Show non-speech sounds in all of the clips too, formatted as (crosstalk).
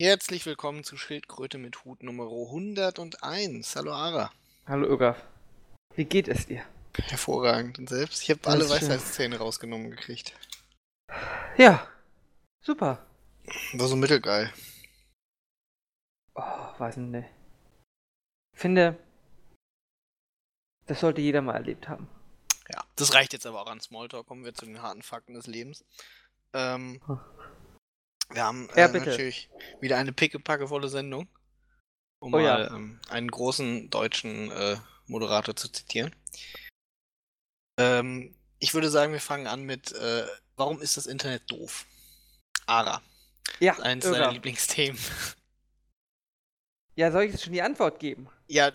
Herzlich willkommen zu Schildkröte mit Hut Nummer 101. Hallo Ara. Hallo Ögaf. Wie geht es dir? Hervorragend. Und selbst? Ich habe alle. Weisheitszähne rausgenommen gekriegt. Ja, super. War so mittelgeil. Oh, weiß nicht. Finde, das sollte jeder mal erlebt haben. Ja, das reicht jetzt aber auch an Smalltalk. Kommen wir zu den harten Fakten des Lebens. Ähm, Hm. Wir haben Ja, äh, natürlich wieder eine pickepackevolle Sendung. Um Oh ja. mal ähm, einen großen deutschen äh, Moderator zu zitieren. Ähm, ich würde sagen, wir fangen an mit, äh, warum ist das Internet doof? Ara, Ja, eines deiner. Lieblingsthemen. (laughs) Ja, soll ich jetzt schon die Antwort geben? Ja,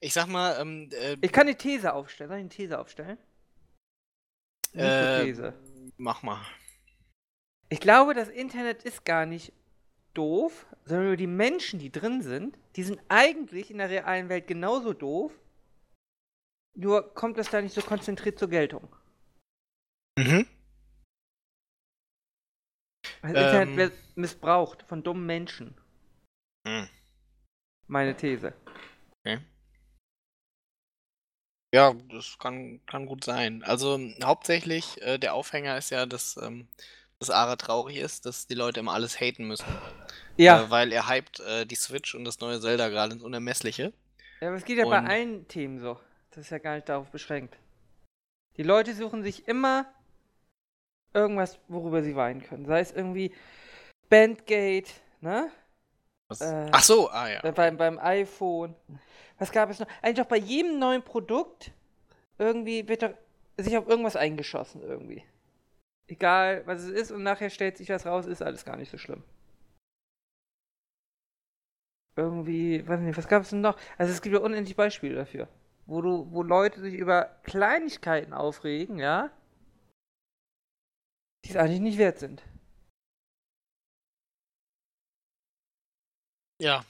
ich sag mal, ähm, äh, Ich kann eine These aufstellen. Soll ich eine These aufstellen? äh, These. mach mal. Ich glaube, das Internet ist gar nicht doof, sondern nur die Menschen, die drin sind, die sind eigentlich in der realen Welt genauso doof. Nur kommt es da nicht so konzentriert zur Geltung. Mhm. Das Ähm. Internet wird missbraucht von dummen Menschen. Hm. Meine These. Ja, das kann, kann gut sein. Also hauptsächlich, äh, der Aufhänger ist ja, dass, ähm, dass Ara traurig ist, dass die Leute immer alles haten müssen. Ja, Äh, weil er hypt äh, die Switch und das neue Zelda gerade ins Unermessliche. ja aber es geht ja bei und- allen Themen so. Das ist ja gar nicht darauf beschränkt. Die Leute suchen sich immer irgendwas, worüber sie weinen können. Sei es irgendwie Bandgate, ne? Äh, Ach so, ah ja. Äh, Beim, beim iPhone. Was gab es noch? Eigentlich doch bei jedem neuen Produkt irgendwie wird doch sich auf irgendwas eingeschossen irgendwie. Egal, was es ist und nachher stellt sich was raus, ist alles gar nicht so schlimm. Irgendwie, weiß nicht, was gab es denn noch? Also es gibt ja unendlich Beispiele dafür. Wo du, wo Leute sich über Kleinigkeiten aufregen, ja? Die es eigentlich nicht wert sind. Ja.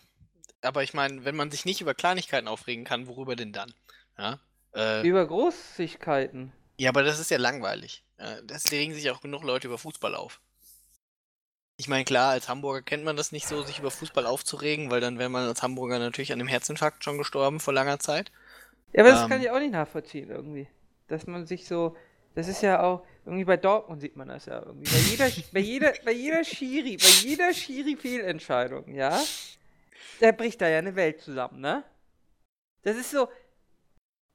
Aber ich meine, wenn man sich nicht über Kleinigkeiten aufregen kann, worüber denn dann? Ja. Äh, Über Großigkeiten. Ja, aber das ist ja langweilig. Äh, Das regen sich auch genug Leute über Fußball auf. Ich meine, klar, als Hamburger kennt man das nicht so, sich über Fußball aufzuregen, weil dann wäre man als Hamburger natürlich an einem Herzinfarkt schon gestorben vor langer Zeit. Ja, aber das Ähm. kann ich auch nicht nachvollziehen irgendwie. Dass man sich so. Das ist ja auch. Irgendwie bei Dortmund sieht man das ja irgendwie. Bei jeder, (laughs) bei jeder, bei jeder Schiri, bei jeder Schiri-Fehlentscheidung, ja? Da bricht da ja eine Welt zusammen, ne? Das ist so.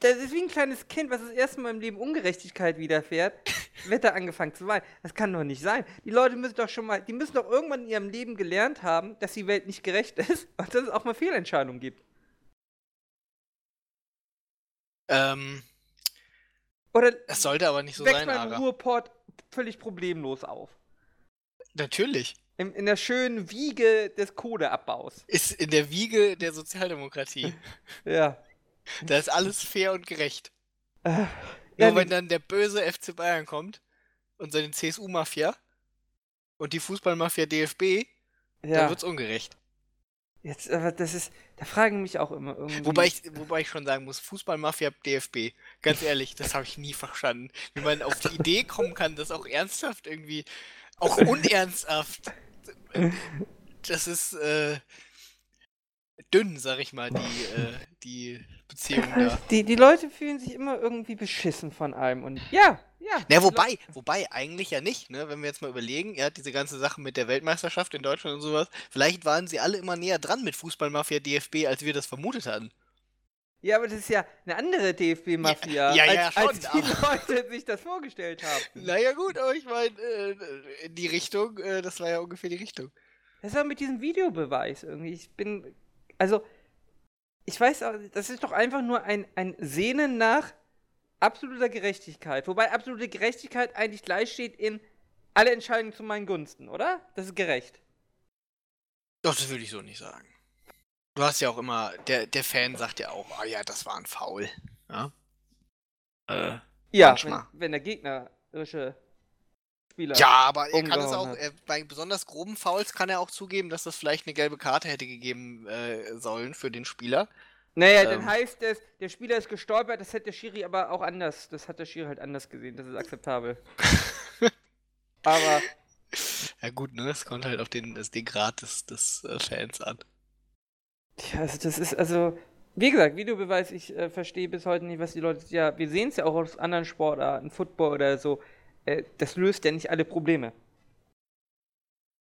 Das ist wie ein kleines Kind, was das erste Mal im Leben Ungerechtigkeit widerfährt, (laughs) wird da angefangen zu weinen. Das kann doch nicht sein. Die Leute müssen doch schon mal, die müssen doch irgendwann in ihrem Leben gelernt haben, dass die Welt nicht gerecht ist (laughs) und dass es auch mal Fehlentscheidungen gibt. Ähm, Oder es sollte aber nicht so sein, man im. Ruhrport völlig problemlos auf. Natürlich. In, in der schönen Wiege des Kohleabbaus. Ist in der Wiege der Sozialdemokratie. (laughs) Ja. (laughs) da ist alles fair und gerecht. Äh, Nur ja, wenn dann der böse FC Bayern kommt und seine CSU-Mafia und die Fußballmafia DFB, dann ja. wird's ungerecht. Jetzt, aber das ist, da fragen mich auch immer irgendwie. Wobei ich, wobei ich schon sagen muss, Fußballmafia DFB, ganz ehrlich, das habe ich nie verstanden. Wie man auf die Idee kommen kann, das auch ernsthaft irgendwie, auch (laughs) unernsthaft. Das ist äh, dünn, sag ich mal, die, (laughs) äh, die Beziehung (laughs) da. die, die Leute fühlen sich immer irgendwie beschissen von allem und ja, ja. Na, die wobei, wobei, eigentlich ja nicht, ne? Wenn wir jetzt mal überlegen, ja, diese ganze Sache mit der Weltmeisterschaft in Deutschland und sowas, vielleicht waren sie alle immer näher dran mit Fußballmafia DFB, als wir das vermutet hatten. Ja, aber das ist ja eine andere DFB-Mafia, Ja, ja, ja, als, als die Leute sich das vorgestellt haben. Naja, gut, aber ich meine, äh, in die Richtung, äh, das war ja ungefähr die Richtung. Das war mit diesem Videobeweis irgendwie. Ich bin. Also, ich weiß auch, das ist doch einfach nur ein, ein Sehnen nach absoluter Gerechtigkeit. Wobei absolute Gerechtigkeit eigentlich gleich steht in alle Entscheidungen zu meinen Gunsten, oder? Das ist gerecht. Doch, das würde ich so nicht sagen. Du hast ja auch immer, der, der Fan sagt ja auch, ah ja, das war ein Foul. Ja. Äh, Ja, Manchmal. wenn, wenn der gegnerische Spieler. Ja, aber er kann es auch, er, bei besonders groben Fouls kann er auch zugeben, dass das vielleicht eine gelbe Karte hätte gegeben äh, sollen für den Spieler. Naja, ähm, dann heißt es, der Spieler ist gestolpert, das hätte der Schiri aber auch anders, das hat der Schiri halt anders gesehen, das ist akzeptabel. (laughs) aber Ja gut, ne? Es kommt halt auf den, das, den Grad des, des äh, Fans an. Ja, also das ist, also, wie gesagt, Videobeweis, ich äh, verstehe bis heute nicht, was die Leute, ja, wir sehen es ja auch aus anderen Sportarten, Football oder so, äh, das löst ja nicht alle Probleme.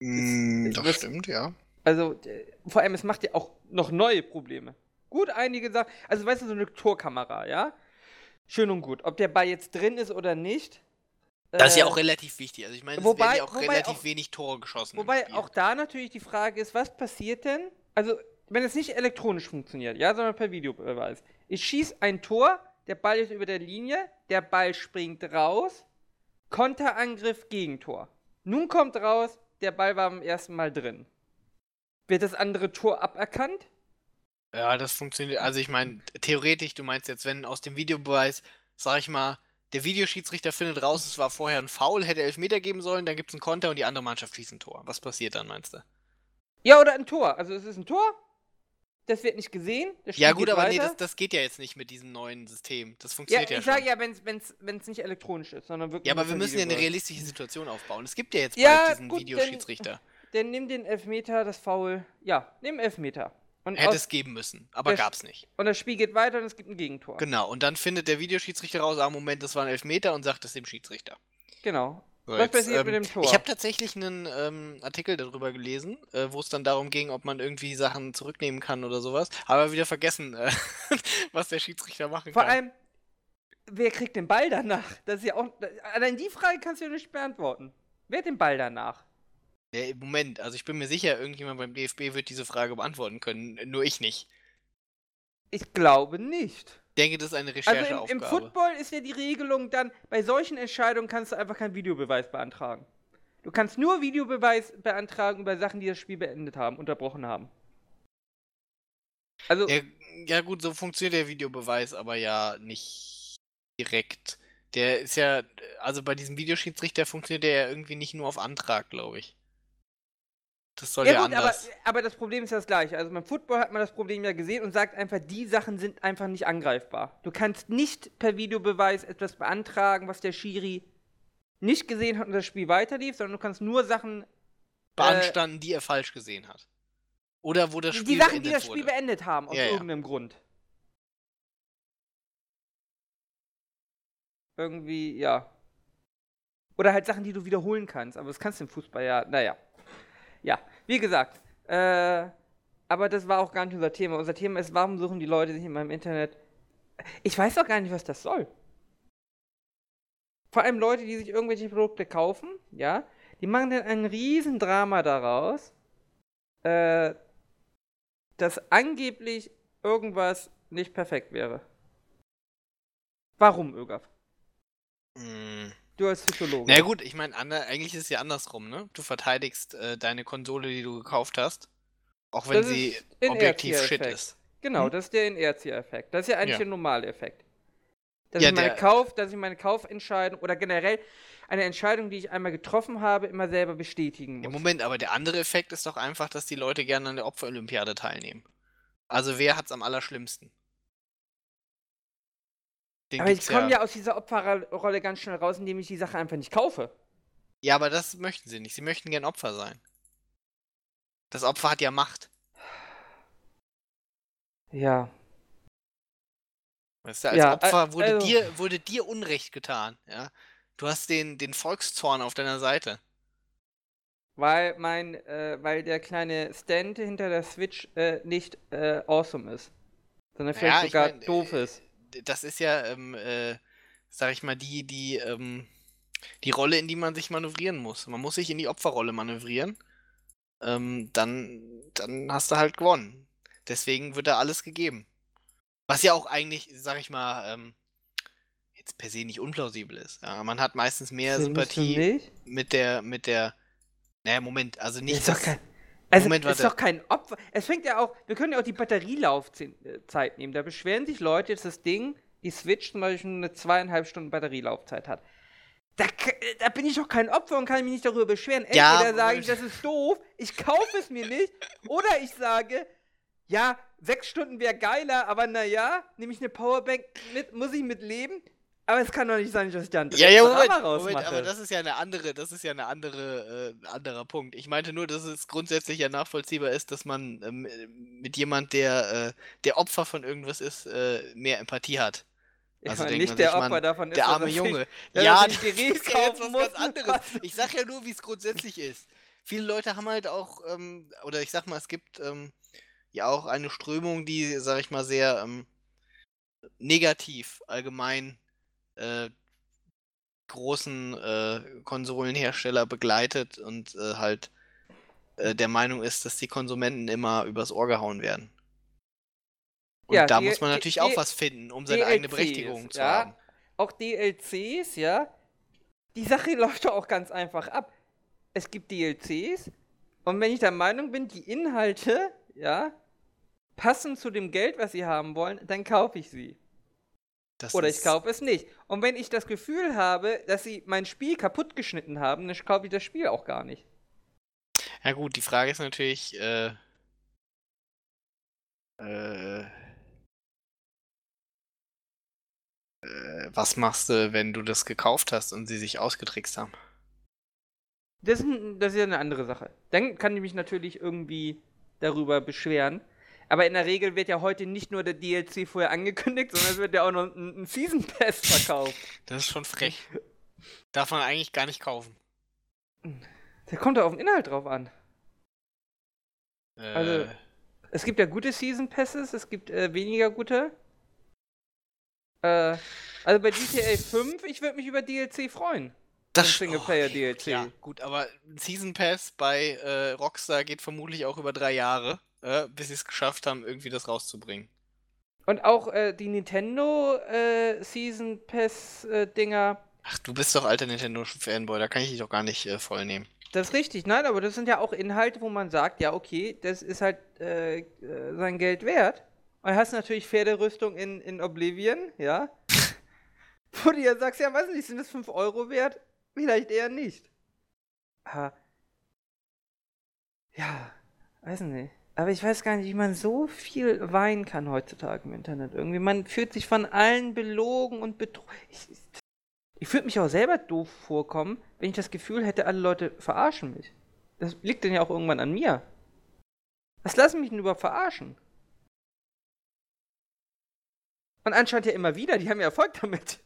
Mm, Das- das, das- stimmt, ja. Also, äh, vor allem, es macht ja auch noch neue Probleme. Gut, einige Sachen, also weißt du, so eine Torkamera, ja? Schön und gut. Ob der Ball jetzt drin ist oder nicht. Das ist ja äh, auch relativ wichtig. Also ich meine, es wobei- werden ja auch relativ auch- wenig Tore geschossen. Wobei auch da natürlich die Frage ist, was passiert denn? Also, wenn es nicht elektronisch funktioniert, ja, sondern per Videobeweis. Ich schieße ein Tor, der Ball ist über der Linie, der Ball springt raus, Konterangriff, Gegentor. Nun kommt raus, der Ball war beim ersten Mal drin. Wird das andere Tor aberkannt? Ja, das funktioniert. Also ich meine, theoretisch, du meinst jetzt, wenn aus dem Videobeweis, sag ich mal, der Videoschiedsrichter findet raus, es war vorher ein Foul, hätte Elfmeter geben sollen, dann gibt es einen Konter und die andere Mannschaft schießt ein Tor. Was passiert dann, meinst du? Ja, oder ein Tor. Also es ist ein Tor, das wird nicht gesehen. Das Ja gut, aber nee, weiter. das, das geht ja jetzt nicht mit diesem neuen System. Das Ja, funktioniert ja, ich schon. sage ja, wenn es nicht elektronisch ist, sondern wirklich. Ja, aber wir müssen ja eine realistische Situation aufbauen. Es gibt ja jetzt Ja, bald diesen gut, dann- Videoschiedsrichter. (laughs) Dann nimm den Elfmeter, das Foul. Ja, nimm Elfmeter. Und, Hätte es geben müssen, aber der- gab's nicht. und das Spiel geht weiter und es gibt ein Gegentor. Genau, und dann findet der Videoschiedsrichter raus, ah, Moment, das war ein Elfmeter und sagt es dem Schiedsrichter. Genau. So, Was jetzt, passiert ähm, mit dem Tor? Ich habe tatsächlich einen ähm, Artikel darüber gelesen, äh, wo es dann darum ging, ob man irgendwie Sachen zurücknehmen kann oder sowas. Aber wieder vergessen, äh, (laughs) was der Schiedsrichter machen Vor kann. allem, wer kriegt den Ball danach? Das ist ja auch. Allein die Frage kannst du ja nicht beantworten. Wer hat den Ball danach? Ja, Moment, also ich bin mir sicher, irgendjemand beim DFB wird diese Frage beantworten können, nur ich nicht. Ich glaube nicht. Ich denke, das ist eine Also im, Rechercheaufgabe. im Football ist ja die Regelung dann, bei solchen Entscheidungen kannst du einfach keinen Videobeweis beantragen. Du kannst nur Videobeweis beantragen über Sachen, die das Spiel beendet haben, unterbrochen haben. Also, Ja, ja gut, so funktioniert der Videobeweis, aber ja nicht direkt. Der ist ja, also bei diesem Videoschiedsrichter funktioniert der ja irgendwie nicht nur auf Antrag, glaube ich. Das soll ja, ja gut, aber, anders. aber das Problem ist ja das gleiche. Also beim Football hat man das Problem ja gesehen und sagt einfach, die Sachen sind einfach nicht angreifbar. Du kannst nicht per Videobeweis etwas beantragen, was der Schiri nicht gesehen hat und das Spiel weiterlief, sondern du kannst nur Sachen, beanstanden, die er falsch gesehen hat. Oder wo das Spiel die Sachen, die das Spiel wurde. beendet haben, aus Ja, ja. irgendeinem Grund. Irgendwie, ja. Oder halt Sachen, die du wiederholen kannst, aber das kannst du im Fußball ja, naja. Ja, wie gesagt, äh, aber das war auch gar nicht unser Thema. Unser Thema ist, warum suchen die Leute sich in meinem Internet. Ich weiß doch gar nicht, was das soll. Vor allem Leute, die sich irgendwelche Produkte kaufen, ja, die machen dann ein Riesendrama daraus, äh, dass angeblich irgendwas nicht perfekt wäre. Warum, Ögaf? Hm. Du als Psychologe. Na gut, ich meine, eigentlich ist es ja andersrum, ne? Du verteidigst äh, deine Konsole, die du gekauft hast, auch wenn Das sie objektiv shit ist. Genau, Hm? das ist der Inertia-Effekt. Das ist ja eigentlich Ja. der normale Effekt. Dass, Ja, ich meine der- Kauf, dass ich meine Kaufentscheidung oder generell eine Entscheidung, die ich einmal getroffen habe, immer selber bestätigen muss. Im Moment, aber der andere Effekt ist doch einfach, dass die Leute gerne an der Opferolympiade teilnehmen. Also wer hat's am allerschlimmsten? Den aber ich komme ja aus dieser Opferrolle ganz schnell raus, indem ich die Sache einfach nicht kaufe. Ja, aber das möchten sie nicht. Sie möchten gern Opfer sein. Das Opfer hat ja Macht. Ja. Weißt du, als Ja, Opfer al- wurde, also- dir, wurde dir Unrecht getan. Ja? Du hast den, den Volkszorn auf deiner Seite. Weil mein, äh, weil der kleine Stand hinter der Switch äh, nicht äh, awesome ist. Sondern vielleicht Ja, ich sogar mein, äh, doof ist. Das ist ja, ähm, äh, sag ich mal, die, die, ähm, die Rolle, in die man sich manövrieren muss. Man muss sich in die Opferrolle manövrieren. Ähm, dann, dann hast du halt gewonnen. Deswegen wird da alles gegeben. Was ja auch eigentlich, sag ich mal, ähm, jetzt per se nicht unplausibel ist. Ja, man hat meistens mehr Sympathie mit der, mit der. Naja, Moment, also nicht. dass- kein, also Moment, ist warte. doch kein Opfer. Es fängt ja auch, wir können ja auch die Batterielaufzeit nehmen. Da beschweren sich Leute, dass das Ding, die Switch zum Beispiel nur eine zweieinhalb Stunden Batterielaufzeit hat. Da, da bin ich doch kein Opfer und kann mich nicht darüber beschweren. Ja, Entweder sage ich, das ist doof, ich kaufe es mir nicht, (laughs) oder ich sage, ja, sechs Stunden wäre geiler, aber naja, nehme ich eine Powerbank mit, muss ich mit leben. Aber es kann doch nicht sein, dass ich dann Ja, ja, Moment, Moment, aber das ist ja eine andere, das ist ja eine andere, äh, anderer Punkt. Ich meinte nur, dass es grundsätzlich ja nachvollziehbar ist, dass man ähm, mit jemand, der, äh, der Opfer von irgendwas ist, äh, mehr Empathie hat. ich also meine, denkt nicht man der Opfer Mann, davon ist, Der arme Junge. dass er Ja, das die ist ja jetzt was ganz anderes. Ich sag ja nur, wie es grundsätzlich ist. Viele Leute haben halt auch, ähm, oder ich sag mal, es gibt ähm, ja auch eine Strömung, die, sag ich mal, sehr ähm, negativ allgemein äh, großen äh, Konsolenhersteller begleitet und äh, halt äh, der Meinung ist, dass die Konsumenten immer übers Ohr gehauen werden. Und Ja, da die- muss man die- natürlich die- auch was finden, um seine eigene DLCs, Berechtigung zu ja. haben. Auch DLCs, ja. Die Sache (laughs) läuft doch auch ganz einfach ab. Es gibt DLCs und wenn ich der Meinung bin, die Inhalte, ja, passen zu dem Geld, was sie haben wollen, dann kaufe ich sie. Das Oder ich kaufe es nicht. Und wenn ich das Gefühl habe, dass sie mein Spiel kaputt geschnitten haben, dann kaufe ich das Spiel auch gar nicht. Ja gut, die Frage ist natürlich, äh, äh, äh, was machst du, wenn du das gekauft hast und sie sich ausgetrickst haben? Das das ist ja eine andere Sache. Dann kann ich mich natürlich irgendwie darüber beschweren. Aber in der Regel wird ja heute nicht nur der DLC vorher angekündigt, sondern es wird ja auch noch ein, ein Season Pass verkauft. Das ist schon frech. Darf man eigentlich gar nicht kaufen. Da kommt ja auf den Inhalt drauf an. Äh, Also- Es gibt ja gute Season Passes, es gibt äh, weniger gute. Äh, also bei GTA 5, ich würde mich über DLC freuen. das ein Singleplayer-DLC. Ja, gut, aber ein Season Pass bei äh, Rockstar geht vermutlich auch über drei Jahre, äh, bis sie es geschafft haben, irgendwie das rauszubringen. Und auch äh, die Nintendo äh, Season Pass äh, Dinger, Ach, du bist doch alter Nintendo-Fanboy, da kann ich dich doch gar nicht äh, voll nehmen. Das ist richtig, nein, aber das sind ja auch Inhalte, wo man sagt, ja, okay, das ist halt äh, sein Geld wert. Und hast natürlich Pferderüstung in, in Oblivion, ja. (laughs) wo du ja sagst, ja, weiß nicht, sind das 5 Euro wert? Vielleicht eher nicht. Aber, ja, weiß nicht. Aber ich weiß gar nicht, wie man so viel weinen kann heutzutage im Internet. Irgendwie, man fühlt sich von allen belogen und betrogen. Ich, ich, würde mich auch selber doof vorkommen, wenn ich das Gefühl hätte, alle Leute verarschen mich. Das liegt dann ja auch irgendwann an mir. Was lassen mich denn überhaupt verarschen? Und anscheinend ja immer wieder, die haben ja Erfolg damit.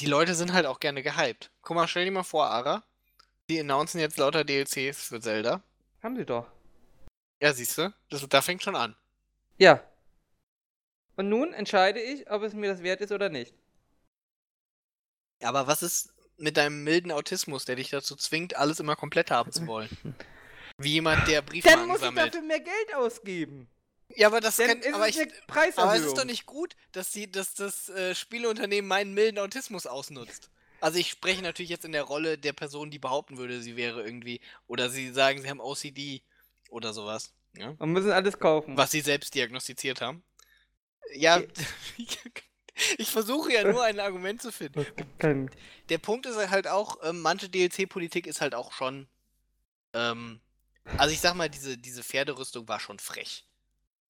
Die Leute sind halt auch gerne gehypt. Guck mal, stell dir mal vor, Ara. Die announcen jetzt lauter DLCs für Zelda. Haben sie doch. Ja, siehst du, das, da fängt schon an. Ja. Und nun entscheide ich, ob es mir das wert ist oder nicht. Aber was ist mit deinem milden Autismus, der dich dazu zwingt, alles immer komplett haben zu wollen? (laughs) Wie jemand, der Dann Briefmarken muss ich sammelt. dafür mehr Geld ausgeben. Ja, aber das Dann kann, ist aber ich, aber es ist doch nicht gut, dass die, dass das äh, Spieleunternehmen meinen milden Autismus ausnutzt. Also ich spreche natürlich jetzt in der Rolle der Person, die behaupten würde, sie wäre irgendwie, oder sie sagen, sie haben OCD oder sowas. Ja? Und müssen alles kaufen. Was sie selbst diagnostiziert haben. Ja, (laughs) ich versuche ja nur ein Argument zu finden. Der Punkt ist halt auch, ähm, manche DLC-Politik ist halt auch schon, ähm, also ich sag mal, diese, diese Pferderüstung war schon frech.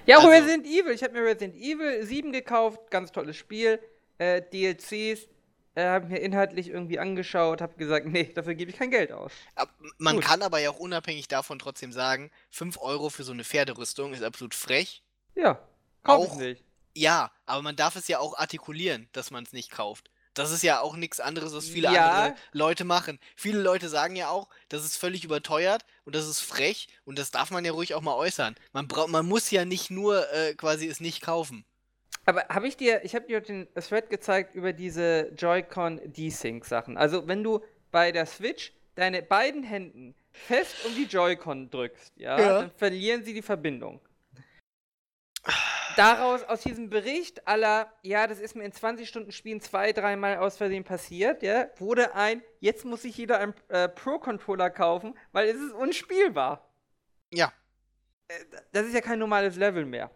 Ja, Also- Resident Evil. Ich habe mir Resident Evil 7 gekauft. Ganz tolles Spiel. Äh, DLCs. Äh, habe mir inhaltlich irgendwie angeschaut. Habe gesagt, nee, dafür gebe ich kein Geld aus. Ab- Man Gut. kann aber ja auch unabhängig davon trotzdem sagen, 5 Euro für so eine Pferderüstung ist absolut frech. Ja, kauf Auch- nicht. Ja, aber man darf es ja auch artikulieren, dass man es nicht kauft. Das ist ja auch nichts anderes, was viele Ja. andere Leute machen. Viele Leute sagen ja auch, das ist völlig überteuert und das ist frech und das darf man ja ruhig auch mal äußern. Man, braucht, man muss ja nicht nur äh, quasi es nicht kaufen. Aber habe ich dir, ich habe dir den Thread gezeigt über diese Joy-Con Desync-Sachen. Also, wenn du bei der Switch deine beiden Händen fest um die Joy-Con drückst, ja, Ja. dann verlieren sie die Verbindung. Daraus, aus diesem Bericht aller, ja, das ist mir in 20 Stunden Spielen zwei, dreimal aus Versehen passiert, ja, wurde ein, jetzt muss sich jeder einen äh, Pro-Controller kaufen, weil es ist unspielbar. Ja, Äh, Das ist ja kein normales Level mehr.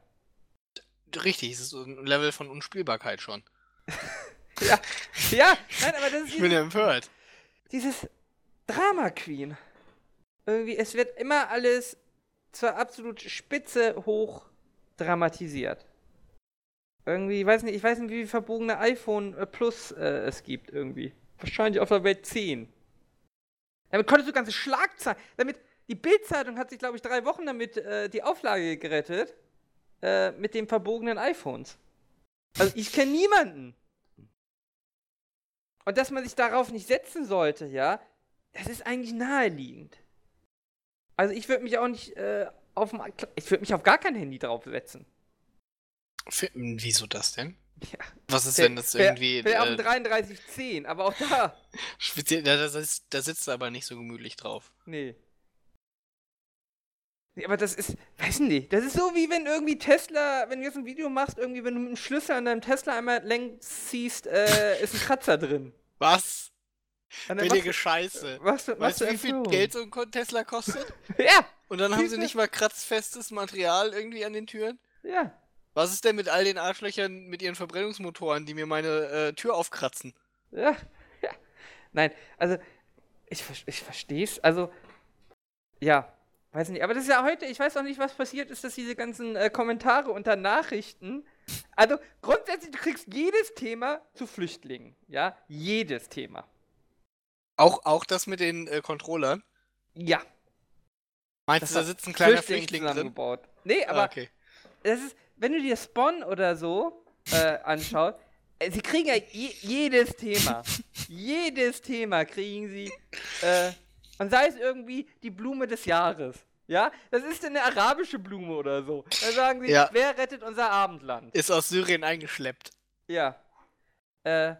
Richtig, es ist so ein Level von Unspielbarkeit schon. (laughs) Ja, ja, nein, aber das ist Ich bin ja empört. dieses Drama Queen. Irgendwie, es wird immer alles zur absolut Spitze hoch dramatisiert. Irgendwie, ich weiß nicht, ich weiß nicht, wie verbogene iPhone äh, Plus äh, es gibt irgendwie. Wahrscheinlich auf der Welt 10. Damit konntest du ganze Schlagzeilen. Damit, die Bildzeitung hat sich, glaube ich, drei Wochen damit äh, die Auflage gerettet. Äh, mit den verbogenen iPhones. Also ich kenne niemanden. Und dass man sich darauf nicht setzen sollte, ja, das ist eigentlich naheliegend. Also ich würde mich auch nicht äh, auf ich würde mich auf gar kein Handy draufsetzen. Wieso das denn? Ja. Was ist, wenn das irgendwie. Wär, wär äh, auf dem 3310, aber auch da. (laughs) Speziell, da, ist, da sitzt du aber nicht so gemütlich drauf. Nee. Nee. Aber das ist, weiß nicht, das ist so wie wenn irgendwie Tesla, wenn du jetzt ein Video machst, irgendwie, wenn du mit dem Schlüssel an deinem Tesla einmal längs ziehst, äh, ist ein Kratzer drin. Was? Billige Scheiße. Was, was weißt du, wie viel Geld so ein Tesla kostet? (laughs) ja! Und dann haben sie nicht mal kratzfestes Material irgendwie an den Türen? Ja. Was ist denn mit all den Arschlöchern mit ihren Verbrennungsmotoren, die mir meine äh, Tür aufkratzen? Ja, (laughs) ja. Nein, also, ich, ich verstehe es. Also, ja, weiß nicht. Aber das ist ja heute, ich weiß auch nicht, was passiert ist, dass diese ganzen äh, Kommentare unter Nachrichten. Also, grundsätzlich, du kriegst jedes Thema zu Flüchtlingen. Ja, jedes Thema. Auch, auch das mit den äh, Controllern? Ja. Meinst du, da sitzt ein kleiner Flüchtling drin? Nee, aber ah, okay. das ist, wenn du dir Spawn oder so äh, anschaust, äh, sie kriegen ja je, jedes Thema. (laughs) jedes Thema kriegen sie. Äh, und sei es irgendwie die Blume des Jahres. Ja, das ist eine arabische Blume oder so. Da sagen sie, ja. wer rettet unser Abendland? Ist aus Syrien eingeschleppt. Ja. Äh.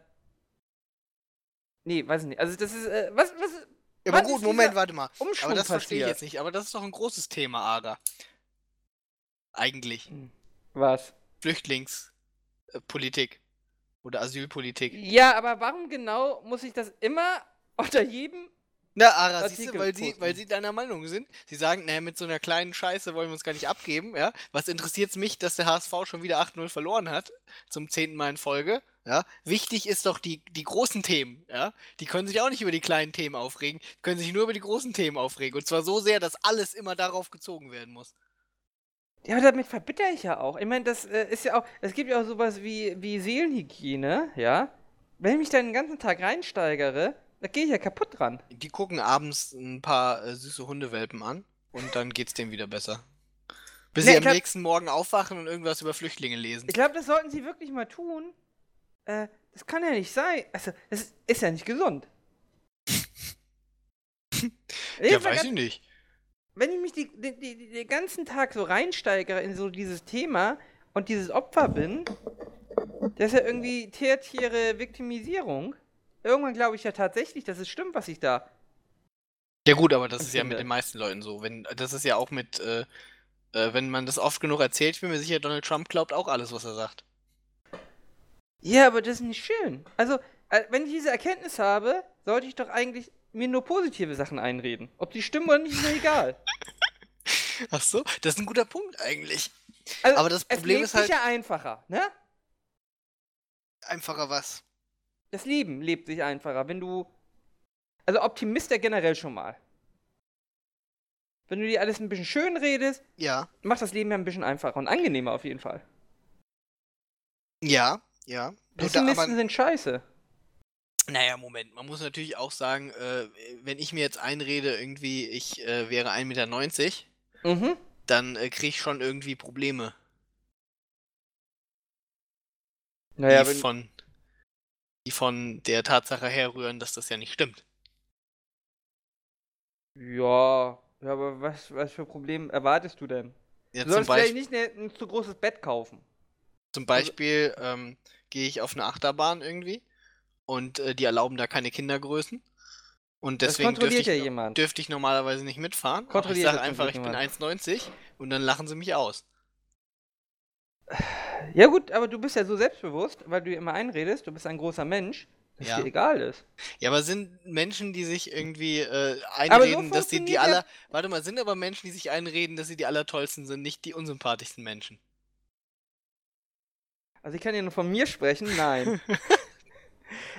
Nee, weiß ich nicht. Also das ist, äh, was, was. Ja, aber gut, Moment, warte mal. Umschwung aber das verstehe ich jetzt nicht. Aber das ist doch ein großes Thema, Aga. Eigentlich. Hm. Was? Flüchtlingspolitik. Oder Asylpolitik. Ja, aber warum genau muss ich das immer (laughs) unter jedem. Na, Ara, siehst du, weil sie, weil sie deiner Meinung sind. Sie sagen, naja, mit so einer kleinen Scheiße wollen wir uns gar nicht abgeben, ja. Was interessiert es mich, dass der HSV schon wieder 8-0 verloren hat? Zum zehnten Mal in Folge, ja. Wichtig ist doch die, die großen Themen, ja. Die können sich auch nicht über die kleinen Themen aufregen, die können sich nur über die großen Themen aufregen. Und zwar so sehr, dass alles immer darauf gezogen werden muss. Ja, aber damit verbitter ich ja auch. Ich meine, das äh, ist ja auch, es gibt ja auch sowas wie, wie Seelenhygiene, ja. Wenn ich mich dann den ganzen Tag reinsteigere, da gehe ich ja kaputt dran. Die gucken abends ein paar äh, süße Hundewelpen an und dann geht's denen wieder besser. Bis nee, sie am glaub, nächsten Morgen aufwachen und irgendwas über Flüchtlinge lesen. Ich glaube, das sollten sie wirklich mal tun. Äh, das kann ja nicht sein. Also, das ist ja nicht gesund. (laughs) ja, weiß ich nicht wenn ich mich die, die, die, den ganzen Tag so reinsteigere in so dieses Thema und dieses Opfer bin, das ist ja irgendwie tertiäre Viktimisierung. Irgendwann glaube ich ja tatsächlich, dass es stimmt, was ich da. Ja gut, aber das ist ja mit den meisten Leuten so. Wenn, das ist ja auch mit, äh, äh, wenn man das oft genug erzählt, ich bin mir sicher, Donald Trump glaubt auch alles, was er sagt. Ja, aber das ist nicht schön. Also, äh, wenn ich diese Erkenntnis habe, sollte ich doch eigentlich mir nur positive Sachen einreden. Ob die stimmen oder nicht, ist mir egal. (laughs) Ach so, das ist ein guter Punkt eigentlich. Also, Aber das Problem ist halt. Es sich ja einfacher, ne? Einfacher was? Das Leben lebt sich einfacher, wenn du. Also Optimist ja generell schon mal. Wenn du dir alles ein bisschen schön redest, ja. macht das Leben ja ein bisschen einfacher und angenehmer auf jeden Fall. Ja, ja. Pessimisten sind scheiße. Naja, Moment, man muss natürlich auch sagen, äh, wenn ich mir jetzt einrede, irgendwie, ich äh, wäre 1,90 Meter, mhm. dann äh, kriege ich schon irgendwie Probleme. Naja, die, von, die von der Tatsache herrühren, dass das ja nicht stimmt. Ja, ja aber was, was für Probleme erwartest du denn? Ja, du sollst vielleicht nicht ein, ein zu großes Bett kaufen. Zum Beispiel ähm, gehe ich auf eine Achterbahn irgendwie und äh, die erlauben da keine Kindergrößen. Und deswegen dürfte ich, ja dürfte ich, normalerweise nicht mitfahren. ich sage einfach, ich bin 1,90 und dann lachen sie mich aus. Ja gut, aber du bist ja so selbstbewusst, weil du immer einredest, du bist ein großer Mensch, dass ja. dir egal ist. Ja, aber sind Menschen, die sich irgendwie äh, einreden, so dass sie die aller... Warte mal, sind aber Menschen, die sich einreden, dass sie die allertollsten sind, nicht die unsympathischsten Menschen? Also ich kann ja nur von mir sprechen, nein. (laughs)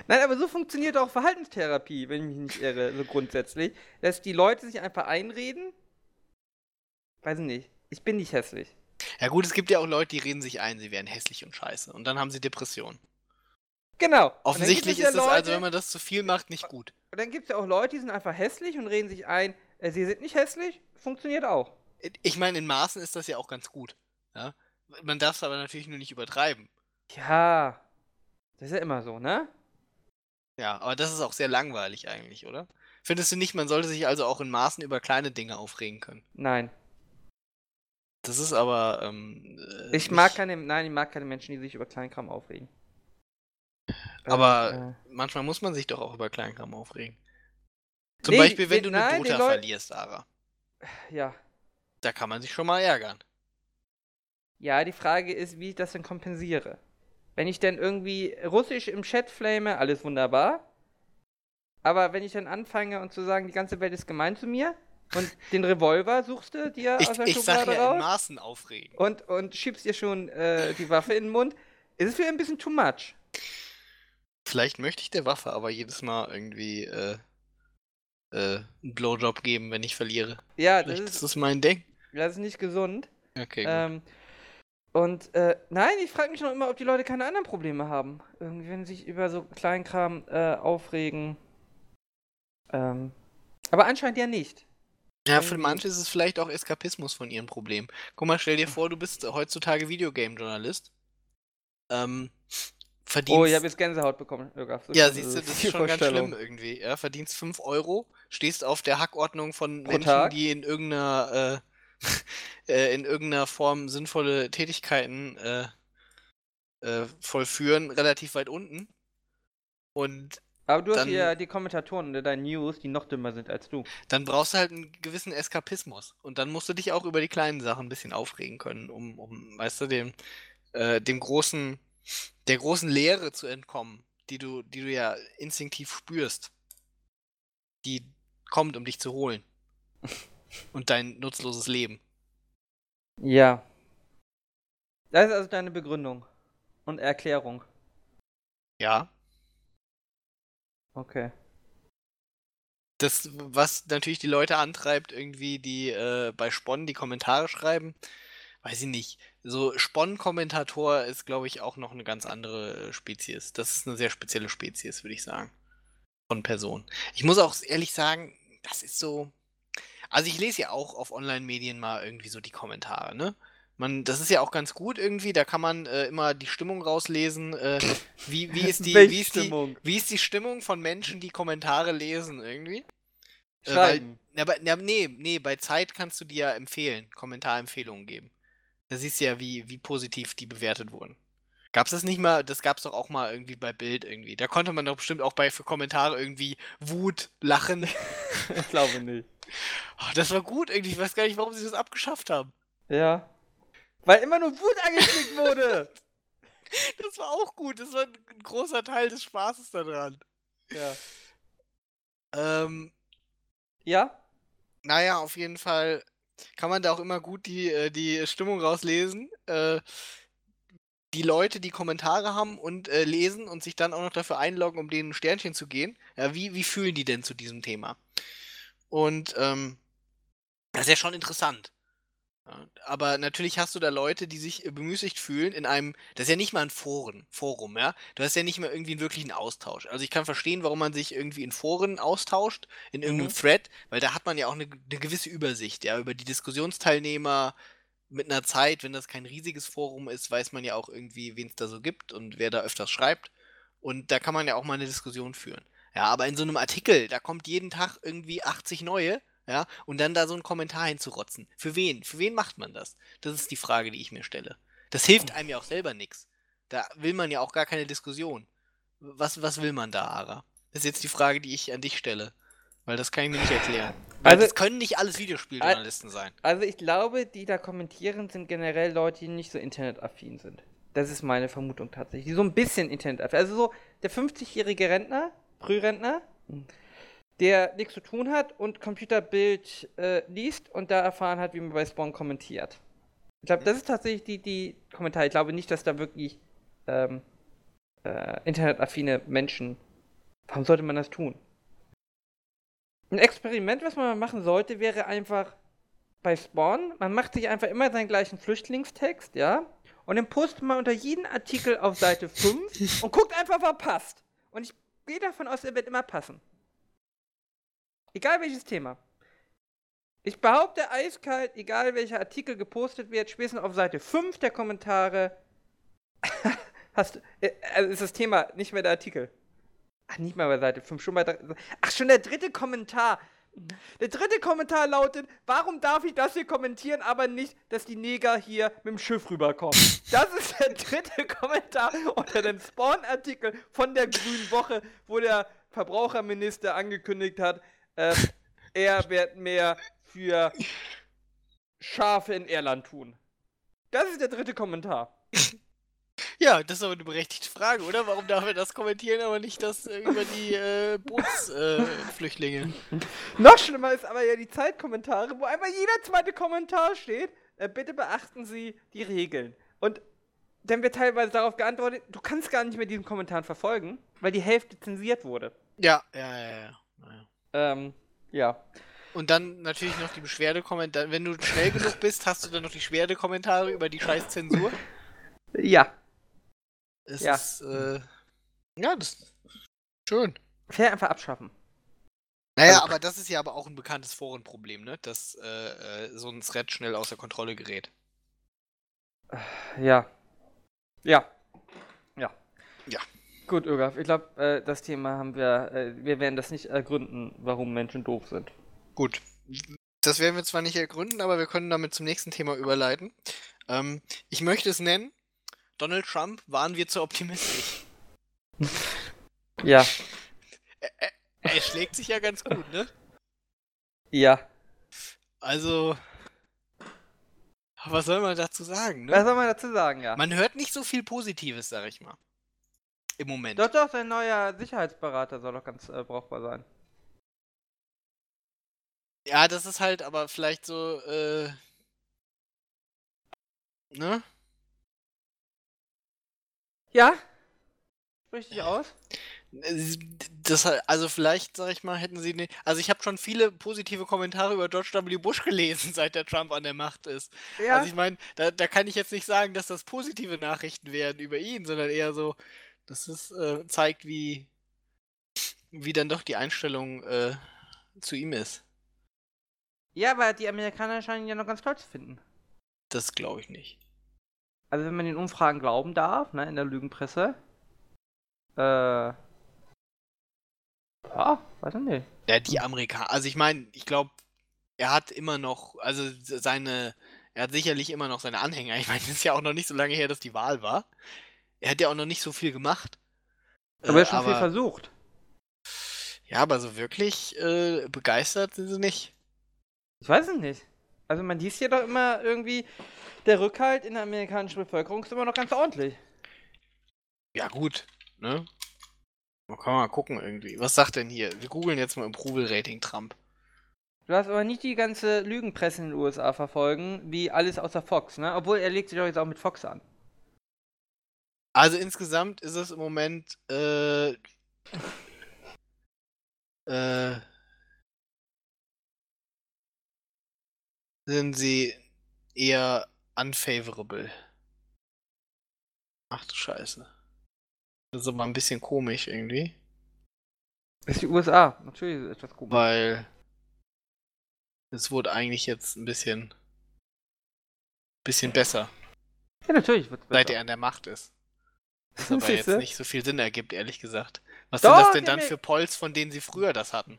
Nein, aber so funktioniert auch Verhaltenstherapie, wenn ich mich nicht irre, so grundsätzlich. Dass die Leute sich einfach einreden. Weiß ich nicht. Ich bin nicht hässlich. Ja gut, es gibt ja auch Leute, die reden sich ein, sie wären hässlich und scheiße. Und dann haben sie Depressionen. Genau. Offensichtlich es ja ist es also, wenn man das zu viel macht, nicht gut. Und dann gibt es ja auch Leute, die sind einfach hässlich und reden sich ein, äh, sie sind nicht hässlich, funktioniert auch. Ich meine, in Maßen ist das ja auch ganz gut. Ja? Man darf es aber natürlich nur nicht übertreiben. Ja, das ist ja immer so, ne? Ja, aber das ist auch sehr langweilig eigentlich, oder? Findest du nicht, man sollte sich also auch in Maßen über kleine Dinge aufregen können? Nein. Das ist aber. Ähm, äh, Ich mag keine, nein, ich mag keine Menschen, die sich über Kleinkram aufregen. Aber Äh, manchmal muss man sich doch auch über Kleinkram aufregen. Zum Nee, Beispiel, wenn die- du eine nein, Dota verlierst, Sarah. äh, ja. Da kann man sich schon mal ärgern. Ja, die Frage ist, wie ich das denn kompensiere. Wenn ich denn irgendwie Russisch im Chat flame, alles wunderbar. Aber wenn ich dann anfange und zu sagen, die ganze Welt ist gemein zu mir und den Revolver suchst du dir Ich, aus der ich sag Schublade ja in raus Maßen aufregen. und, und schiebst dir schon äh, die Waffe in den Mund, ist es wieder ein bisschen too much. Vielleicht möchte ich der Waffe aber jedes Mal irgendwie äh, äh, einen Blowjob geben, wenn ich verliere. Ja, das ist ist, das mein Ding. das ist nicht gesund. Okay. Ähm, und äh, nein, ich frage mich noch immer, ob die Leute keine anderen Probleme haben. Irgendwie, wenn sie sich über so Kleinkram äh, aufregen. Ähm, aber anscheinend ja nicht. Ja, für irgendwie- manche ist es vielleicht auch Eskapismus von ihrem Problem. Guck mal, stell dir vor, du bist heutzutage Videogame-Journalist. Ähm, verdienst. Oh, ich habe jetzt Gänsehaut bekommen. Lukas. ja, siehst du, das ist schon ganz schlimm irgendwie. Ja, verdienst 5 Euro, stehst auf der Hackordnung von Pro Menschen, Tag? die in irgendeiner, äh, (laughs) äh, in irgendeiner Form sinnvolle Tätigkeiten äh, äh, vollführen, relativ weit unten. Und Aber du hast Dann- ja die Kommentatoren unter deinen News, die noch dümmer sind als du. dann brauchst du halt einen gewissen Eskapismus. Und dann musst du dich auch über die kleinen Sachen ein bisschen aufregen können, um, um weißt du, dem, äh, dem großen, der großen Leere zu entkommen, die du, die du ja instinktiv spürst. Die kommt, um dich zu holen. (laughs) Und dein nutzloses Leben. Ja. Das ist also deine Begründung und Erklärung. Ja. Okay. Das, was natürlich die Leute antreibt, irgendwie, die äh, bei Spon die Kommentare schreiben, weiß ich nicht. So, Spon-Kommentator ist, glaube ich, auch noch eine ganz andere äh, Spezies. Das ist eine sehr spezielle Spezies, würde ich sagen. Von Person. Ich muss auch ehrlich sagen, das ist so. Also, ich lese ja auch auf Online-Medien mal irgendwie so die Kommentare, ne? Man, das ist ja auch ganz gut irgendwie, da kann man äh, immer die Stimmung rauslesen. Äh, wie, wie, (laughs) ist die, wie, ist die, Stimmung? wie ist die Stimmung von Menschen, die Kommentare lesen irgendwie? Äh, weil, aber, ja, nee, nee, bei Zeit kannst du dir ja empfehlen, Kommentarempfehlungen geben. Da siehst du ja, wie, wie positiv die bewertet wurden. Gab's das nicht mal, das gab's doch auch mal irgendwie bei Bild irgendwie. Da konnte man doch bestimmt auch bei für Kommentare irgendwie Wut, Lachen. (laughs) ich (laughs) glaube nicht. Oh, das war gut irgendwie, ich weiß gar nicht, warum sie das abgeschafft haben. Ja. Weil immer nur Wut angeklickt wurde. (laughs) Das war auch gut, das war ein großer Teil des Spaßes daran. ja. Ähm, Ja? Naja, auf jeden Fall kann man da auch immer gut die, äh, die Stimmung rauslesen. Äh, die Leute, die Kommentare haben und äh, lesen und sich dann auch noch dafür einloggen, um denen ein Sternchen zu gehen, ja, wie, wie fühlen die denn zu diesem Thema? Und ähm, das ist ja schon interessant. Aber natürlich hast du da Leute, die sich äh, bemüßigt fühlen in einem, das ist ja nicht mal ein Foren, Forum, ja. Du hast ja nicht mal irgendwie einen wirklichen Austausch. Also ich kann verstehen, warum man sich irgendwie in Foren austauscht, in irgendeinem Mhm. Thread, weil da hat man ja auch eine, eine gewisse Übersicht, ja, über die Diskussionsteilnehmer mit einer Zeit, wenn das kein riesiges Forum ist, weiß man ja auch irgendwie, wen es da so gibt und wer da öfters schreibt. Und da kann man ja auch mal eine Diskussion führen. Ja, aber in so einem Artikel, da kommt jeden Tag irgendwie 80 neue, ja, und dann da so einen Kommentar hinzurotzen. Für wen? Für wen macht man das? Das ist die Frage, die ich mir stelle. Das hilft einem ja auch selber nichts. Da will man ja auch gar keine Diskussion. Was, was will man da, Ara? Das ist jetzt die Frage, die ich an dich stelle. Weil das kann ich mir nicht erklären. Weil Also- das können nicht alles Videospieljournalisten sein. Also ich glaube, die da kommentieren, sind generell Leute, die nicht so internetaffin sind. Das ist meine Vermutung tatsächlich. Die so ein bisschen internetaffin. Also so der 50-jährige Rentner, Frührentner, der nichts zu tun hat und Computerbild äh, liest und da erfahren hat, wie man bei Spawn kommentiert. Ich glaube, das ist tatsächlich die, die Kommentare. Ich glaube nicht, dass da wirklich ähm, äh, internetaffine Menschen. Warum sollte man das tun? Ein Experiment, was man mal machen sollte, wäre einfach bei Spawn, man macht sich einfach immer seinen gleichen Flüchtlingstext, ja? Und dann postet man unter jeden Artikel auf Seite 5 (laughs) und guckt einfach, was passt. Und ich gehe davon aus, er wird immer passen. Egal welches Thema. Ich behaupte eiskalt, egal welcher Artikel gepostet wird, spätestens auf Seite 5 der Kommentare (laughs) hast äh, also ist das Thema nicht mehr der Artikel. Ach, nicht mal bei Seite 5, schon bei Ach, schon der dritte Kommentar. Der dritte Kommentar lautet, warum darf ich das hier kommentieren, aber nicht, dass die Neger hier mit dem Schiff rüberkommen? Das ist der dritte Kommentar unter dem Spawn-Artikel von der Grünen Woche, wo der Verbraucherminister angekündigt hat, äh, er wird mehr für Schafe in Irland tun. Das ist der dritte Kommentar. Ja, das ist aber eine berechtigte Frage, oder? Warum darf er das kommentieren, aber nicht das äh, über die äh, Bootsflüchtlinge? Äh, Noch schlimmer ist aber ja die Zeitkommentare, wo einfach jeder zweite Kommentar steht. Äh, bitte beachten Sie die Regeln. Und dann wird teilweise darauf geantwortet, du kannst gar nicht mehr diesen Kommentaren verfolgen, weil die Hälfte zensiert wurde. Ja, ja, ja, ja. ja. Ähm, ja. Und dann natürlich noch die Beschwerdekommentare. Wenn du schnell genug bist, hast du dann noch die Beschwerdekommentare über die scheiß Zensur. Ja. Es ja. ist, äh, ja, das ist schön. Fair einfach abschaffen. Naja, also, aber das ist ja aber auch ein bekanntes Forenproblem, ne? Dass äh, äh so ein Thread schnell außer Kontrolle gerät. Ja. Ja. Ja. Ja. Gut, Irgaf, ich glaube, äh, das Thema haben wir, äh, wir werden das nicht ergründen, warum Menschen doof sind. Gut. Das werden wir zwar nicht ergründen, aber wir können damit zum nächsten Thema überleiten. Ähm, ich möchte es nennen, Donald Trump, waren wir zu optimistisch. (laughs) ja. Er, er, er schlägt sich ja ganz gut, ne? Ja. Also, was soll man dazu sagen, ne? Was soll man dazu sagen, ja? Man hört nicht so viel Positives, sag ich mal. Im Moment. Doch, doch, sein neuer Sicherheitsberater soll doch ganz äh, brauchbar sein. Ja, das ist halt aber vielleicht so, äh. Ne? Ja? Sprich dich aus? Das, also vielleicht, sag ich mal, hätten sie nicht. Also ich habe schon viele positive Kommentare über George W. Bush gelesen, (laughs) seit der Trump an der Macht ist. Ja. Also ich meine, da, da kann ich jetzt nicht sagen, dass das positive Nachrichten wären über ihn, sondern eher so, dass es äh, zeigt, wie, wie dann doch die Einstellung äh, zu ihm ist. Ja, aber die Amerikaner scheinen ihn ja noch ganz toll zu finden. Das glaube ich nicht also wenn man den Umfragen glauben darf, ne, in der Lügenpresse, äh, ja, weiß ich nicht. Ja, die Amerikaner, also ich meine, ich glaube, er hat immer noch, also seine, er hat sicherlich immer noch seine Anhänger. Ich meine, es (laughs) ist ja auch noch nicht so lange her, dass die Wahl war. Er hat ja auch noch nicht so viel gemacht. Aber er hat schon aber, viel versucht. Ja, aber so wirklich äh, begeistert sind sie nicht. Ich weiß es nicht. Also man liest hier doch immer irgendwie, der Rückhalt in der amerikanischen Bevölkerung ist immer noch ganz ordentlich. Ja, gut, ne? Man kann mal gucken irgendwie. Was sagt denn hier? Wir googeln jetzt mal Approval Rating Trump. Du hast aber nicht die ganze Lügenpresse in den USA verfolgen, wie alles außer Fox, ne? Obwohl er legt sich doch jetzt auch mit Fox an. Also insgesamt ist es im Moment äh, äh, sind sie eher unfavorable. Ach du Scheiße. Das ist aber ein bisschen komisch irgendwie. Das ist die USA, natürlich ist es etwas komisch. Weil es wurde eigentlich jetzt ein bisschen bisschen besser. Ja, natürlich wird besser. Seit er an der Macht ist. Was aber jetzt nicht so viel Sinn ergibt, ehrlich gesagt. Was Doch, sind das denn dann für Polls, von denen sie früher das hatten?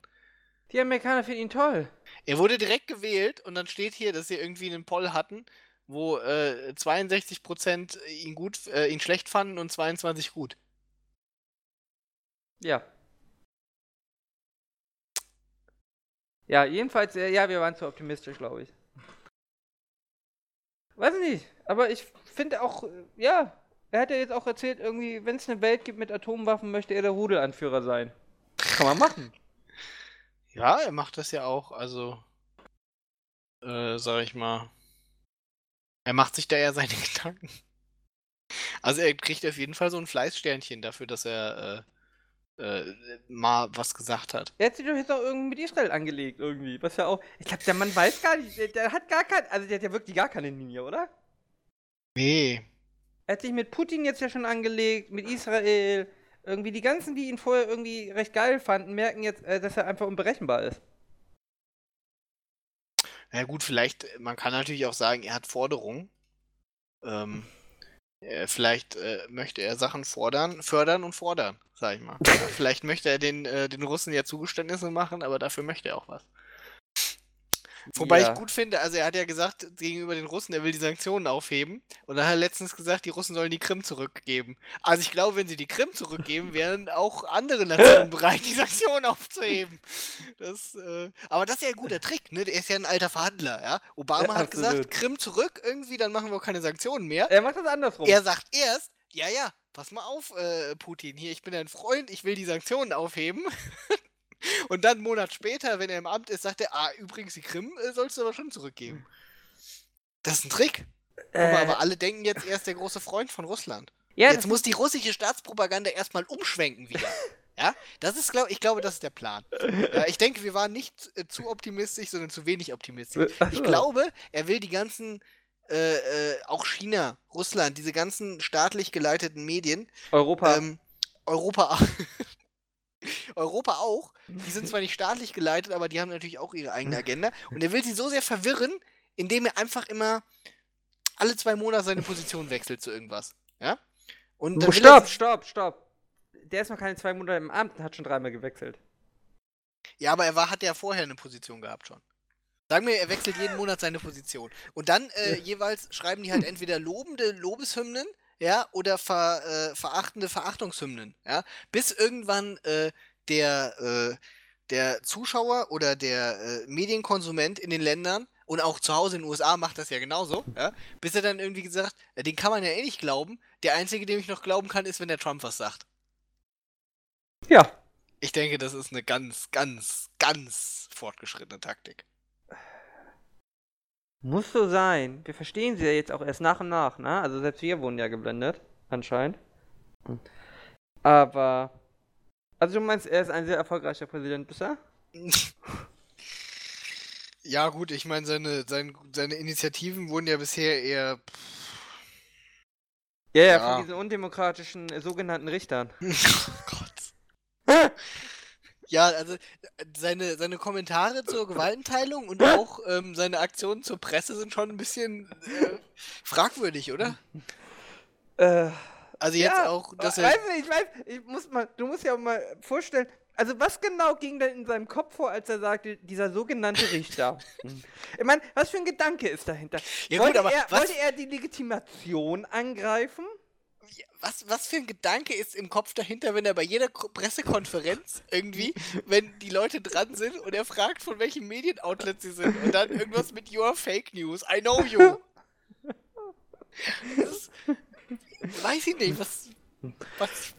Die Amerikaner finden ihn toll. Er wurde direkt gewählt und dann steht hier, dass sie irgendwie einen Poll hatten, wo äh, 62% ihn gut, äh, ihn schlecht fanden und 22 gut. Ja. Ja, jedenfalls, äh, ja, wir waren zu optimistisch, glaube ich. Weiß nicht, aber ich finde auch, äh, ja, er hat ja jetzt auch erzählt, irgendwie, wenn es eine Welt gibt mit Atomwaffen, möchte er der Rudelanführer sein. Kann man machen. Ja, er macht das ja auch, also, äh, sag ich mal, er macht sich da ja seine (laughs) Gedanken. Also er kriegt auf jeden Fall so ein Fleißsternchen dafür, dass er, äh, äh, mal was gesagt hat. Er hat sich doch jetzt auch irgendwie mit Israel angelegt, irgendwie. Was ja auch. Ich glaube, der Mann weiß gar nicht, der, der hat gar kein. Also der hat ja wirklich gar keine Linie, oder? Nee. Er hat sich mit Putin jetzt ja schon angelegt, mit Israel. Irgendwie die ganzen, die ihn vorher irgendwie recht geil fanden, merken jetzt, äh, dass er einfach unberechenbar ist. Na gut, vielleicht, man kann natürlich auch sagen, er hat Forderungen. Ähm, äh, vielleicht äh, möchte er Sachen fordern, fördern und fordern, sag ich mal. (laughs) vielleicht möchte er den, äh, den Russen ja Zugeständnisse machen, aber dafür möchte er auch was. Wobei Ja. ich gut finde, also er hat ja gesagt gegenüber den Russen, er will die Sanktionen aufheben. Und dann hat er letztens gesagt, die Russen sollen die Krim zurückgeben. Also ich glaube, wenn sie die Krim zurückgeben, (laughs) wären auch andere Nationen bereit, die Sanktionen aufzuheben. Das, äh, aber das ist ja ein guter Trick, ne? Der ist ja ein alter Verhandler, ja. Obama Ja, hat gesagt. Krim zurück irgendwie, dann machen wir auch keine Sanktionen mehr. Er macht das andersrum. Er sagt erst, ja, ja, pass mal auf, äh, Putin, hier, ich bin dein Freund, ich will die Sanktionen aufheben. (laughs) Und dann einen Monat später, wenn er im Amt ist, sagt er, ah, übrigens, die Krim äh, sollst du aber schon zurückgeben. Das ist ein Trick. Mal, Äh, aber alle denken jetzt, er ist der große Freund von Russland. ja, jetzt muss die russische Staatspropaganda erstmal umschwenken wieder. (laughs) Ja, das ist, glaub, ich glaube, das ist der Plan. Ja, ich denke, wir waren nicht äh, zu optimistisch, sondern zu wenig optimistisch. Ich (laughs) glaube, er will die ganzen, äh, äh, auch China, Russland, diese ganzen staatlich geleiteten Medien, Europa. ähm, Europa, Europa auch, die sind zwar (laughs) nicht staatlich geleitet, aber die haben natürlich auch ihre eigene Agenda. Und er will sie so sehr verwirren, indem er einfach immer alle zwei Monate seine Position wechselt zu irgendwas. Ja? Und dann er stopp, stopp, stopp. Der ist noch keine zwei Monate im Amt und hat schon dreimal gewechselt. Ja, aber er war, hat ja vorher eine Position gehabt schon. Sagen wir, er wechselt jeden Monat seine Position. Und dann äh, jeweils schreiben die halt (laughs) entweder lobende Lobeshymnen, ja, oder ver, äh, verachtende Verachtungshymnen, ja. Bis irgendwann äh, der, äh, der Zuschauer oder der äh, Medienkonsument in den Ländern und auch zu Hause in den USA macht das ja genauso, ja, bis er dann irgendwie gesagt, äh, den kann man ja eh nicht glauben. Der einzige, dem ich noch glauben kann, ist, wenn der Trump was sagt. Ja. Ich denke, das ist eine ganz, ganz, ganz fortgeschrittene Taktik. Muss so sein. Wir verstehen sie ja jetzt auch erst nach und nach, ne? Also selbst wir wurden ja geblendet, anscheinend. Hm. Aber. Also du meinst, er ist ein sehr erfolgreicher Präsident bisher? Ja, gut, ich meine, seine, sein, seine Initiativen wurden ja bisher eher. Ja, ja, Ja. von diesen undemokratischen äh, sogenannten Richtern. (laughs) Oh Gott. Ja, also seine, seine Kommentare zur Gewaltenteilung und auch ähm, seine Aktionen zur Presse sind schon ein bisschen äh, fragwürdig, oder? Äh, Also jetzt ja, auch, dass er. du, ich weiß, ich muss mal, du musst ja mal vorstellen, also was genau ging denn in seinem Kopf vor, als er sagte, dieser sogenannte Richter? (laughs) Ich meine, was für ein Gedanke ist dahinter? Ja, gut, wollte, aber er, was- wollte er die Legitimation angreifen? Was, was für ein Gedanke ist im Kopf dahinter, wenn er bei jeder Ko- Pressekonferenz irgendwie, (laughs) wenn die Leute dran sind und er fragt, von welchem Medienoutlet sie sind und dann irgendwas mit Your Fake News, I know you. (laughs) Das ist, weiß ich nicht, was. was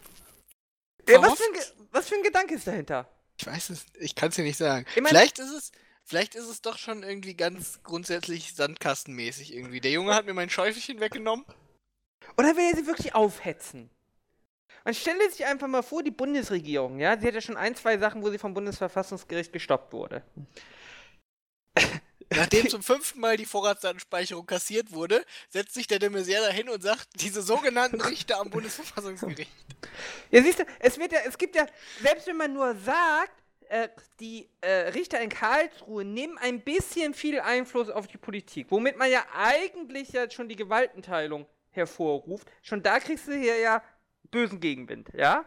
Ja, was, für ein, was für ein Gedanke ist dahinter? Ich weiß es, ich kann es dir nicht sagen. Ich mein- vielleicht ist es, vielleicht ist es doch schon irgendwie ganz grundsätzlich sandkastenmäßig irgendwie. Der Junge hat mir mein Schäufelchen weggenommen. Oder will er sie wirklich aufhetzen? Man stelle sich einfach mal vor, die Bundesregierung, ja, sie hat ja schon ein, zwei Sachen, wo sie vom Bundesverfassungsgericht gestoppt wurde. Nachdem (laughs) zum fünften Mal die Vorratsdatenspeicherung kassiert wurde, setzt sich der de Maizière dahin und sagt, diese sogenannten Richter am Bundesverfassungsgericht. Ja, siehst du, es wird ja, es gibt ja, selbst wenn man nur sagt, äh, die äh, Richter in Karlsruhe nehmen ein bisschen viel Einfluss auf die Politik, womit man ja eigentlich ja schon die Gewaltenteilung hervorruft. Schon da kriegst du hier ja bösen Gegenwind, ja?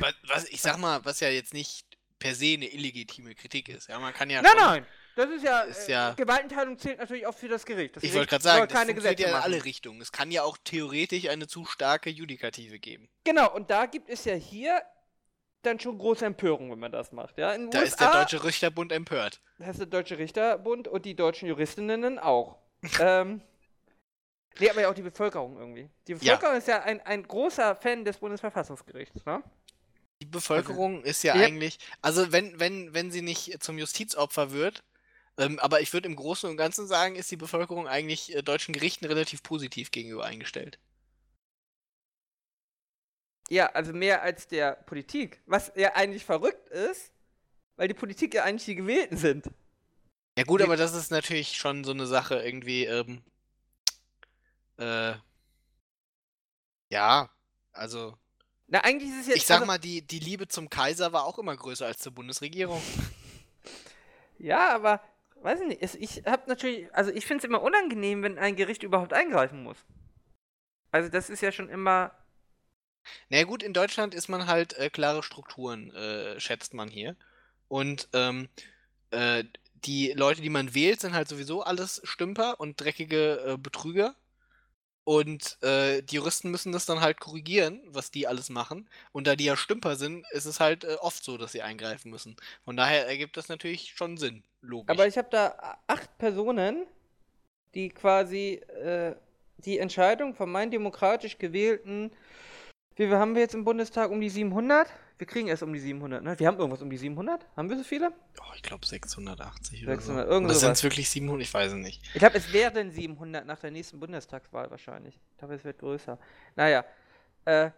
Was, was, ich sag mal, was ja jetzt nicht per se eine illegitime Kritik ist. Ja, man kann ja nein, nein, das ist ja, Ist äh, ja- Gewaltenteilung zählt natürlich auch für das Gericht. Das Ich wollte gerade sagen, das Gesetze ja in alle Richtungen. Es kann ja auch theoretisch eine zu starke Judikative geben. Genau, und da gibt es ja hier dann schon große Empörung, wenn man das macht, ja? In Da USA, ist der Deutsche Richterbund empört. Das ist der Deutsche Richterbund und die deutschen Juristinnen auch. (laughs) ähm, nee, aber ja auch die Bevölkerung irgendwie. Die Bevölkerung ist ja ein, ein großer Fan des Bundesverfassungsgerichts, ne? Die Bevölkerung ist ja Ja. eigentlich, also wenn, wenn, wenn sie nicht zum Justizopfer wird, ähm, aber ich würde im Großen und Ganzen sagen, ist die Bevölkerung eigentlich äh, deutschen Gerichten relativ positiv gegenüber eingestellt. Ja, also mehr als der Politik. Was ja eigentlich verrückt ist, weil die Politik ja eigentlich die Gewählten sind. Ja gut, aber das ist natürlich schon so eine Sache irgendwie, ähm, äh, ja, also, Na, eigentlich ist es jetzt. ich sag also, mal, die, die Liebe zum Kaiser war auch immer größer als zur Bundesregierung. (laughs) Ja, aber, weiß ich nicht. Ich hab natürlich. Also, ich finde es immer unangenehm, wenn ein Gericht überhaupt eingreifen muss. Also, das ist ja schon immer. Na gut, in Deutschland ist man halt äh, klare Strukturen, äh, schätzt man hier. Und ähm, äh, die Leute, die man wählt, sind halt sowieso alles Stümper und dreckige äh, Betrüger. Und äh, die Juristen müssen das dann halt korrigieren, was die alles machen. Und da die ja Stümper sind, ist es halt äh, oft so, dass sie eingreifen müssen. Von daher ergibt das natürlich schon Sinn, logisch. Aber ich habe da acht Personen, die quasi äh, die Entscheidung von meinen demokratisch gewählten. Wie viel haben wir jetzt im Bundestag? Um die 700? Wir kriegen erst um die 700, ne? Wir haben irgendwas um die 700? Haben wir so viele? oh, ich glaube 680 600, oder so. irgend Oder sind es wirklich 700? Ich weiß es nicht. Ich glaube, es werden 700 nach der nächsten Bundestagswahl wahrscheinlich. Ich glaube, es wird größer. Naja. Äh,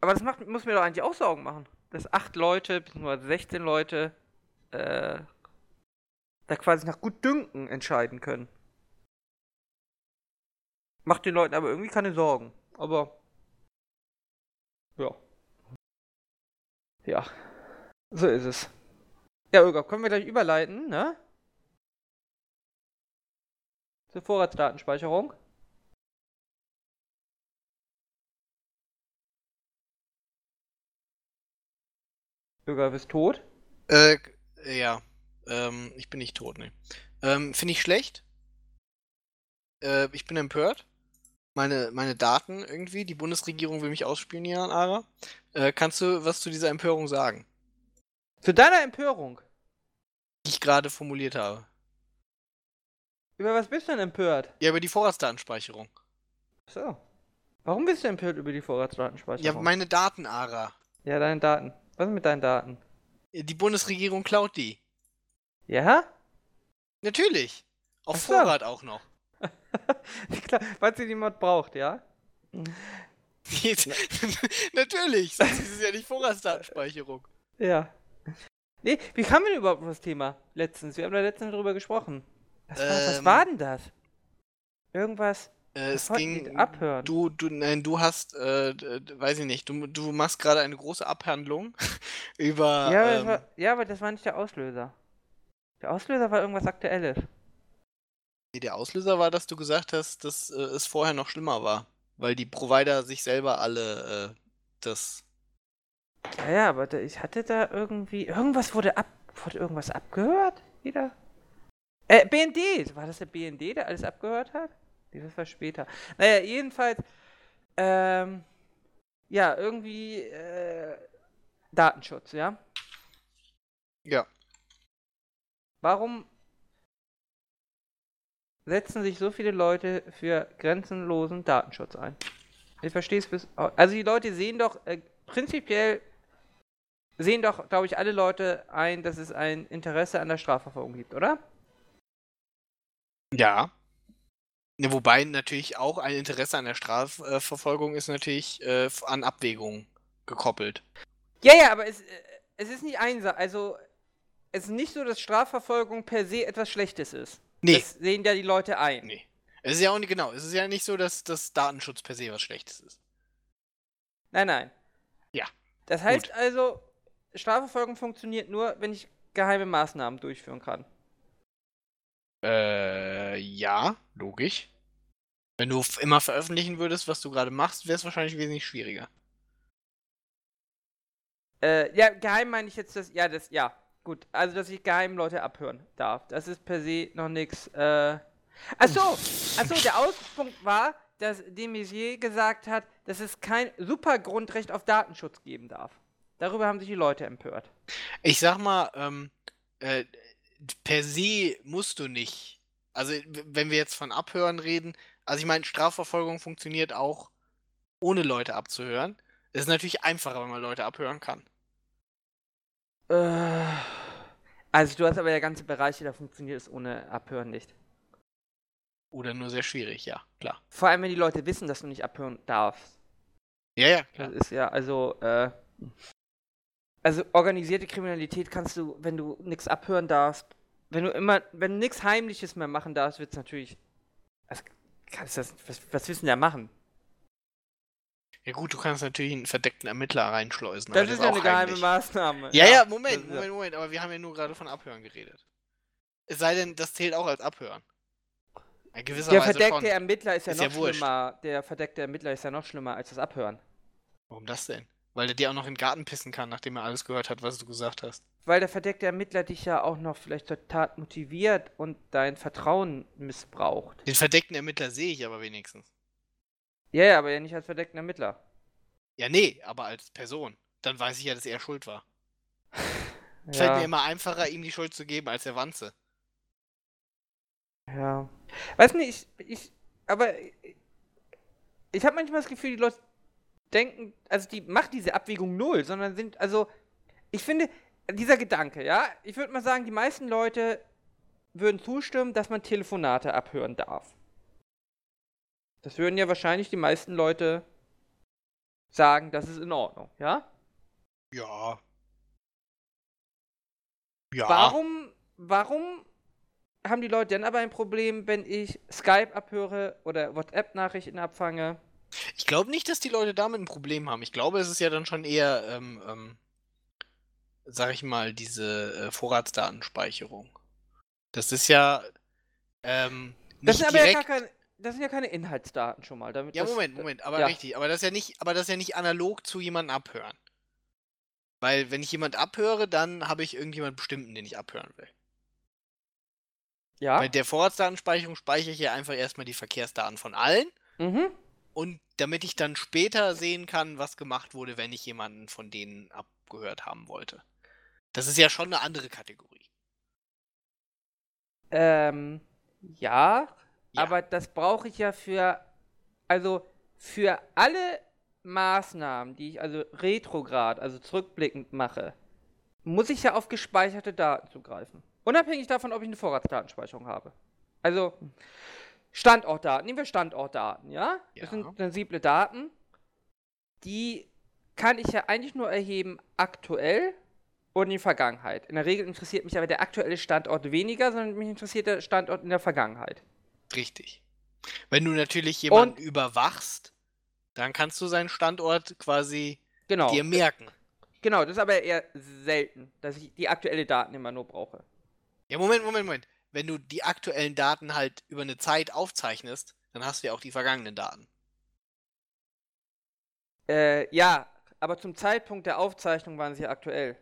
aber das macht, muss mir doch eigentlich auch Sorgen machen. Dass acht Leute, beziehungsweise 16 Leute, äh, da quasi nach Gutdünken entscheiden können. Macht den Leuten aber irgendwie keine Sorgen. Aber. Ja. Ja. So ist es. Ja, Olga, können wir gleich überleiten, ne? Zur Vorratsdatenspeicherung. Olga, bist tot? Äh, ja. Ähm, ich bin nicht tot, ne. Ähm, finde ich schlecht. Äh, ich bin empört. Meine, meine Daten irgendwie, die Bundesregierung will mich ausspionieren, Ara. Äh, kannst du was zu dieser Empörung sagen, Zu deiner Empörung. die ich gerade formuliert habe? Über was bist du denn empört? Ja, über die Vorratsdatenspeicherung. So. Warum bist du empört über die Ja, Vorratsdatenspeicherung? meine Daten, Ara. ja, deine Daten. Was ist mit deinen Daten? Die Bundesregierung klaut die. Ja? Natürlich. Auf. Vorrat auch noch. (laughs) Klar, weil sie die Mod braucht, ja? (laughs) Natürlich, sonst ist es ja nicht Vorratsdatenspeicherung. Ja. Nee, wie kam denn überhaupt auf das Thema letztens? Wir haben da letztens drüber gesprochen. Was war, was Ähm, war denn das? Irgendwas. Äh, Was es ging. abhören? Du, du, nein, du hast, äh, weiß ich nicht, du, du machst gerade eine große Abhandlung (laughs) über. ja, aber das ähm, war, ja, aber das war nicht der Auslöser. Der Auslöser war irgendwas Aktuelles. nee, der Auslöser war, dass du gesagt hast, dass äh, es vorher noch schlimmer war. Weil die Provider sich selber alle äh, das. Ja, ja, aber da, ich hatte da irgendwie. Irgendwas wurde ab. Wurde irgendwas abgehört? Wieder? Äh, BND! War das der BND, der alles abgehört hat? Das war später. Naja, jedenfalls. Ähm. Ja, irgendwie. Äh, Datenschutz, ja? Ja. Warum setzen sich so viele Leute für grenzenlosen Datenschutz ein? Ich verstehe es bis. Also die Leute sehen doch äh, prinzipiell sehen doch, glaube ich, alle Leute ein, dass es ein Interesse an der Strafverfolgung gibt, oder? Ja. Wobei natürlich auch ein Interesse an der Strafverfolgung ist natürlich äh, an Abwägungen gekoppelt. Ja, ja, aber es, äh, es ist nicht einsam. Also es ist nicht so, dass Strafverfolgung per se etwas Schlechtes ist. Nee. Das sehen ja die Leute ein. Nee. Es ist ja auch nicht genau. Es ist ja nicht so, dass das Datenschutz per se was Schlechtes ist. Nein, nein. Ja, Das heißt gut. also, Strafverfolgung funktioniert nur, wenn ich geheime Maßnahmen durchführen kann. Äh, ja, logisch. Wenn du immer veröffentlichen würdest, was du gerade machst, wäre es wahrscheinlich wesentlich schwieriger. Äh, ja, geheim meine ich jetzt das, ja, das, ja, gut. Also, dass ich geheim Leute abhören darf. Das ist per se noch nichts, äh. Achso, achso, der Ausgangspunkt war, dass de Maizière gesagt hat, dass es kein Supergrundrecht auf Datenschutz geben darf. Darüber haben sich die Leute empört. Ich sag mal, ähm, äh, per se musst du nicht. Also, wenn wir jetzt von Abhören reden, also ich meine, Strafverfolgung funktioniert auch ohne Leute abzuhören. Es ist natürlich einfacher, wenn man Leute abhören kann. Äh. Also, du hast aber ja ganze Bereiche, da funktioniert es ohne Abhören nicht. Oder nur sehr schwierig, ja, klar. Vor allem, wenn die Leute wissen, dass du nicht abhören darfst. Ja, ja, Das klar. ist ja, also, äh, also organisierte Kriminalität kannst du, wenn du nichts abhören darfst, wenn du immer, wenn du nichts Heimliches mehr machen darfst, wird es natürlich. Was, kannst das, was, was willst du denn da machen? Ja gut, du kannst natürlich einen verdeckten Ermittler reinschleusen. Das ist ja eine geheime heimlich. Maßnahme. Ja, ja, das Moment, ja- Moment, Moment, aber wir haben ja nur gerade von Abhören geredet. Es sei denn, das zählt auch als Abhören. In gewisser Der Weise verdeckte schon. Ermittler ist ja Ist noch ja wurscht. schlimmer. Der verdeckte Ermittler ist ja noch schlimmer als das Abhören. Warum das denn? Weil der dir auch noch in den Garten pissen kann, nachdem er alles gehört hat, was du gesagt hast. Weil der verdeckte Ermittler dich ja auch noch vielleicht zur Tat motiviert und dein Vertrauen missbraucht. Den verdeckten Ermittler sehe ich aber wenigstens. Ja, ja, aber ja nicht als verdeckten Ermittler. Ja, nee, aber als Person. Dann weiß ich ja, dass er schuld war. (laughs) Fällt Ja. mir immer einfacher, ihm die Schuld zu geben, als der Wanze. Ja. Weiß nicht, ich, ich aber ich, ich habe manchmal das Gefühl, die Leute denken, also die machen diese Abwägung null, sondern sind, also ich finde, dieser Gedanke, ja, ich würde mal sagen, die meisten Leute würden zustimmen, dass man Telefonate abhören darf. Das würden ja wahrscheinlich die meisten Leute sagen, das ist in Ordnung, ja? Ja. Ja. Warum, warum haben die Leute dann aber ein Problem, wenn ich Skype abhöre oder WhatsApp-Nachrichten abfange? Ich glaube nicht, dass die Leute damit ein Problem haben. Ich glaube, es ist ja dann schon eher, ähm, ähm, sag ich mal, diese äh, Vorratsdatenspeicherung. Das ist ja ähm, Das sind aber ja gar keine, das sind ja keine Inhaltsdaten schon mal. Damit Ja, das, Moment, Moment, aber ja. richtig. Aber das ist ja nicht, aber das ist ja nicht analog zu jemandem abhören. Weil wenn ich jemand abhöre, dann habe ich irgendjemand bestimmten, den ich abhören will. Ja. Bei der Vorratsdatenspeicherung speichere ich ja einfach erstmal die Verkehrsdaten von allen. Mhm. Und damit ich dann später sehen kann, was gemacht wurde, wenn ich jemanden von denen abgehört haben wollte. Das ist ja schon eine andere Kategorie. Ähm, ja, Ja. aber das brauche ich ja für, also für alle Maßnahmen, die ich also retrograd, also zurückblickend mache, muss ich ja auf gespeicherte Daten zugreifen. Unabhängig davon, ob ich eine Vorratsdatenspeicherung habe. Also Standortdaten, nehmen wir Standortdaten, ja? Ja. Das sind sensible Daten, die kann ich ja eigentlich nur erheben aktuell und in der Vergangenheit. In der Regel interessiert mich aber der aktuelle Standort weniger, sondern mich interessiert der Standort in der Vergangenheit. Richtig. Wenn du natürlich jemanden Und- überwachst, dann kannst du seinen Standort quasi Genau. dir merken. Genau, das ist aber eher selten, dass ich die aktuelle Daten immer nur brauche. Ja, Moment, Moment, Moment. Wenn du die aktuellen Daten halt über eine Zeit aufzeichnest, dann hast du ja auch die vergangenen Daten. Äh, ja, aber zum Zeitpunkt der Aufzeichnung waren sie ja aktuell.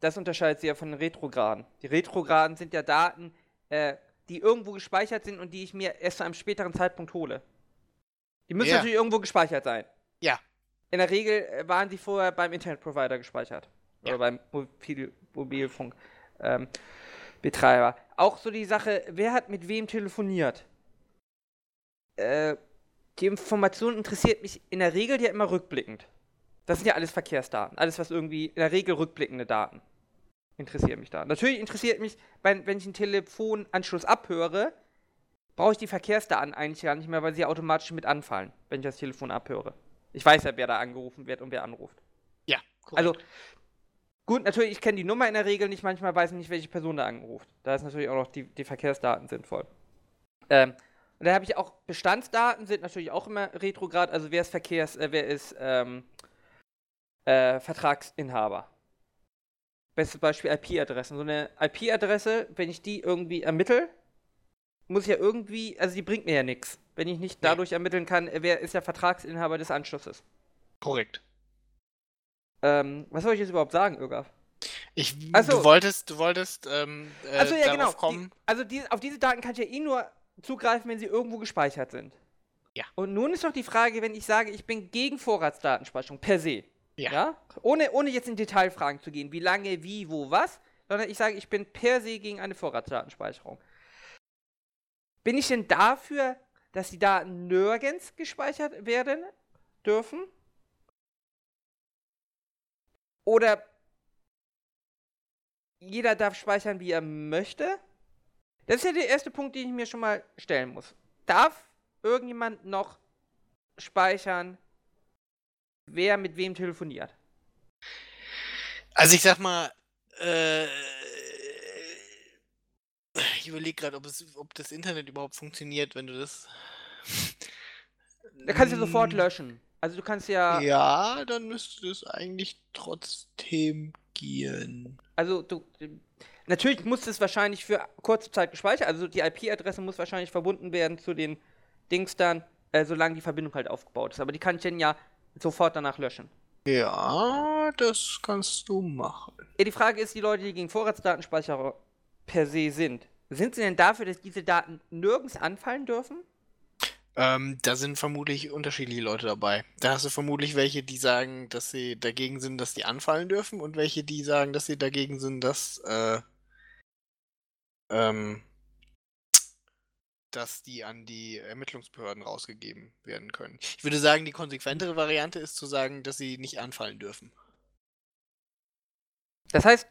Das unterscheidet sie ja von den Retrograden. Die Retrograden sind ja Daten, äh, die irgendwo gespeichert sind und die ich mir erst zu einem späteren Zeitpunkt hole. Die müssen Ja. natürlich irgendwo gespeichert sein. Ja. In der Regel äh, waren sie vorher beim Internetprovider gespeichert. Ja. Oder beim Mobil Mobilfunk. Ähm. Auch so die Sache, wer hat mit wem telefoniert? Äh, die Information interessiert mich in der Regel ja immer rückblickend. Das sind ja alles Verkehrsdaten. Alles, was irgendwie in der Regel rückblickende Daten interessiert mich da. Natürlich interessiert mich, wenn, wenn ich einen Telefonanschluss abhöre, brauche ich die Verkehrsdaten eigentlich gar nicht mehr, weil sie automatisch mit anfallen, wenn ich das Telefon abhöre. Ich weiß ja, wer da angerufen wird und wer anruft. Ja, korrekt. Also, gut, natürlich, ich kenne die Nummer in der Regel nicht, manchmal weiß ich nicht, welche Person da angeruft. Da ist natürlich auch noch die, die Verkehrsdaten sinnvoll. Ähm, und da habe ich auch Bestandsdaten, sind natürlich auch immer retrograd, also wer ist Verkehrs, äh, wer ist ähm, äh, Vertragsinhaber. Bestes Beispiel IP-Adressen. So eine IP-Adresse, wenn ich die irgendwie ermittle, muss ich ja irgendwie, also die bringt mir ja nichts, wenn ich nicht dadurch ermitteln kann, äh, wer ist der Vertragsinhaber des Anschlusses. korrekt. Ähm, was soll ich jetzt überhaupt sagen, Irgaf? Ich, Ach so. Du wolltest, du wolltest ähm, äh, Also ja, darauf genau. kommen. Die, also die, auf diese Daten kann ich ja eh nur zugreifen, wenn sie irgendwo gespeichert sind. Ja. Und nun ist doch die Frage, wenn ich sage, ich bin gegen Vorratsdatenspeicherung per se. Ja. Ohne, ohne jetzt in Detailfragen zu gehen, wie lange, wie, wo, was, sondern ich sage, ich bin per se gegen eine Vorratsdatenspeicherung. Bin ich denn dafür, dass die Daten nirgends gespeichert werden dürfen? Oder jeder darf speichern, wie er möchte? Das ist ja der erste Punkt, den ich mir schon mal stellen muss. Darf irgendjemand noch speichern, wer mit wem telefoniert. Also ich sag mal, äh, ich überlege gerade, ob, ob das Internet überhaupt funktioniert, wenn du das. Da kannst du sofort löschen. Also du kannst ja. Ja, dann müsste das eigentlich trotzdem gehen. Also du. Natürlich muss es wahrscheinlich für kurze Zeit gespeichert, also die IP-Adresse muss wahrscheinlich verbunden werden zu den Dings dann, äh, solange die Verbindung halt aufgebaut ist. Aber die kann ich dann ja sofort danach löschen. Ja, das kannst du machen. Ja, die Frage ist, die Leute, die gegen Vorratsdatenspeicher per se sind, sind sie denn dafür, dass diese Daten nirgends anfallen dürfen? Ähm, da sind vermutlich unterschiedliche Leute dabei. Da hast du vermutlich welche, die sagen, dass sie dagegen sind, dass die anfallen dürfen und welche, die sagen, dass sie dagegen sind, dass, äh, ähm, dass die an die Ermittlungsbehörden rausgegeben werden können. Ich würde sagen, die konsequentere Variante ist zu sagen, dass sie nicht anfallen dürfen. Das heißt,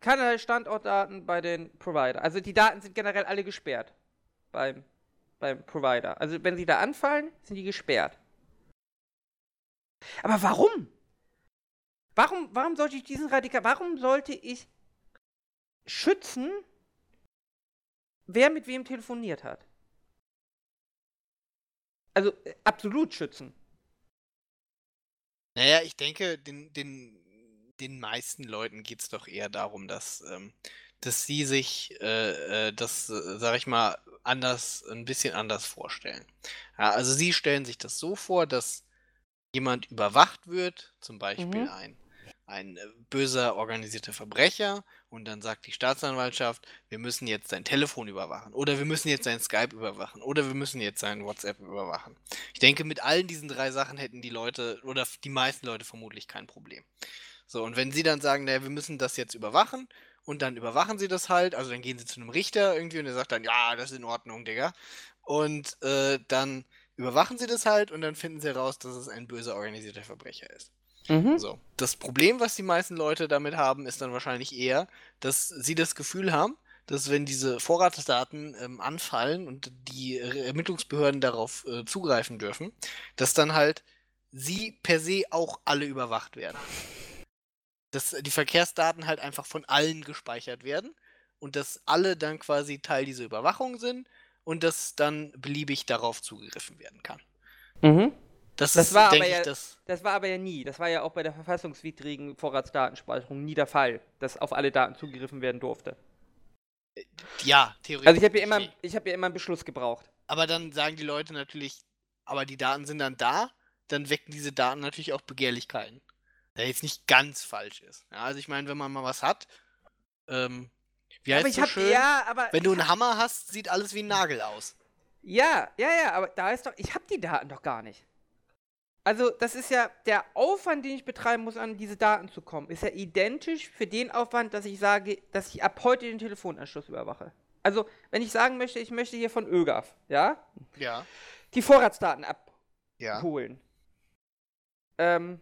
keinerlei Standortdaten bei den Provider. Also die Daten sind generell alle gesperrt beim beim Provider. Also wenn sie da anfallen, sind die gesperrt. Aber warum? Warum, warum sollte ich diesen Radikal, warum sollte ich schützen, wer mit wem telefoniert hat? Also äh, absolut schützen. Naja, ich denke, den, den, den meisten Leuten geht es doch eher darum, dass, ähm, dass sie sich äh, äh das, äh, sag ich mal, anders, ein bisschen anders vorstellen. Ja, also sie stellen sich das so vor, dass jemand überwacht wird, zum Beispiel mhm. ein, ein böser organisierter Verbrecher, und dann sagt die Staatsanwaltschaft, wir müssen jetzt sein Telefon überwachen oder wir müssen jetzt sein Skype überwachen oder wir müssen jetzt sein WhatsApp überwachen. Ich denke, mit allen diesen drei Sachen hätten die Leute oder die meisten Leute vermutlich kein Problem. So, und wenn sie dann sagen, naja, wir müssen das jetzt überwachen und dann überwachen sie das halt. Also dann gehen sie zu einem Richter irgendwie und der sagt dann, ja, das ist in Ordnung, Digga. Und äh, dann überwachen sie das halt und dann finden sie heraus, dass es ein böser organisierter Verbrecher ist. Mhm. So. Das Problem, was die meisten Leute damit haben, ist dann wahrscheinlich eher, dass sie das Gefühl haben, dass wenn diese Vorratsdaten ähm, anfallen und die Ermittlungsbehörden darauf äh, zugreifen dürfen, dass dann halt sie per se auch alle überwacht werden dass die Verkehrsdaten halt einfach von allen gespeichert werden und dass alle dann quasi Teil dieser Überwachung sind und dass dann beliebig darauf zugegriffen werden kann. Mhm. Das, das ist, war aber ja, das, das war aber ja nie. Das war ja auch bei der verfassungswidrigen Vorratsdatenspeicherung nie der Fall, dass auf alle Daten zugegriffen werden durfte. Äh, ja, theoretisch. Also ich habe ja immer, ich ja immer einen Beschluss gebraucht. Aber dann sagen die Leute natürlich, aber die Daten sind dann da, dann wecken diese Daten natürlich auch Begehrlichkeiten der jetzt nicht ganz falsch ist. Ja, also ich meine, wenn man mal was hat, ähm, wie heißt aber so schön? Ja, aber wenn du einen Hammer hast, sieht alles wie ein Nagel aus. Ja, ja, ja, aber da ist doch, ich habe die Daten doch gar nicht. Also das ist ja der Aufwand, den ich betreiben muss, an diese Daten zu kommen, ist ja identisch für den Aufwand, dass ich sage, dass ich ab heute den Telefonanschluss überwache. Also wenn ich sagen möchte, ich möchte hier von ÖGAF, ja? Ja. Die Vorratsdaten abholen. Ja. Ähm,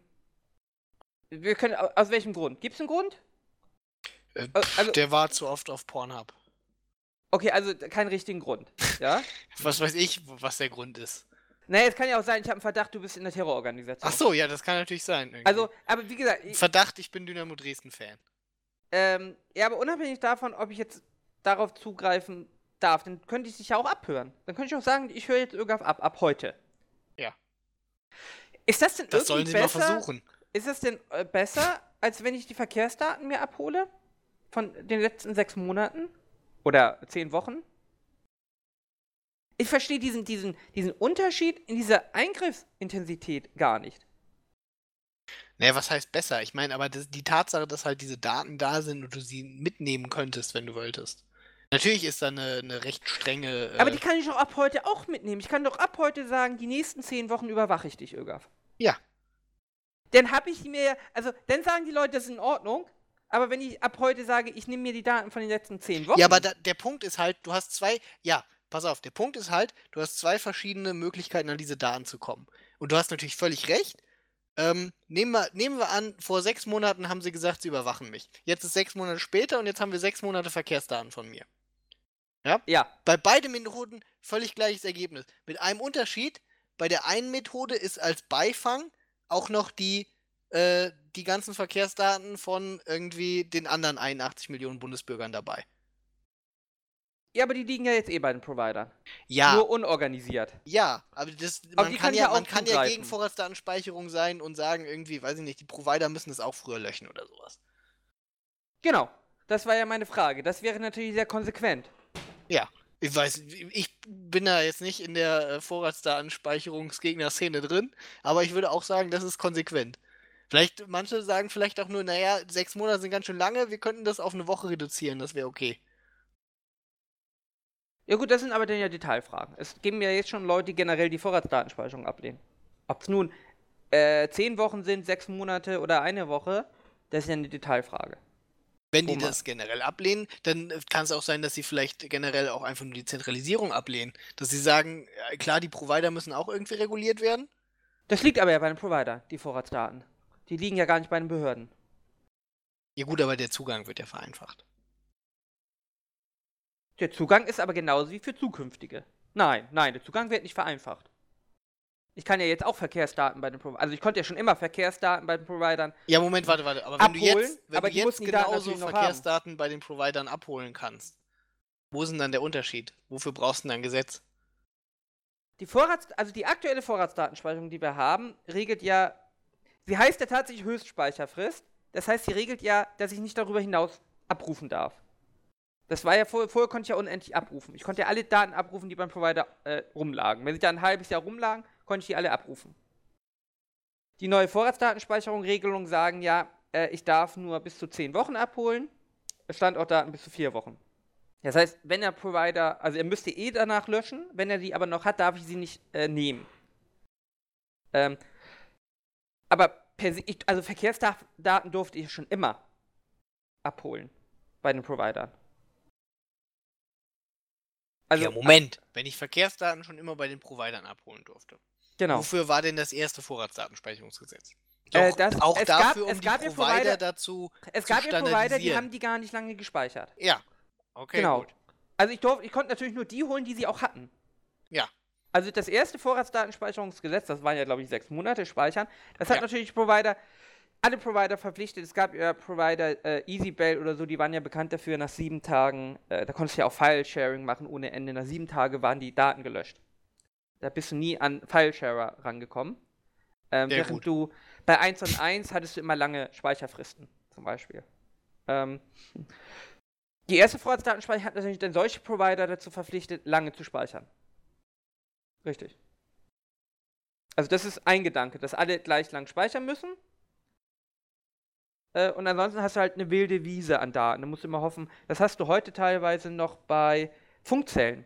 wir können, aus welchem Grund? Gibt es einen Grund? Äh, also, der war zu oft auf Pornhub. Okay, also keinen richtigen Grund, ja? (laughs) was weiß ich, was der Grund ist. Naja, es kann ja auch sein, ich habe einen Verdacht, du bist in der Terrororganisation. Ach so, ja, das kann natürlich sein. Irgendwie. Also, aber wie gesagt. Ich, Verdacht, ich bin Dynamo Dresden-Fan. Ähm, ja, aber unabhängig davon, ob ich jetzt darauf zugreifen darf, dann könnte ich dich ja auch abhören. Dann könnte ich auch sagen, ich höre jetzt irgendwas ab, ab heute. Ja. Ist das denn das irgendwie besser? Das sollen sie mal versuchen. Ist es denn äh, besser, als wenn ich die Verkehrsdaten mir abhole? Von den letzten sechs Monaten? Oder zehn Wochen? Ich verstehe diesen, diesen, diesen Unterschied in dieser Eingriffsintensität gar nicht. Naja, was heißt besser? Ich meine, aber das, die Tatsache, dass halt diese Daten da sind und du sie mitnehmen könntest, wenn du wolltest. Natürlich ist da eine, eine recht strenge. Äh aber die kann ich doch ab heute auch mitnehmen. Ich kann doch ab heute sagen, die nächsten zehn Wochen überwache ich dich, Ögaf. Ja, dann habe ich mir, also dann sagen die Leute, das ist in Ordnung. Aber wenn ich ab heute sage, ich nehme mir die Daten von den letzten zehn Wochen. Ja, aber da, der Punkt ist halt, du hast zwei, ja, pass auf, der Punkt ist halt, du hast zwei verschiedene Möglichkeiten, an diese Daten zu kommen. Und du hast natürlich völlig recht. Ähm, nehmen, wir, nehmen wir an, vor sechs Monaten haben sie gesagt, sie überwachen mich. Jetzt ist sechs Monate später und jetzt haben wir sechs Monate Verkehrsdaten von mir. Ja? Ja. Bei beiden Methoden völlig gleiches Ergebnis. Mit einem Unterschied, bei der einen Methode ist als Beifang auch noch die, äh, die ganzen Verkehrsdaten von irgendwie den anderen 81 Millionen Bundesbürgern dabei. Ja, aber die liegen ja jetzt eh bei den Providern. Ja, Nur unorganisiert. ja, aber das, Aber man kann ja, ja man kann ja gegen. Vorratsdatenspeicherung sein und sagen irgendwie, weiß ich nicht, die Provider müssen es auch früher löschen oder sowas. Genau. Das war ja meine Frage. Das wäre natürlich sehr konsequent. Ich weiß, ich bin da jetzt nicht in der äh, Vorratsdatenspeicherungsgegner-Szene drin, aber ich würde auch sagen, das ist konsequent. Vielleicht, manche sagen vielleicht auch nur, naja, sechs Monate sind ganz schön lange, wir könnten das auf eine Woche reduzieren, das wäre okay. Ja gut, das sind aber dann ja Detailfragen. Es geben ja jetzt schon Leute, die generell die Vorratsdatenspeicherung ablehnen. Ob es nun äh, zehn Wochen sind, sechs Monate oder eine Woche, das ist ja eine Detailfrage. Wenn die das generell ablehnen, dann äh, kann es auch sein, dass sie vielleicht generell auch einfach nur die Zentralisierung ablehnen. Dass sie sagen, äh, klar, die Provider müssen auch irgendwie reguliert werden. Das liegt aber ja bei den Provider, die Vorratsdaten. Die liegen ja gar nicht bei den Behörden. Ja gut, aber der Zugang wird ja vereinfacht. Der Zugang ist aber genauso wie für zukünftige. Nein, nein, der Zugang wird nicht vereinfacht. Ich kann ja jetzt auch Verkehrsdaten bei den Providern. Also ich konnte ja schon immer Verkehrsdaten bei den Providern. Ja, Moment, warte, warte. Aber wenn du Abholen, jetzt, wenn aber du jetzt genauso noch haben. Verkehrsdaten bei den Providern abholen kannst, wo ist denn dann der Unterschied? Wofür brauchst du denn ein Gesetz? Die Vorrats, also die aktuelle Vorratsdatenspeicherung, die wir haben, regelt ja, sie heißt ja tatsächlich Höchstspeicherfrist. Das heißt, sie regelt ja, dass ich nicht darüber hinaus abrufen darf. Das war ja vorher, vorher konnte ich ja unendlich abrufen. Ich konnte ja alle Daten abrufen, die beim Provider äh, rumlagen. Wenn sie da ein halbes Jahr rumlagen, konnte ich die alle abrufen. Die neue Vorratsdatenspeicherung-Regelung sagen ja, äh, ich darf nur bis zu 10 Wochen abholen, Standortdaten bis zu 4 Wochen. Das heißt, wenn der Provider, also er müsste eh danach löschen, wenn er die aber noch hat, darf ich sie nicht äh, nehmen. Ähm, aber per se, ich, also Verkehrsdaten durfte ich schon immer abholen bei den Providern. Also, ja, Moment. Wenn ich Verkehrsdaten schon immer bei den Providern abholen durfte. genau. Wofür war denn das erste Vorratsdatenspeicherungsgesetz? Äh, Doch, das- auch es gab- dafür, um es die gab ja Provider, Provider- dazu. Es gab ja Provider, die haben die gar nicht lange gespeichert. Ja. Okay, genau. gut. Also ich, durf, ich konnte natürlich nur die holen, die sie auch hatten. Ja. Also das erste Vorratsdatenspeicherungsgesetz, das waren ja glaube ich sechs Monate speichern, das hat Ja. natürlich Provider, alle Provider verpflichtet. Es gab ja Provider, äh, EasyBail oder so, die waren ja bekannt dafür, nach sieben Tagen, äh, da konntest du ja auch File-Sharing machen ohne Ende. Nach sieben Tagen waren die Daten gelöscht. Da bist du nie an File-Sharer rangekommen. Ähm, während gut. du bei 1 und 1 hattest du immer lange Speicherfristen, zum Beispiel. Ähm, die erste Vorratsdatenspeicherung hat natürlich dann solche Provider dazu verpflichtet, lange zu speichern. Richtig. Also das ist ein Gedanke, dass alle gleich lang speichern müssen. Äh, und ansonsten hast du halt eine wilde Wiese an Daten. Da musst du immer hoffen, das hast du heute teilweise noch bei Funkzellen.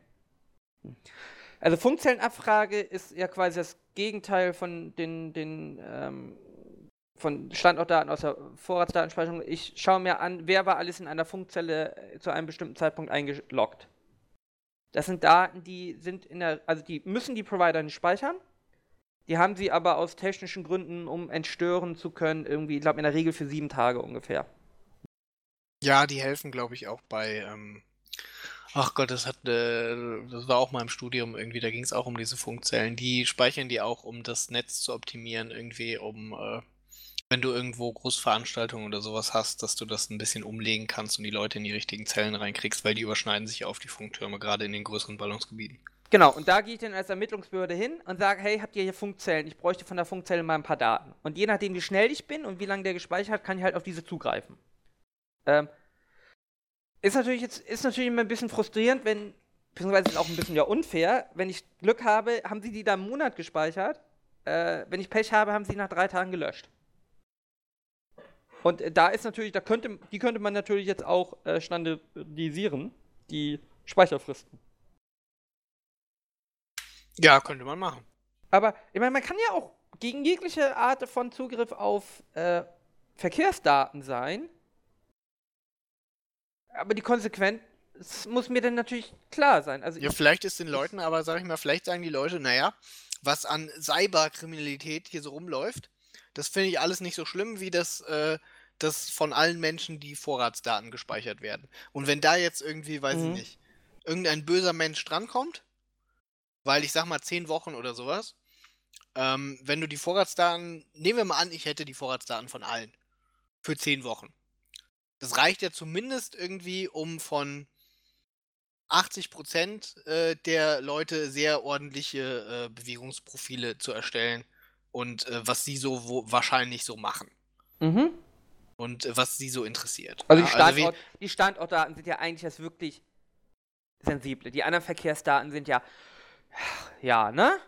Also Funkzellenabfrage ist ja quasi das Gegenteil von den, den ähm, von Standortdaten aus der Vorratsdatenspeicherung. Ich schaue mir an, wer war alles in einer Funkzelle äh, zu einem bestimmten Zeitpunkt eingeloggt. Das sind Daten, die sind in der, also die müssen die Provider nicht speichern. Die haben sie aber aus technischen Gründen, um entstören zu können, irgendwie, ich glaube in der Regel für sieben Tage ungefähr. Ja, die helfen, glaube ich, auch bei. Ähm, ach Gott, das hat, äh, das war auch mal im Studium irgendwie. Da ging es auch um diese Funkzellen. Die speichern die auch, um das Netz zu optimieren, irgendwie, um, äh, wenn du irgendwo Großveranstaltungen oder sowas hast, dass du das ein bisschen umlegen kannst und die Leute in die richtigen Zellen reinkriegst, weil die überschneiden sich auf die Funktürme, gerade in den größeren Ballungsgebieten. Genau, und da gehe ich dann als Ermittlungsbehörde hin und sage, hey, habt ihr hier Funkzellen? Ich bräuchte von der Funkzelle mal ein paar Daten. Und je nachdem, wie schnell ich bin und wie lange der gespeichert hat, kann ich halt auf diese zugreifen. Ähm, ist natürlich jetzt, ist natürlich immer ein bisschen frustrierend, wenn, beziehungsweise ist auch ein bisschen ja unfair, wenn ich Glück habe, haben sie die da einen Monat gespeichert. Äh, wenn ich Pech habe, haben sie nach drei Tagen gelöscht. Und äh, da ist natürlich, da könnte, die könnte man natürlich jetzt auch äh, standardisieren, die Speicherfristen. Ja, könnte man machen. Aber ich meine, man kann ja auch gegen jegliche Art von Zugriff auf äh, Verkehrsdaten sein. Aber die Konsequenz muss mir dann natürlich klar sein. Also Ja, ich, vielleicht ist den Leuten, aber sag ich mal, vielleicht sagen die Leute, naja, was an Cyberkriminalität hier so rumläuft, das finde ich alles nicht so schlimm, wie das, äh, das von allen Menschen die Vorratsdaten gespeichert werden. Und wenn da jetzt irgendwie, weiß Mhm. ich nicht, irgendein böser Mensch drankommt, weil ich sag mal zehn Wochen oder sowas, ähm, wenn du die Vorratsdaten, nehmen wir mal an, ich hätte die Vorratsdaten von allen. Für 10 Wochen. Das reicht ja zumindest irgendwie, um von 80% äh, der Leute sehr ordentliche äh, Bewegungsprofile zu erstellen und äh, was sie so wo, wahrscheinlich so machen. Mhm. Und äh, was sie so interessiert. Also, die, Standort, die Standortdaten sind ja eigentlich das wirklich sensible. Die anderen Verkehrsdaten sind ja. Ja, ne?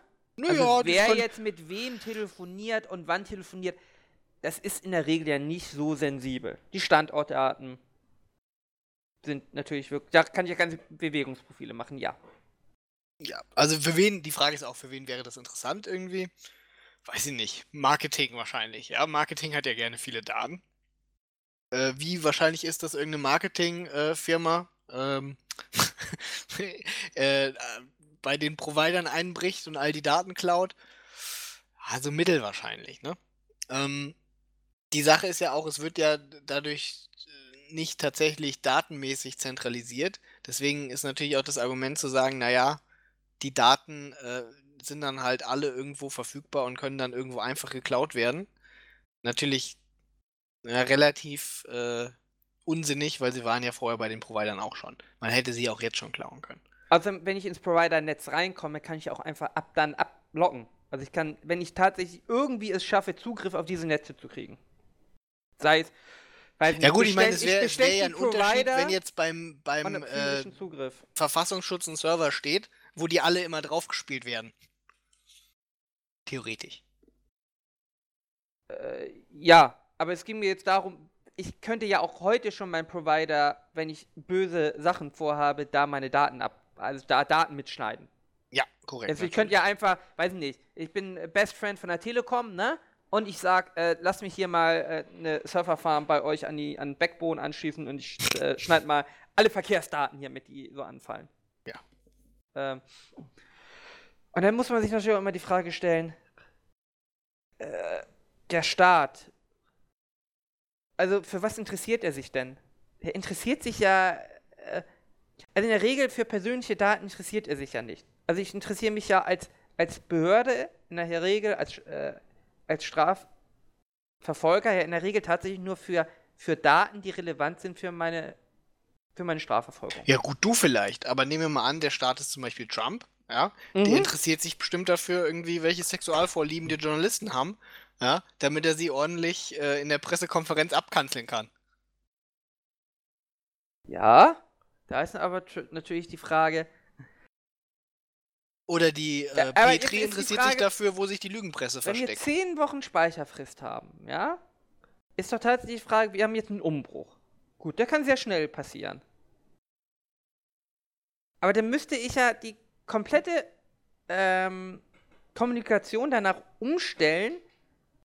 Also naja, das wer jetzt mit wem telefoniert und wann telefoniert, das ist in der Regel ja nicht so sensibel. Die Standortdaten sind natürlich wirklich. Da kann ich ja ganze Bewegungsprofile machen, ja. Ja, also für wen, die Frage ist auch, für wen wäre das interessant irgendwie? Weiß ich nicht. Marketing wahrscheinlich, ja. Marketing hat ja gerne viele Daten. Äh, wie wahrscheinlich ist das irgendeine Marketingfirma ähm, (laughs) äh, äh, bei den Providern einbricht und all die Daten klaut? Also mittelwahrscheinlich, ne? Ähm, die Sache ist ja auch, es wird ja dadurch äh, nicht tatsächlich datenmäßig zentralisiert. Deswegen ist natürlich auch das Argument zu sagen, naja, die Daten äh, sind dann halt alle irgendwo verfügbar und können dann irgendwo einfach geklaut werden. Natürlich ja, relativ äh, unsinnig, weil sie waren ja vorher bei den Providern auch schon. Man hätte sie auch jetzt schon klauen können. Also, wenn ich ins Provider-Netz reinkomme, kann ich auch einfach ab dann ablocken. Also, ich kann, wenn ich tatsächlich irgendwie es schaffe, Zugriff auf diese Netze zu kriegen. Sei es. Weiß Ja gut, ich meine, es wäre wär ja ein Unterschied, Provider wenn jetzt beim, beim äh. Verfassungsschutz ein Server steht, wo die alle immer draufgespielt werden. Theoretisch. Äh, ja, aber es ging mir jetzt darum, ich könnte ja auch heute schon meinen Provider, wenn ich böse Sachen vorhabe, da meine Daten ab, also da Daten mitschneiden. Ja, korrekt. Also ich könnte ja einfach, weiß ich nicht, ich bin Best Friend von der Telekom, ne? Und ich sag, äh, lass mich hier mal äh, eine Serverfarm bei euch an die an Backbone anschließen und ich äh, schneide mal alle Verkehrsdaten hier mit, die so anfallen. Ja. Ähm, und dann muss man sich natürlich auch immer die Frage stellen, äh, der Staat, also für was interessiert er sich denn? Er interessiert sich ja, äh, also in der Regel für persönliche Daten interessiert er sich ja nicht. Also ich interessiere mich ja als, als Behörde in der Regel, als, äh, als Strafverfolger ja in der Regel tatsächlich nur für, für Daten, die relevant sind für meine, für meine Strafverfolgung. Ja, gut, du vielleicht, aber nehmen wir mal an, der Staat ist zum Beispiel Trump, ja. Der Mhm. interessiert sich bestimmt dafür, irgendwie, welche Sexualvorlieben die Journalisten haben, ja, damit er sie ordentlich äh, in der Pressekonferenz abkanzeln kann. Ja, da ist aber natürlich die Frage, Oder die Ja, äh, jetzt Petri interessiert Frage, sich dafür, wo sich die Lügenpresse wenn wir versteckt. zehn Wochen Speicherfrist haben, ja, ist doch tatsächlich die Frage, wir haben jetzt einen Umbruch. Gut, der kann sehr schnell passieren. Aber dann müsste ich ja die komplette ähm, Kommunikation danach umstellen,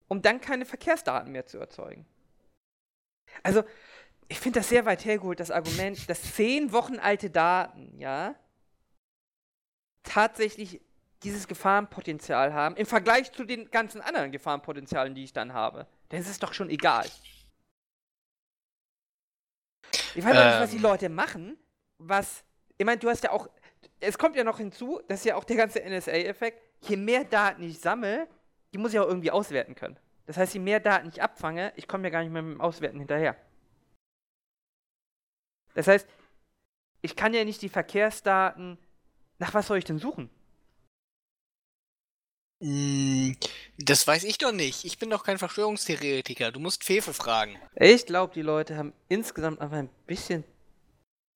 um dann keine Verkehrsdaten mehr zu erzeugen. Also, ich finde das sehr weit hergeholt, das Argument, dass zehn Wochen alte Daten, ja, tatsächlich dieses Gefahrenpotenzial haben, im Vergleich zu den ganzen anderen Gefahrenpotenzialen, die ich dann habe. Dann ist es doch schon egal. Ich weiß auch nicht, was die Ähm. Leute machen, was. Ich meine, du hast ja auch. Es kommt ja noch hinzu, das ist ja auch der ganze NSA-Effekt. Je mehr Daten ich sammle, die muss ich auch irgendwie auswerten können. Das heißt, je mehr Daten ich abfange, ich komme ja gar nicht mehr mit dem Auswerten hinterher. Das heißt, ich kann ja nicht die Verkehrsdaten. Nach was soll ich denn suchen? Mm, Das weiß ich doch nicht. Ich bin doch kein Verschwörungstheoretiker. Du musst Fefe fragen. Ich glaube, die Leute haben insgesamt einfach ein bisschen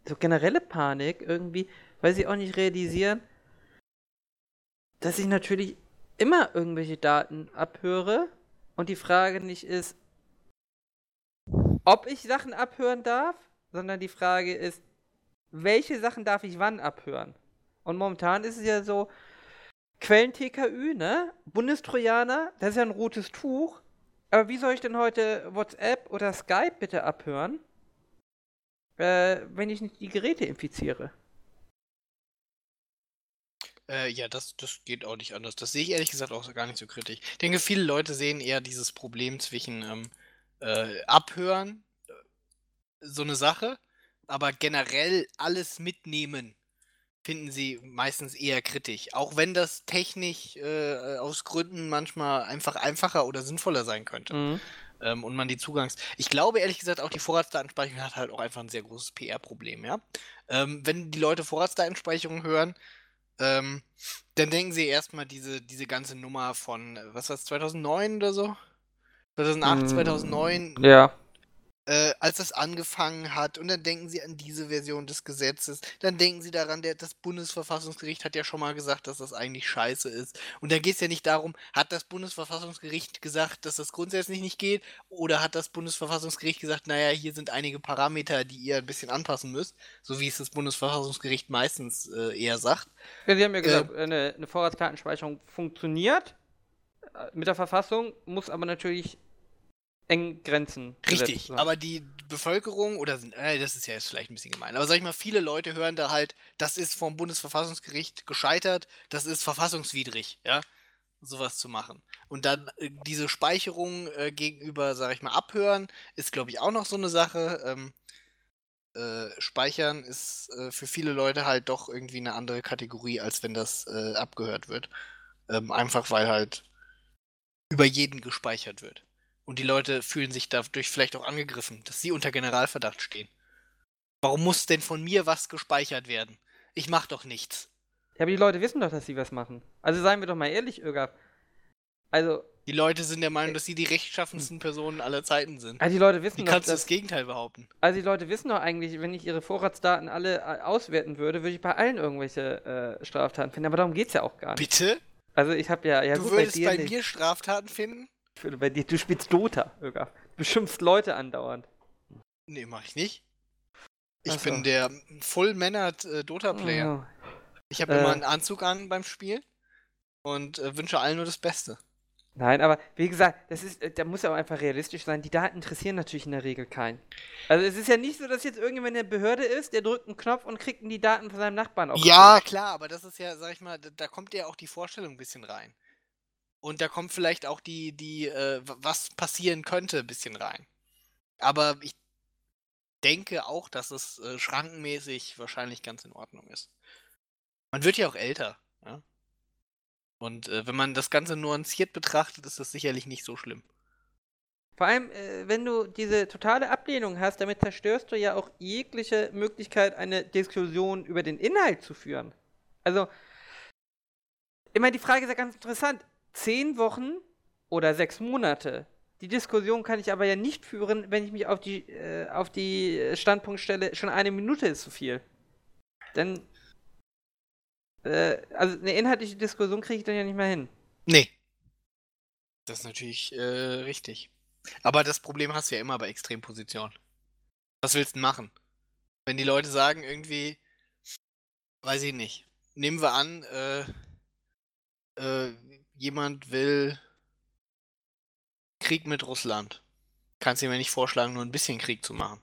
so generelle Panik irgendwie, weil sie auch nicht realisieren, dass ich natürlich immer irgendwelche Daten abhöre und die Frage nicht ist, ob ich Sachen abhören darf, sondern die Frage ist, welche Sachen darf ich wann abhören? Und momentan ist es ja so, Quellen TKÜ, ne? Bundestrojaner, das ist ja ein rotes Tuch. Aber wie soll ich denn heute WhatsApp oder Skype bitte abhören, äh, wenn ich nicht die Geräte infiziere? Äh, ja, das, das geht auch nicht anders. Das sehe ich ehrlich gesagt auch gar nicht so kritisch. Ich denke, viele Leute sehen eher dieses Problem zwischen ähm, äh, Abhören, so eine Sache, aber generell alles mitnehmen, finden sie meistens eher kritisch. Auch wenn das technisch äh, aus Gründen manchmal einfach einfacher oder sinnvoller sein könnte. Mhm. Ähm, und man die Zugangs. Ich glaube ehrlich gesagt, auch die Vorratsdatenspeicherung hat halt auch einfach ein sehr großes PR-Problem, ja. Ähm, wenn die Leute Vorratsdatenspeicherung hören, ähm, dann denken sie erstmal diese, diese ganze Nummer von, äh, was war es, 2009 oder so? 2008, Mm, 2009, Ja. Äh, als das angefangen hat. Und dann denken sie an diese Version des Gesetzes. Dann denken sie daran, der, das Bundesverfassungsgericht hat ja schon mal gesagt, dass das eigentlich scheiße ist. Und dann geht es ja nicht darum, hat das Bundesverfassungsgericht gesagt, dass das grundsätzlich nicht geht? Oder hat das Bundesverfassungsgericht gesagt, naja, hier sind einige Parameter, die ihr ein bisschen anpassen müsst? So wie es das Bundesverfassungsgericht meistens äh, eher sagt. Ja, Sie haben ja gesagt, eine, eine Vorratsdatenspeicherung funktioniert äh, mit der Verfassung, muss aber natürlich eng Grenzen gesetzt Richtig, sein. aber die Bevölkerung, oder äh, das ist ja jetzt vielleicht ein bisschen gemein, aber sag ich mal, viele Leute hören da halt, das ist vom Bundesverfassungsgericht gescheitert, das ist verfassungswidrig, ja, sowas zu machen. Und dann äh, diese Speicherung äh, gegenüber, sag ich mal, abhören, ist, glaube ich, auch noch so eine Sache. Ähm, äh, speichern ist äh, für viele Leute halt doch irgendwie eine andere Kategorie, als wenn das äh, abgehört wird. Ähm, einfach weil halt über jeden gespeichert wird. Und die Leute fühlen sich dadurch vielleicht auch angegriffen, dass sie unter Generalverdacht stehen. Warum muss denn von mir was gespeichert werden? Ich mach doch nichts. Ja, aber die Leute wissen doch, dass sie was machen. Also seien wir doch mal ehrlich, Ögaf. Also, Die Leute sind der Meinung, dass sie die rechtschaffensten Personen aller Zeiten sind. also die Leute Wie wissen doch, kannst du das Gegenteil behaupten? also die Leute wissen doch eigentlich, wenn ich ihre Vorratsdaten alle äh, auswerten würde, würde ich bei allen irgendwelche äh, Straftaten finden. Aber darum geht's ja auch gar nicht. Bitte? Also ich habe ja, ja du gut, würdest bei bei, mir Straftaten finden? Bei dir, du spielst Dota, Ögaf. Du beschimpfst Leute andauernd. Nee, mach ich nicht. Ich Ach so. bin der Full-Mannered äh, Dota-Player. Oh. Ich habe Äh. immer einen Anzug an beim Spiel und äh, wünsche allen nur das Beste. Nein, aber wie gesagt, das ist, äh, da muss ja auch einfach realistisch sein. Die Daten interessieren natürlich in der Regel keinen. Also es ist ja nicht so, dass jetzt irgendjemand in der Behörde ist, der drückt einen Knopf und kriegt die Daten von seinem Nachbarn auf. Ja, klar, aber das ist ja, sag ich mal, da, da kommt ja auch die Vorstellung ein bisschen rein. Und da kommt vielleicht auch die, die, äh, was passieren könnte, ein bisschen rein. Aber ich denke auch, dass es äh, schrankenmäßig wahrscheinlich ganz in Ordnung ist. Man wird ja auch älter, ja. Und äh, wenn man das Ganze nuanciert betrachtet, ist das sicherlich nicht so schlimm. Vor allem, äh, wenn du diese totale Ablehnung hast, damit zerstörst du ja auch jegliche Möglichkeit, eine Diskussion über den Inhalt zu führen. Also, meine, die Frage ist ja ganz interessant. Zehn Wochen oder sechs Monate. Die Diskussion kann ich aber ja nicht führen, wenn ich mich auf die, äh, auf die Standpunkt stelle, schon eine Minute ist zu viel. Dann, äh, also eine inhaltliche Diskussion kriege ich dann ja nicht mehr hin. Nee. Das ist natürlich äh, richtig. Aber das Problem hast du ja immer bei Extrempositionen. Was willst du denn machen? Wenn die Leute sagen, irgendwie, weiß ich nicht. Nehmen wir an, äh, äh, jemand will Krieg mit Russland. Kannst du mir nicht vorschlagen, nur ein bisschen Krieg zu machen.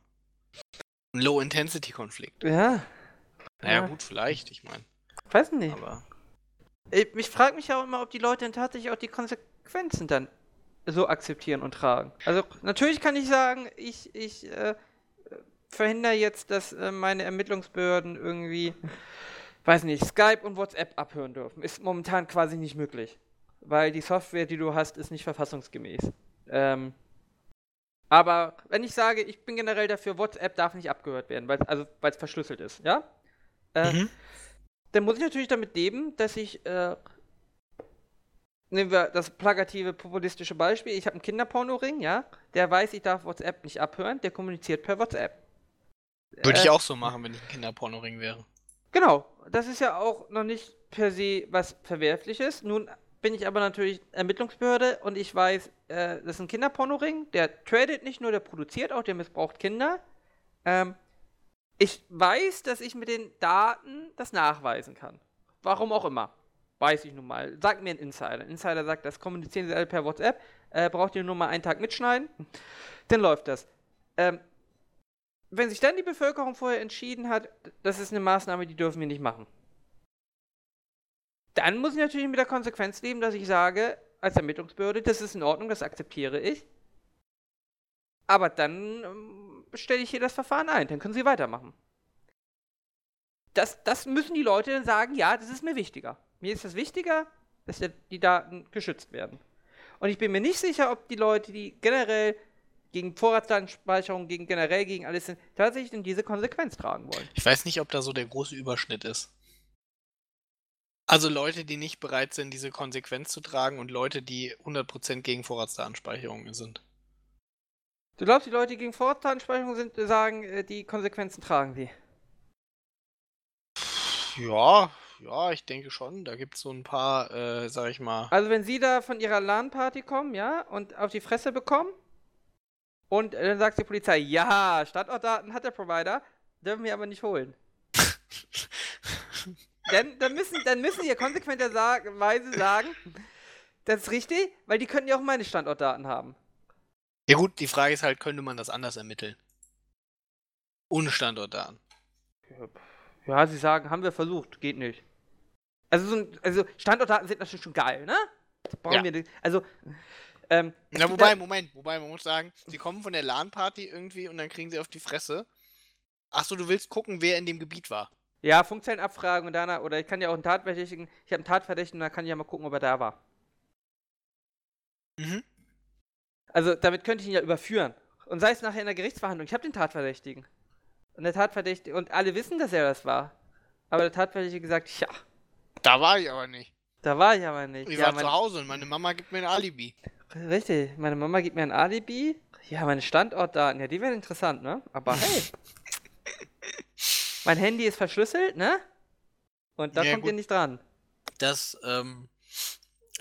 Ein Low-Intensity-Konflikt. Ja, Naja, Ja. gut, vielleicht, ich meine. weiß nicht. Aber. Ich, ich frage mich auch immer, ob die Leute dann tatsächlich auch die Konsequenzen dann so akzeptieren und tragen. Also natürlich kann ich sagen, ich, ich äh, verhindere jetzt, dass äh, meine Ermittlungsbehörden irgendwie, weiß nicht, Skype und WhatsApp abhören dürfen. Ist momentan quasi nicht möglich. Weil die Software, die du hast, ist nicht verfassungsgemäß. Ähm, aber wenn ich sage, ich bin generell dafür, WhatsApp darf nicht abgehört werden, weil also es verschlüsselt ist, ja? Äh, Mhm. dann muss ich natürlich damit leben, dass ich, äh, nehmen wir das plakative, populistische Beispiel, ich habe einen Kinderpornoring, ja, der weiß, ich darf WhatsApp nicht abhören, der kommuniziert per WhatsApp. Würde ich Äh, auch so machen, wenn ich ein Kinderpornoring wäre. Genau, das ist ja auch noch nicht per se was Verwerfliches. Nun bin ich aber natürlich Ermittlungsbehörde und ich weiß, äh, das ist ein Kinderpornoring, der tradet nicht nur, der produziert auch, der missbraucht Kinder. Ähm, ich weiß, dass ich mit den Daten das nachweisen kann. Warum auch immer. Weiß ich nun mal. Sagt mir ein Insider. Ein Insider sagt, das kommunizieren sie alle per WhatsApp. Äh, braucht ihr nur mal einen Tag mitschneiden. (laughs) Dann läuft das. Ähm, wenn sich dann die Bevölkerung vorher entschieden hat, das ist eine Maßnahme, die dürfen wir nicht machen. Dann muss ich natürlich mit der Konsequenz leben, dass ich sage, als Ermittlungsbehörde, das ist in Ordnung, das akzeptiere ich. Aber dann ähm, stelle ich hier das Verfahren ein, dann können Sie weitermachen. das, das müssen die Leute dann sagen, ja, das ist mir wichtiger. Mir ist das wichtiger, dass die Daten geschützt werden. Und ich bin mir nicht sicher, ob die Leute, die generell gegen Vorratsdatenspeicherung, gegen generell gegen alles sind, tatsächlich in diese Konsequenz tragen wollen. Ich weiß nicht, ob da so der große Überschnitt ist. Also Leute, die nicht bereit sind, diese Konsequenz zu tragen und Leute, die 100% gegen Vorratsdatenspeicherung sind. Du glaubst, die Leute, die gegen Vorratsdatenspeicherung sind, sagen, äh, die Konsequenzen tragen sie? Ja, ja, ich denke schon. Da gibt es so ein paar, äh, sag ich mal. Also wenn sie da von ihrer LAN-Party kommen, ja, und auf die Fresse bekommen, und äh, dann sagt die Polizei, ja, Standortdaten hat der Provider, dürfen wir aber nicht holen. (laughs) dann, dann, müssen, dann müssen die ja konsequenterweise sagen, das ist richtig, weil die könnten ja auch meine Standortdaten haben. Ja gut, die Frage ist halt, könnte man das anders ermitteln? Ohne Standortdaten. Ja, sie sagen, haben wir versucht, geht nicht. Also, so ein, also Standortdaten sind natürlich schon geil, ne? Ja. Wir, also, ähm, Na, wobei, da, Moment, wobei, man muss sagen, sie kommen von der LAN-Party irgendwie und dann kriegen sie auf die Fresse. Achso, du willst gucken, wer in dem Gebiet war. Ja, Funkzellenabfragen und danach, oder ich kann ja auch einen Tatverdächtigen, ich habe einen Tatverdächtigen, dann kann ich ja mal gucken, ob er da war. Mhm. Also, damit könnte ich ihn ja überführen. Und sei es nachher in der Gerichtsverhandlung, ich habe den Tatverdächtigen. Und der Tatverdächtige, und alle wissen, dass er das war. Aber der Tatverdächtige gesagt, ja. Da war ich aber nicht. Da war ich aber nicht. Ich ja, war zu Hause und meine Mama gibt mir ein Alibi. Richtig, meine Mama gibt mir ein Alibi. Ja, meine Standortdaten, ja, die wären interessant, ne? Aber hey. (laughs) mein Handy ist verschlüsselt, ne? Und da ja, kommt gut. ihr nicht dran. Das, ähm,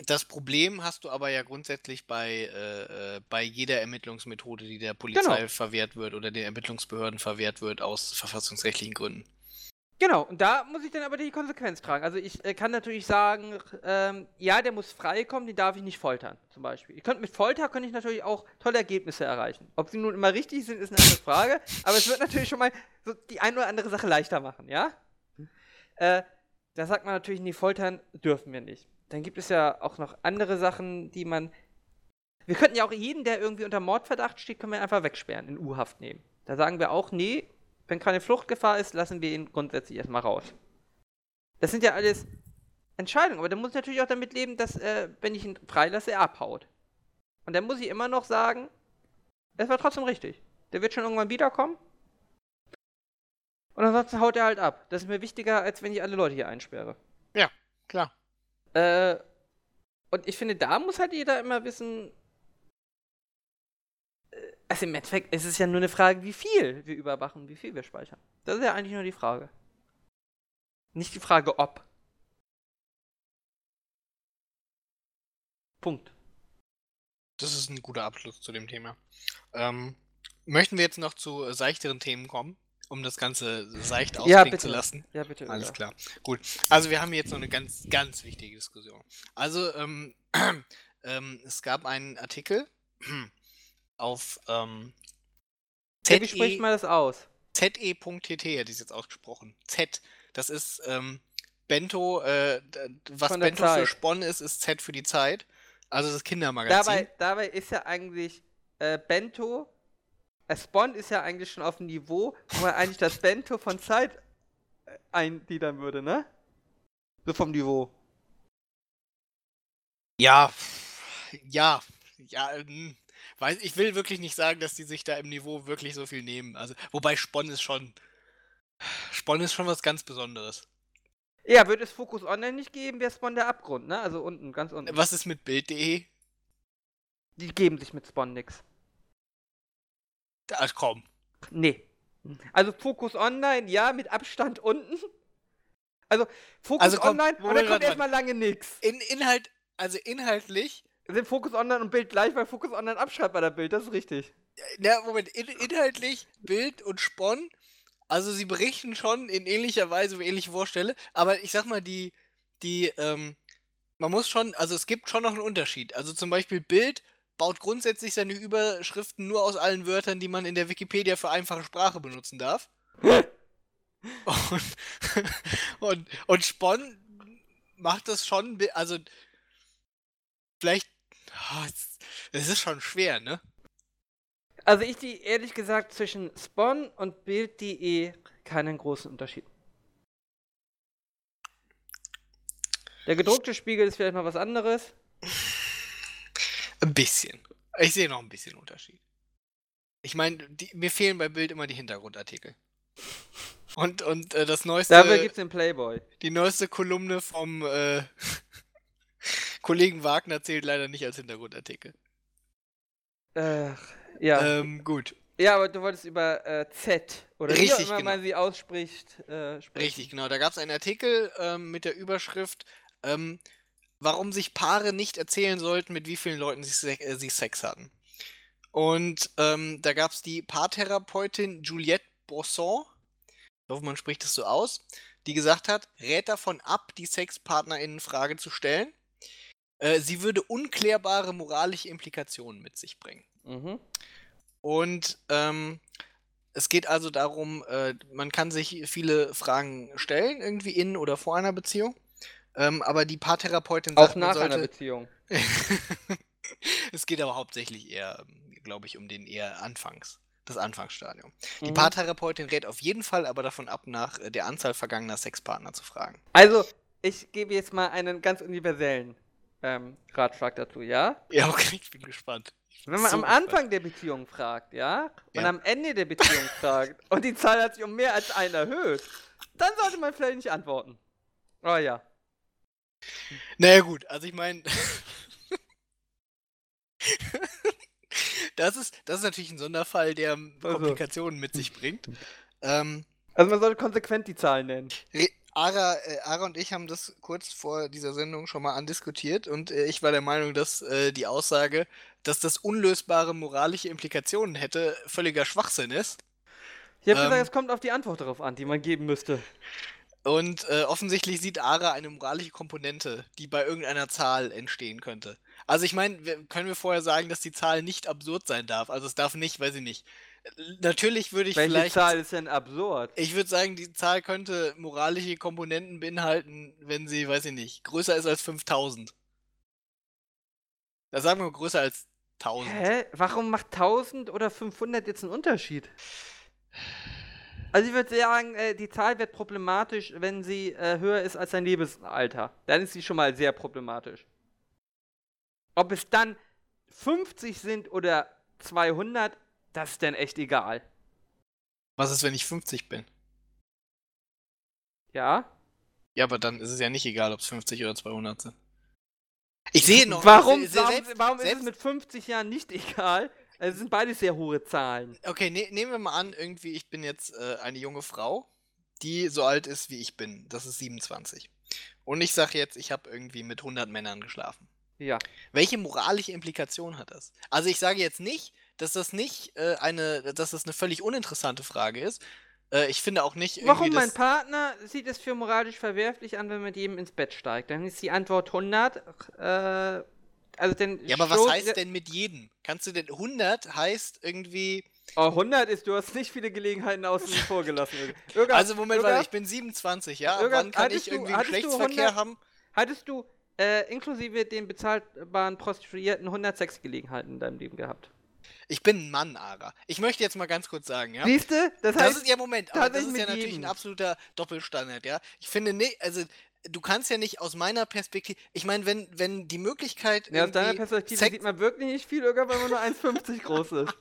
das Problem hast du aber ja grundsätzlich bei, äh, äh bei jeder Ermittlungsmethode, die der Polizei genau. verwehrt wird oder den Ermittlungsbehörden verwehrt wird aus verfassungsrechtlichen Gründen. Genau, und da muss ich dann aber die Konsequenz tragen. Also ich äh, kann natürlich sagen, ähm, ja, der muss freikommen, den darf ich nicht foltern, zum Beispiel. Ich könnte mit Folter könnte ich natürlich auch tolle Ergebnisse erreichen. Ob sie nun immer richtig sind, ist eine andere Frage, aber es wird natürlich schon mal so die eine oder andere Sache leichter machen, ja? Äh, da sagt man natürlich, nee, foltern dürfen wir nicht. Dann gibt es ja auch noch andere Sachen, die man. Wir könnten ja auch jeden, der irgendwie unter Mordverdacht steht, können wir einfach wegsperren, in U-Haft nehmen. Da sagen wir auch, nee, wenn keine Fluchtgefahr ist, lassen wir ihn grundsätzlich erstmal raus. Das sind ja alles Entscheidungen, aber dann muss ich natürlich auch damit leben, dass, äh, wenn ich ihn freilasse, er abhaut. Und dann muss ich immer noch sagen, es war trotzdem richtig. Der wird schon irgendwann wiederkommen. Und ansonsten haut er halt ab. Das ist mir wichtiger, als wenn ich alle Leute hier einsperre. Ja, klar. Äh, und ich finde, da muss halt jeder immer wissen, also im Endeffekt ist es ja nur eine Frage, wie viel wir überwachen, wie viel wir speichern. Das ist ja eigentlich nur die Frage. Nicht die Frage, ob. Punkt. Das ist ein guter Abschluss zu dem Thema. Ähm, möchten wir jetzt noch zu seichteren Themen kommen, um das Ganze seicht ausklingen ja, zu lassen? Ja, bitte. Alles klar. Gut. Also wir haben jetzt noch eine ganz, ganz wichtige Diskussion. Also, ähm, (clears throat) ähm, es gab einen Artikel (clears throat) auf ähm, Z Wie spricht man das aus? ZE.tt hätte ich jetzt ausgesprochen. Z. Das ist ähm, Bento, äh, was Bento Zeit. für Spon ist, ist Z für die Zeit. Also das Kindermagazin. Dabei, dabei ist ja eigentlich äh, Bento, äh, Spon ist ja eigentlich schon auf dem Niveau, wo man eigentlich das Bento von Zeit äh, eingliedern würde, ne? So vom Niveau. Ja, ja, ja, hm weiß, ich will wirklich nicht sagen, dass die sich da im Niveau wirklich so viel nehmen. Also, wobei Spon ist schon. Spon ist schon was ganz Besonderes. Ja, würde es Focus Online nicht geben, wäre Spawn der Abgrund, ne? Also unten, ganz unten. Was ist mit Bild.de? Die geben sich mit Spawn nix. Da, komm. Nee. Also Focus Online, ja, mit Abstand unten. Also Focus also komm, Online und dann kommt erstmal lange nix. In, Inhalt, also inhaltlich sind Fokus Online und Bild gleich, weil Fokus Online abschreibt bei der Bild, das ist richtig. Ja, Moment, in, inhaltlich Bild und Spon, also sie berichten schon in ähnlicher Weise, wie ähnliche Vorstelle, aber ich sag mal, die, die, ähm, man muss schon, also es gibt schon noch einen Unterschied. Also zum Beispiel Bild baut grundsätzlich seine Überschriften nur aus allen Wörtern, die man in der Wikipedia für einfache Sprache benutzen darf. (laughs) und, und, und Spon macht das schon, also vielleicht Ah, es ist schon schwer, ne? Also ich sehe ehrlich gesagt zwischen Spawn und Bild.de keinen großen Unterschied. Der gedruckte Spiegel ist vielleicht noch was anderes. Ein bisschen. Ich sehe noch ein bisschen Unterschied. Ich meine, mir fehlen bei Bild immer die Hintergrundartikel. Und, und äh, das neueste. Dafür gibt's den Playboy. Die neueste Kolumne vom äh, Kollegen Wagner zählt leider nicht als Hintergrundartikel. Ach, ja. Ähm, gut. Ja, aber du wolltest über äh, Z oder Richtig, wie auch immer genau. man sie ausspricht. Äh, sprechen. Richtig, genau. Da gab es einen Artikel ähm, mit der Überschrift, ähm, warum sich Paare nicht erzählen sollten, mit wie vielen Leuten sie, Se äh, sie Sex hatten. Und ähm, da gab es die Paartherapeutin Juliette Bosson, ich hoffe, man spricht das so aus, die gesagt hat, rät davon ab, die SexpartnerInnen in Frage zu stellen. Äh, sie würde unklärbare moralische Implikationen mit sich bringen. Mhm. Und ähm, es geht also darum, äh, man kann sich viele Fragen stellen, irgendwie in oder vor einer Beziehung. Ähm, aber die Paartherapeutin Auch sagt, man nach einer sollte, Beziehung. (laughs) es geht aber hauptsächlich eher, glaube ich, um den eher Anfangs, das Anfangsstadium. Die Mhm. Paartherapeutin rät auf jeden Fall aber davon ab, nach äh, der Anzahl vergangener Sexpartner zu fragen. Also, ich gebe jetzt mal einen ganz universellen ähm, Ratschlag dazu, ja? Ja, okay, ich bin gespannt. Ich bin Wenn man so am gespannt. Anfang der Beziehung fragt, ja, und Ja. am Ende der Beziehung (laughs) fragt und die Zahl hat sich um mehr als einen erhöht, dann sollte man vielleicht nicht antworten. Oh ja. Naja, gut, also ich meine. (laughs) das, ist, das ist natürlich ein Sonderfall, der Also. Komplikationen mit sich bringt. Ähm, Also man sollte konsequent die Zahlen nennen. Ara, äh, Ara und ich haben das kurz vor dieser Sendung schon mal andiskutiert und äh, ich war der Meinung, dass äh, die Aussage, dass das unlösbare moralische Implikationen hätte, völliger Schwachsinn ist. Ich habe Ähm. gesagt, es kommt auf die Antwort darauf an, die man geben müsste. Und äh, offensichtlich sieht Ara eine moralische Komponente, die bei irgendeiner Zahl entstehen könnte. Also ich meine, können wir vorher sagen, dass die Zahl nicht absurd sein darf? Also es darf nicht, weiß ich nicht. Natürlich würde ich Welche vielleicht. Zahl ist denn absurd? Ich würde sagen, die Zahl könnte moralische Komponenten beinhalten, wenn sie, weiß ich nicht, größer ist als 5000. Da sagen wir größer als 1000. Hä? Warum macht 1000 oder 500 jetzt einen Unterschied? Also ich würde sagen, äh, die Zahl wird problematisch, wenn sie äh, höher ist als dein Lebensalter. Dann ist sie schon mal sehr problematisch. Ob es dann 50 sind oder 200, das ist dann echt egal. Was ist, wenn ich 50 bin? Ja? Ja, aber dann ist es ja nicht egal, ob es 50 oder 200 sind. Ich sehe noch. warum se- warum, selbst- warum ist es selbst- mit 50 Jahren nicht egal? Es sind beide sehr hohe Zahlen. Okay, ne, nehmen wir mal an, irgendwie, ich bin jetzt äh, eine junge Frau, die so alt ist, wie ich bin. Das ist 27. Und ich sage jetzt, ich habe irgendwie mit 100 Männern geschlafen. Ja. Welche moralische Implikation hat das? Also ich sage jetzt nicht, dass das nicht äh, eine, dass das eine völlig uninteressante Frage ist. Äh, ich finde auch nicht Warum mein Partner sieht es für moralisch verwerflich an, wenn man mit jedem ins Bett steigt? Dann ist die Antwort 100. Äh, also denn Ja, aber was heißt denn mit jedem? Kannst du denn 100 heißt irgendwie Oh, 100 ist, du hast nicht viele Gelegenheiten außen (laughs) vor gelassen. Irga, Also Moment, Irga, warte, ich bin 27, ja? Irga, wann kann ich irgendwie Geschlechtsverkehr 100 haben? Hattest du äh, inklusive den bezahlbaren Prostituierten 100 Sexgelegenheiten in deinem Leben gehabt? Ich bin ein Mann, Ara. Ich möchte jetzt mal ganz kurz sagen, ja? Siehst du? Das Das heißt, ist ja Moment, aber das ist ja natürlich jedem. ein absoluter Doppelstandard, ja? Ich finde nicht, also du kannst ja nicht aus meiner Perspektive, ich meine, wenn wenn die Möglichkeit ja, aus deiner Perspektive Sex- sieht man wirklich nicht viel, Irga, weil man nur 1,50 (laughs) groß ist.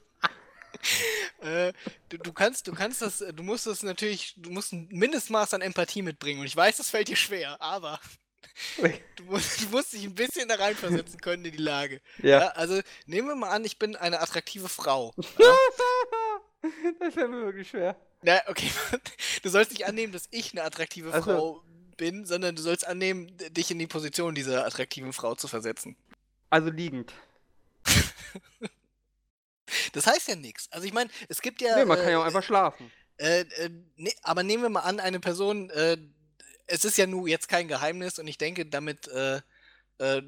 Äh, du, du kannst, du kannst das, du musst das natürlich, du musst ein Mindestmaß an Empathie mitbringen. Und ich weiß, das fällt dir schwer, aber (laughs) du musst, du musst dich ein bisschen da reinversetzen können in die Lage. (laughs) Ja. Ja. also nehmen wir mal an, ich bin eine attraktive Frau. (laughs) das fällt mir wirklich schwer. Na, okay, du sollst nicht annehmen, dass ich eine attraktive Ach so. Frau bin, sondern du sollst annehmen, dich in die Position dieser attraktiven Frau zu versetzen. Also liegend. Das heißt ja nichts. Also ich meine, es gibt ja. nee, man kann äh, ja auch einfach schlafen. Äh, äh, ne, aber nehmen wir mal an, eine Person, äh, es ist ja nun jetzt kein Geheimnis und ich denke, damit äh, äh,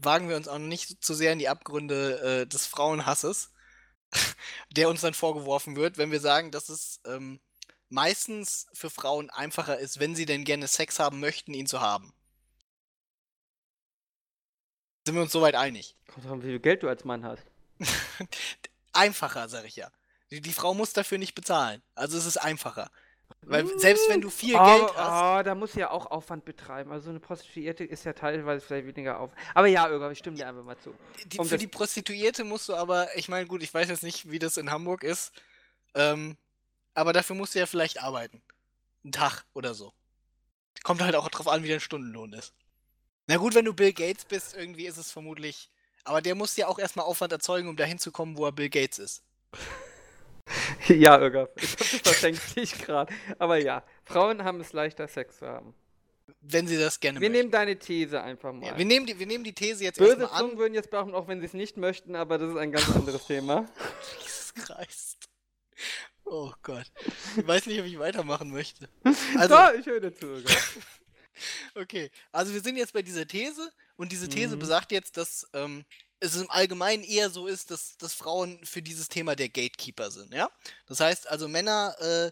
wagen wir uns auch nicht zu sehr in die Abgründe äh, des Frauenhasses, (laughs) der uns dann vorgeworfen wird, wenn wir sagen, dass es ähm, meistens für Frauen einfacher ist, wenn sie denn gerne Sex haben möchten, ihn zu haben. Sind wir uns soweit einig? Kommt drauf wie viel Geld du als Mann hast. (laughs) Einfacher, sag ich ja. Die, die Frau muss dafür nicht bezahlen. Also es ist einfacher. Weil selbst wenn du viel oh, Geld hast. Oh, da muss ja auch Aufwand betreiben. Also so eine Prostituierte ist ja teilweise vielleicht weniger auf. Aber ja, Irga, ich stimme dir einfach mal zu. Die, um für die Prostituierte musst du aber, ich meine, gut, ich weiß jetzt nicht, wie das in Hamburg ist. Ähm, aber dafür musst du ja vielleicht arbeiten. Einen Tag oder so. Kommt halt auch drauf an, wie dein Stundenlohn ist. Na gut, wenn du Bill Gates bist, irgendwie ist es vermutlich. Aber der muss ja auch erstmal Aufwand erzeugen, um dahin zu kommen, wo er Bill Gates ist. (laughs) ja, Irga, das versenkt (laughs) dich gerade. Aber ja, Frauen haben es leichter, Sex zu haben. Wenn sie das gerne Wir möchten. nehmen deine These einfach mal. Ja, wir, nehmen die, wir nehmen die These jetzt Böse erstmal Zungen an. würden jetzt behaupten, auch wenn sie es nicht möchten, aber das ist ein ganz anderes Thema. (laughs) Jesus Christ. Oh Gott. Ich weiß nicht, ob ich weitermachen möchte. Also, so, ich höre dir zu, Irga. Okay, also wir sind jetzt bei dieser These und diese These Mhm. besagt jetzt, dass ähm, es im Allgemeinen eher so ist, dass, dass Frauen für dieses Thema der Gatekeeper sind, ja? Das heißt also Männer, äh,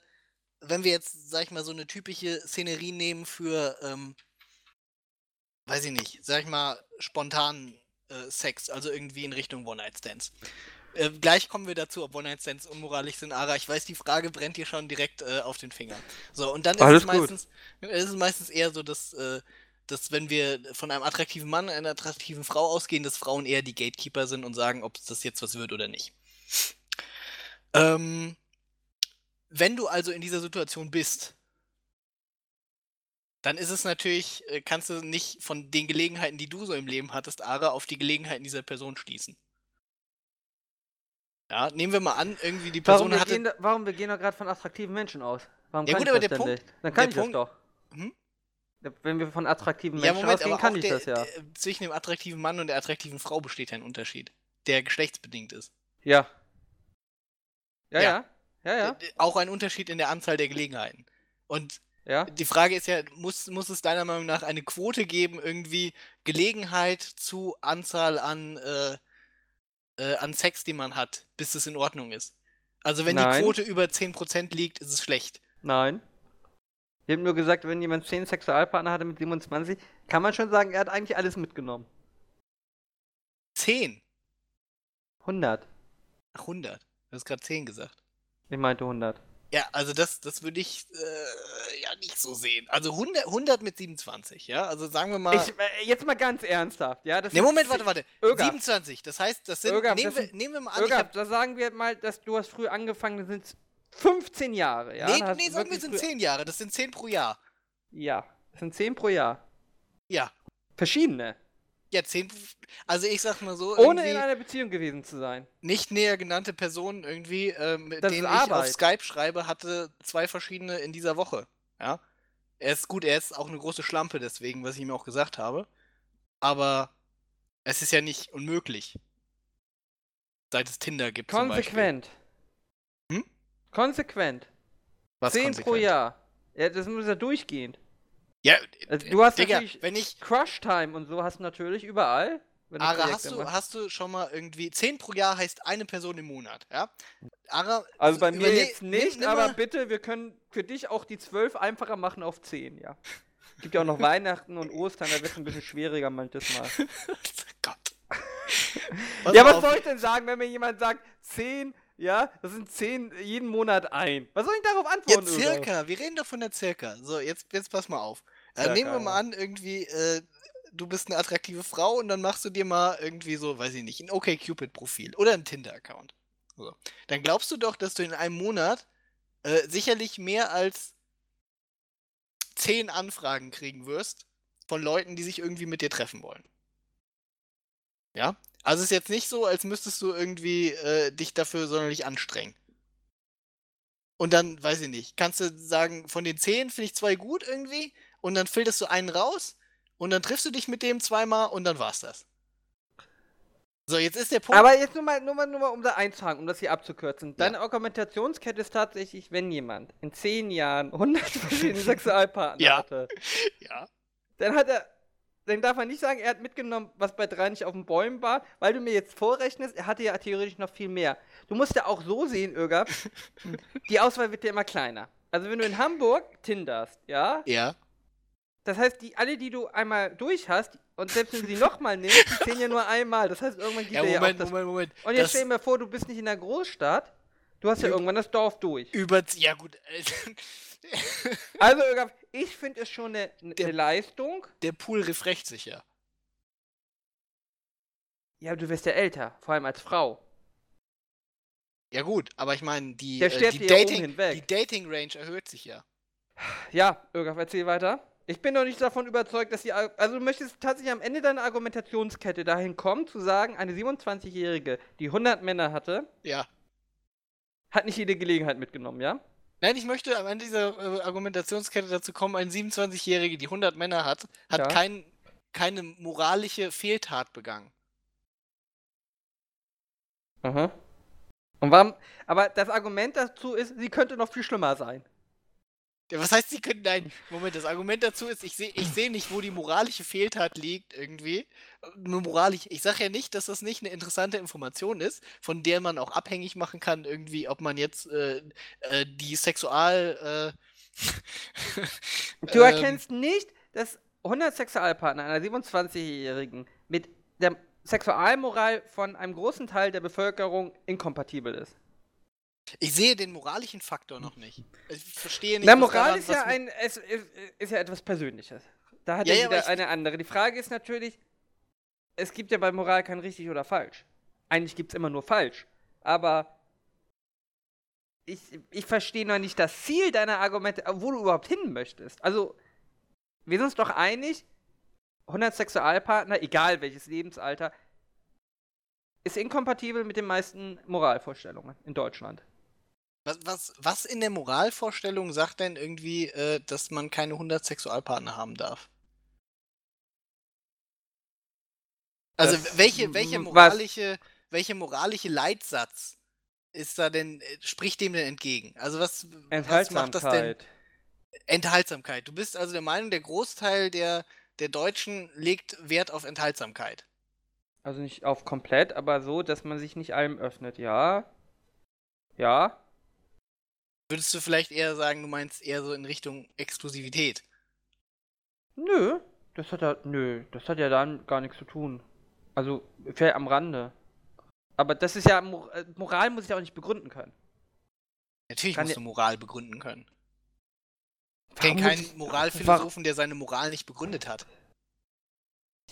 wenn wir jetzt, sag ich mal, so eine typische Szenerie nehmen für, ähm, weiß ich nicht, sag ich mal, spontanen äh, Sex, also irgendwie in Richtung One-Night-Stands. Äh, gleich kommen wir dazu, ob One-Night-Stands unmoralisch sind, Ara. Ich weiß, die Frage brennt dir schon direkt äh, auf den Finger. So, und dann ist Alles es gut. meistens, es ist meistens eher so, dass, äh, dass wenn wir von einem attraktiven Mann, einer attraktiven Frau ausgehen, dass Frauen eher die Gatekeeper sind und sagen, ob das jetzt was wird oder nicht. Ähm, wenn du also in dieser Situation bist, dann ist es natürlich, äh, kannst du nicht von den Gelegenheiten, die du so im Leben hattest, Ara, auf die Gelegenheiten dieser Person schließen. Ja, nehmen wir mal an, irgendwie die Warum Person wir, hatte. gehen, warum wir gehen doch gerade von attraktiven Menschen aus? Warum Ja kann gut, ich aber das der Punkt- nicht? Dann kann der ich das Punkt- doch. Hm? Ja, Wenn wir von attraktiven Ja, Menschen Moment, ausgehen, kann ich der, das ja. der, zwischen dem attraktiven Mann und der attraktiven Frau besteht ja ein Unterschied, der geschlechtsbedingt ist. Ja. Ja, Ja. ja. Ja, ja. Äh, Auch ein Unterschied in der Anzahl der Gelegenheiten. Und Ja. die Frage ist ja, muss, muss es deiner Meinung nach eine Quote geben, irgendwie Gelegenheit zu Anzahl an, äh, äh, an Sex, die man hat, bis es in Ordnung ist? Also wenn Nein. die Quote über 10% liegt, ist es schlecht. Nein. Ich habe nur gesagt, wenn jemand 10 Sexualpartner hatte mit 27, kann man schon sagen, er hat eigentlich alles mitgenommen. 10? 100. Ach, 100. Du hast gerade 10 gesagt. Ich meinte 100. Ja, also das, das würde ich äh, ja nicht so sehen. Also 100, 100 mit 27, ja? Also sagen wir mal... Ich, äh, jetzt mal ganz ernsthaft, ja? Das Ne, sind Moment, warte, warte. Ögaf. 27, das heißt, das sind... Ögaf, nehmen, das wir, sind- nehmen wir mal an, ich Irga, hab, da sagen wir mal, dass du hast früh angefangen, das sind 15 Jahre, ja? nee, nee, sagen wir, sind früh- 10 Jahre. Das sind 10 pro Jahr. Ja, das sind 10 pro Jahr. Ja. Verschiedene. Ja, 10... Also ich sag mal so, Ohne in einer Beziehung gewesen zu sein. nicht näher genannte Personen irgendwie, ähm, mit denen ich auf. Skype schreibe, hatte zwei verschiedene in dieser Woche. Ja. Er ist gut, er ist auch eine große Schlampe, deswegen, was ich ihm auch gesagt habe. Aber es ist ja nicht unmöglich. Seit es Tinder gibt. Konsequent. Konsequent. Was 10 pro konsequent? Jahr. Ja, das muss ja durchgehend. Ja, Also, du hast Digga, natürlich wenn ich. Crush-Time und so hast du natürlich überall. Ara, hast du, hast du schon mal irgendwie. 10 pro Jahr heißt eine Person im Monat, ja? Ara. Also bei mir jetzt nicht, aber bitte, wir können für dich auch die 12 einfacher machen auf 10, ja. Gibt ja auch noch (laughs) Weihnachten und Ostern, da wird es ein bisschen schwieriger manches Mal. (laughs) Gott. (laughs) Ja, was soll ich denn sagen, wenn mir jemand sagt, 10, ja, das sind 10 jeden Monat ein. Was soll ich darauf Ja, antworten? Uwe? circa. Wir reden doch von der circa. So, jetzt, jetzt pass mal auf. Äh, nehmen wir mal ja. an, irgendwie, äh, du bist eine attraktive Frau und dann machst du dir mal irgendwie so, weiß ich nicht, ein OkCupid-Profil oder ein Tinder-Account. So. Dann glaubst du doch, dass du in einem Monat äh, sicherlich mehr als 10 Anfragen kriegen wirst von Leuten, die sich irgendwie mit dir treffen wollen. Ja? Also es ist jetzt nicht so, als müsstest du irgendwie äh, dich dafür sonderlich anstrengen. Und dann, weiß ich nicht, kannst du sagen, von den 10 finde ich zwei gut irgendwie und dann filterst du einen raus und dann triffst du dich mit dem zweimal und dann war's das. So, jetzt ist der Punkt. Aber jetzt nur mal, nur mal, nur mal um da einzuhaken, um das hier abzukürzen. Deine Argumentationskette ist tatsächlich, wenn jemand in 10 Jahren 100 (laughs) verschiedene (laughs) Sexualpartner Ja. hatte, (laughs) ja. dann hat er, dann darf man nicht sagen, er hat mitgenommen, was bei drei nicht auf den Bäumen war, weil du mir jetzt vorrechnest, er hatte ja theoretisch noch viel mehr. Du musst ja auch so sehen, Irga, (laughs) die Auswahl wird ja immer kleiner. Also wenn du in Hamburg tinderst, ja, Ja. das heißt, die alle, die du einmal durch hast, und selbst wenn du sie nochmal nimmst, die (laughs) zählen ja nur einmal. Das heißt, irgendwann gibt Ja, er ja auch Moment, das Moment, Moment. und jetzt Das stell dir mal vor, du bist nicht in der Großstadt. Du hast ja Üb- irgendwann das Dorf durch. über. Ja, gut. (laughs) (laughs) Also, ich finde es schon eine, Der- eine Leistung. Der Pool refrecht sich ja. Ja, du wirst ja älter, vor allem als Frau. Ja gut, aber ich meine, die, Der äh, die Dating, die Dating Range erhöht sich ja. Ja, Irgaf, erzähl weiter. Ich bin doch nicht davon überzeugt, dass die. Ar- Also, du möchtest tatsächlich am Ende deiner Argumentationskette dahin kommen, zu sagen, eine 27-Jährige, die 100 Männer hatte, Ja. hat nicht jede Gelegenheit mitgenommen, ja? Nein, ich möchte am Ende dieser äh, Argumentationskette dazu kommen, ein 27-Jährige, die 100 Männer hat, hat Ja. kein, keine moralische Fehltat begangen. Aha. Und warum. Aber das Argument dazu ist, sie könnte noch viel schlimmer sein. Was heißt, sie können. Nein, Moment, das Argument dazu ist, ich sehe ich seh nicht, wo die moralische Fehltat liegt, irgendwie. Nur moralisch. Ich sage ja nicht, dass das nicht eine interessante Information ist, von der man auch abhängig machen kann, irgendwie, ob man jetzt äh, äh, die Sexual. Äh, (laughs) Du ähm, erkennst nicht, dass 100 Sexualpartner einer 27-Jährigen mit der Sexualmoral von einem großen Teil der Bevölkerung inkompatibel ist. Ich sehe den moralischen Faktor noch nicht. Ich verstehe nicht. Na, Moral daran- ist ja ein, es ist, ist ja etwas Persönliches. Da hat Ja, ja, jeder eine andere. Die Frage ist natürlich, es gibt ja bei Moral kein richtig oder falsch. Eigentlich gibt es immer nur falsch. Aber ich, ich verstehe noch nicht das Ziel deiner Argumente, wo du überhaupt hin möchtest. Also, wir sind uns doch einig, 100 Sexualpartner, egal welches Lebensalter, ist inkompatibel mit den meisten Moralvorstellungen in Deutschland. Was, was, was in der Moralvorstellung sagt denn irgendwie, äh, dass man keine 100 Sexualpartner haben darf? Also Das- welche, welche was? moralische, welche moralische Leitsatz ist da denn, äh, spricht dem denn entgegen? Also was, was macht das denn? Enthaltsamkeit. Enthaltsamkeit. Du bist also der Meinung, der Großteil der, der Deutschen legt Wert auf Enthaltsamkeit. Also nicht auf komplett, aber so, dass man sich nicht allem öffnet, ja. Ja. Würdest du vielleicht eher sagen, du meinst eher so in Richtung Exklusivität? Nö. Das hat ja. Nö, das hat ja dann gar nichts zu tun. Also, vielleicht am Rande. Aber das ist ja. Äh, Moral muss ich ja auch nicht begründen können. Natürlich Kann musst du Moral begründen können. Ich kenne keinen Moralphilosophen, der seine Moral nicht begründet hat.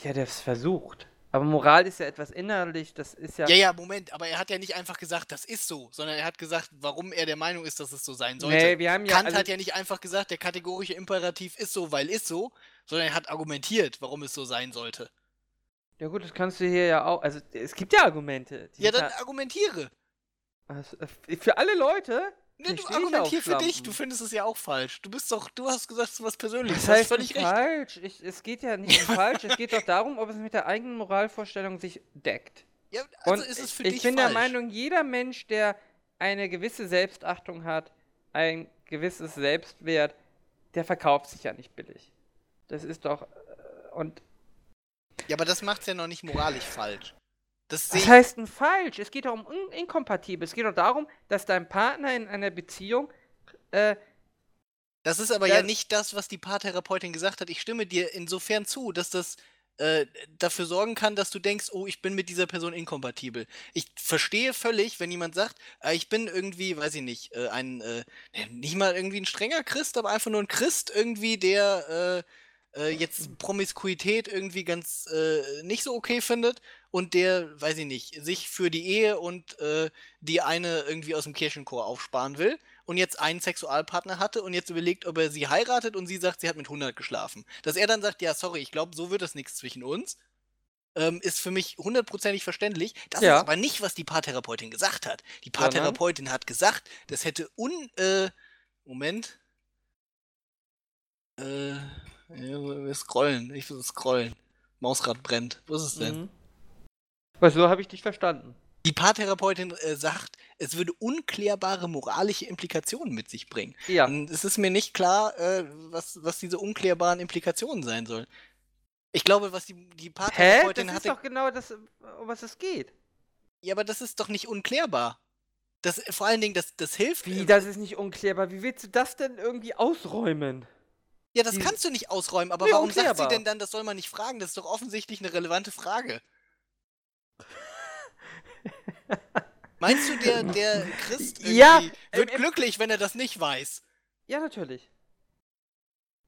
Ja, der es versucht. Aber Moral ist ja etwas innerlich, das ist ja. Ja, ja, Moment, aber er hat ja nicht einfach gesagt, das ist so, sondern er hat gesagt, warum er der Meinung ist, dass es so sein sollte. nee, wir haben ja. Kant also, hat ja nicht einfach gesagt, der kategorische Imperativ ist so, weil ist so, sondern er hat argumentiert, warum es so sein sollte. ja, gut, das kannst du hier ja auch. Also, es gibt ja Argumente. Ja, dann argumentiere. also, äh, für alle Leute. Ne, du ich argumentier für dich, du findest es ja auch falsch. Du bist doch, du hast gesagt, es ist was Persönliches. Das heißt völlig nicht recht. falsch. Ich, es geht ja nicht um (laughs) falsch. Es geht doch darum, ob es mit der eigenen Moralvorstellung sich deckt. Ja, also Und ist es für ich dich bin falsch. der Meinung, jeder Mensch, der eine gewisse Selbstachtung hat, ein gewisses Selbstwert, der verkauft sich ja nicht billig. Das ist doch. äh, Und Ja, aber das macht's ja noch nicht moralisch falsch. Das ich heißt denn falsch? Es geht doch um un inkompatibel. Es geht doch darum, dass dein Partner in einer Beziehung. Äh, Das ist aber Ja. nicht das, was die Paartherapeutin gesagt hat. Ich stimme dir insofern zu, dass das äh, dafür sorgen kann, dass du denkst, oh, ich bin mit dieser Person inkompatibel. Ich verstehe völlig, wenn jemand sagt, äh, ich bin irgendwie, weiß ich nicht, äh, ein, äh, nicht mal irgendwie ein strenger Christ, aber einfach nur ein Christ irgendwie, der äh, jetzt Promiskuität irgendwie ganz äh, nicht so okay findet und der, weiß ich nicht, sich für die Ehe und äh, die eine irgendwie aus dem Kirchenchor aufsparen will und jetzt einen Sexualpartner hatte und jetzt überlegt, ob er sie heiratet und sie sagt, sie hat mit 100 geschlafen. Dass er dann sagt, ja, sorry, ich glaube, so wird das nichts zwischen uns, ähm, ist für mich hundertprozentig verständlich. Das Ja. ist aber nicht, was die Paartherapeutin gesagt hat. Die? Paartherapeutin hat gesagt, das hätte un... Äh, Moment. Äh, ja, wir scrollen. Ich will scrollen. Mausrad brennt. Wo ist es denn? mhm. Weil so habe ich dich verstanden. Die Paartherapeutin äh, sagt, es würde unklärbare moralische Implikationen mit sich bringen. Ja. Und es ist mir nicht klar, äh, was, was diese unklärbaren Implikationen sein sollen. Ich glaube, was die, die Hä? Das Paartherapeutin ist hatte. doch genau das, um was es geht. Ja, aber das ist doch nicht unklärbar. Das, vor allen Dingen, das, das hilft. Wie, das ist nicht unklärbar. Wie willst du das denn irgendwie ausräumen? Ja, das die- kannst du nicht ausräumen, aber Nee, warum sagt sie unklärbar. denn dann, das soll man nicht fragen? Das ist doch offensichtlich eine relevante Frage. Meinst du, der, (laughs) der Christ irgendwie Ja, wird ähm, glücklich, wenn er das nicht weiß? Ja, natürlich.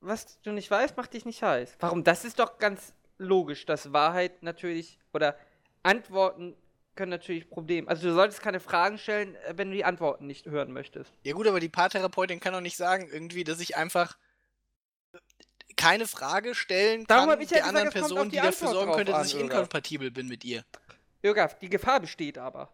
Was du nicht weißt, macht dich nicht heiß. Warum? Das ist doch ganz logisch, dass Wahrheit natürlich oder Antworten können natürlich Problem. Also du solltest keine Fragen stellen, äh, wenn du die Antworten nicht hören möchtest. Ja gut, aber die Paartherapeutin kann doch nicht sagen, irgendwie, dass ich einfach keine Frage stellen Darum kann hab ich ja der gesagt, anderen Person, die die dafür sorgen könnte, dass an, ich oder? inkompatibel bin mit ihr. Jürgaf, die Gefahr besteht aber.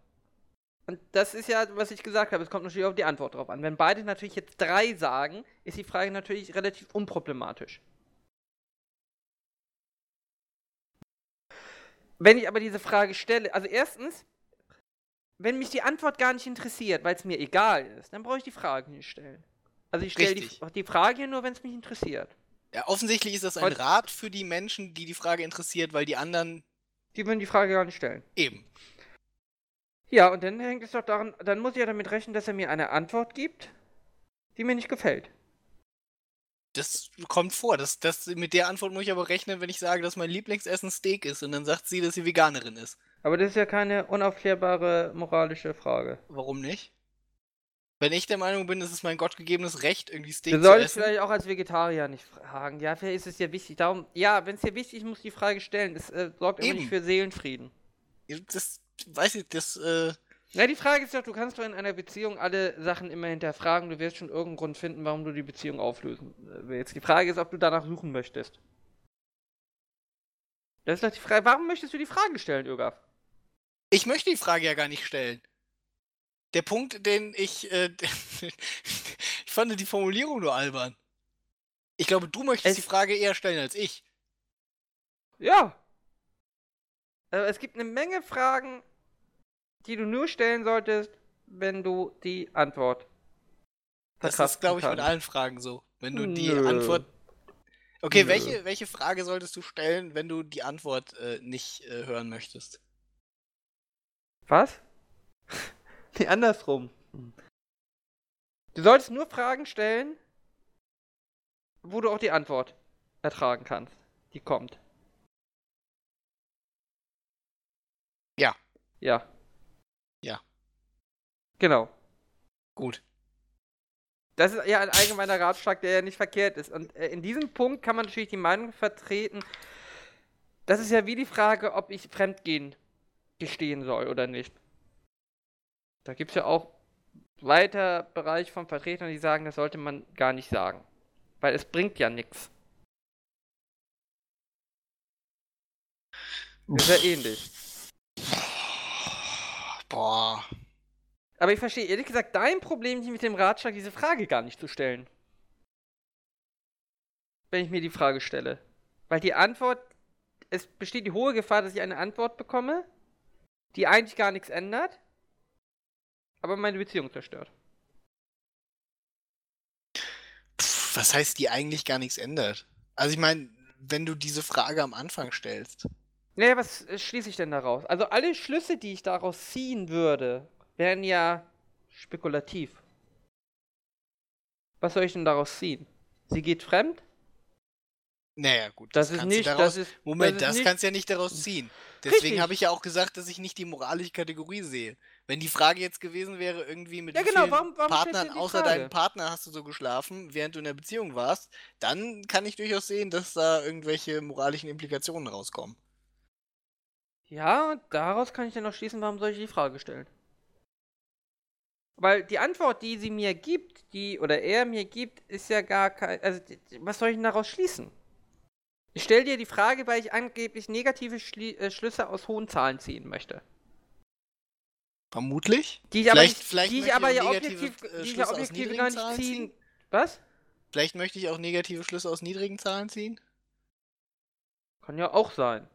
Und das ist ja, was ich gesagt habe, es kommt natürlich auf die Antwort drauf an. Wenn beide natürlich jetzt drei sagen, ist die Frage natürlich relativ unproblematisch. Wenn ich aber diese Frage stelle, also erstens, wenn mich die Antwort gar nicht interessiert, weil es mir egal ist, dann brauche ich die Frage nicht stellen. Also ich stelle die, die Frage nur, wenn es mich interessiert. Ja, offensichtlich ist das ein Heute- Rat für die Menschen, die die Frage interessiert, weil die anderen Die würden die Frage gar nicht stellen. eben. Ja, und dann hängt es doch daran, dann muss ich ja damit rechnen, dass er mir eine Antwort gibt, die mir nicht gefällt. Das kommt vor. Das, das, mit der Antwort muss ich aber rechnen, wenn ich sage, dass mein Lieblingsessen Steak ist und dann sagt sie, dass sie Veganerin ist. Aber das ist ja keine unaufklärbare moralische Frage. Warum nicht? Wenn ich der Meinung bin, es ist mein gottgegebenes Recht, irgendwie Steak Du zu solltest essen. vielleicht auch als Vegetarier nicht fragen. Ja, vielleicht ist es dir wichtig. Darum, ja, wenn es dir wichtig ist, musst du die Frage stellen. Es äh, sorgt Eben. nicht für Seelenfrieden. Das weiß ich, das, äh, Ja, die Frage ist doch, du kannst doch in einer Beziehung alle Sachen immer hinterfragen. Du wirst schon irgendeinen Grund finden, warum du die Beziehung auflösen äh, willst. Die Frage ist, ob du danach suchen möchtest. Das ist doch die Frage. Warum möchtest du die Frage stellen, Irgaf? ich möchte die Frage ja gar nicht stellen. Der Punkt, den ich, äh, (laughs) ich fand die Formulierung nur albern. Ich glaube, du möchtest Es- die Frage eher stellen als ich. Ja. Äh, es gibt eine Menge Fragen, die du nur stellen solltest, wenn du die Antwort. Das ist, glaube ich, mit kannst. allen Fragen so. Wenn du die Nö. Antwort. Okay, Nö. welche, welche Frage solltest du stellen, wenn du die Antwort äh, nicht äh, hören möchtest? Was? (laughs) nee, andersrum. Du solltest nur Fragen stellen, wo du auch die Antwort ertragen kannst, die kommt. Ja. Ja. Ja. Genau. Gut. Das ist ja ein allgemeiner Ratschlag, der ja nicht verkehrt ist. Und äh, in diesem Punkt kann man natürlich die Meinung vertreten, das ist ja wie die Frage, ob ich Fremdgehen gestehen soll oder nicht. Da gibt es ja auch weiter Bereich von Vertretern, die sagen, das sollte man gar nicht sagen. Weil es bringt ja nichts. Ist ja ähnlich. Boah. Aber ich verstehe ehrlich gesagt dein Problem nicht mit dem Ratschlag, diese Frage gar nicht zu stellen. Wenn ich mir die Frage stelle. Weil die Antwort, es besteht die hohe Gefahr, dass ich eine Antwort bekomme, die eigentlich gar nichts ändert, aber meine Beziehung zerstört. Pff, was heißt, die eigentlich gar nichts ändert? Also ich meine, wenn du diese Frage am Anfang stellst. Naja, was äh, schließe ich denn daraus? Also alle Schlüsse, die ich daraus ziehen würde, wären ja spekulativ. Was soll ich denn daraus ziehen? Sie geht fremd? Naja, gut. Das, ist kannst du nicht, daraus, das ist. Moment, das, das, ist nicht, kannst du ja nicht daraus ziehen. Deswegen habe ich ja auch gesagt, dass ich nicht die moralische Kategorie sehe. Wenn die Frage jetzt gewesen wäre, irgendwie mit Ja, wie genau, vielen warum- warum Partnern außer Frage? deinem Partner hast du so geschlafen, während du in der Beziehung warst, dann kann ich durchaus sehen, dass da irgendwelche moralischen Implikationen rauskommen. Ja, daraus kann ich dann noch schließen, warum soll ich die Frage stellen? Weil die Antwort, die sie mir gibt, die oder er mir gibt, ist ja gar kein. Also, was soll ich denn daraus schließen? Ich stelle dir die Frage, weil ich angeblich negative Schli äh, Schlüsse aus hohen Zahlen ziehen möchte. Vermutlich. Die ich aber, Vielleicht- nicht, vielleicht die ich aber ja objektiv, die ich ja objektiv gar nicht ziehen. ziehen? Was? Vielleicht möchte ich auch negative Schlüsse aus niedrigen Zahlen ziehen. Kann ja auch sein.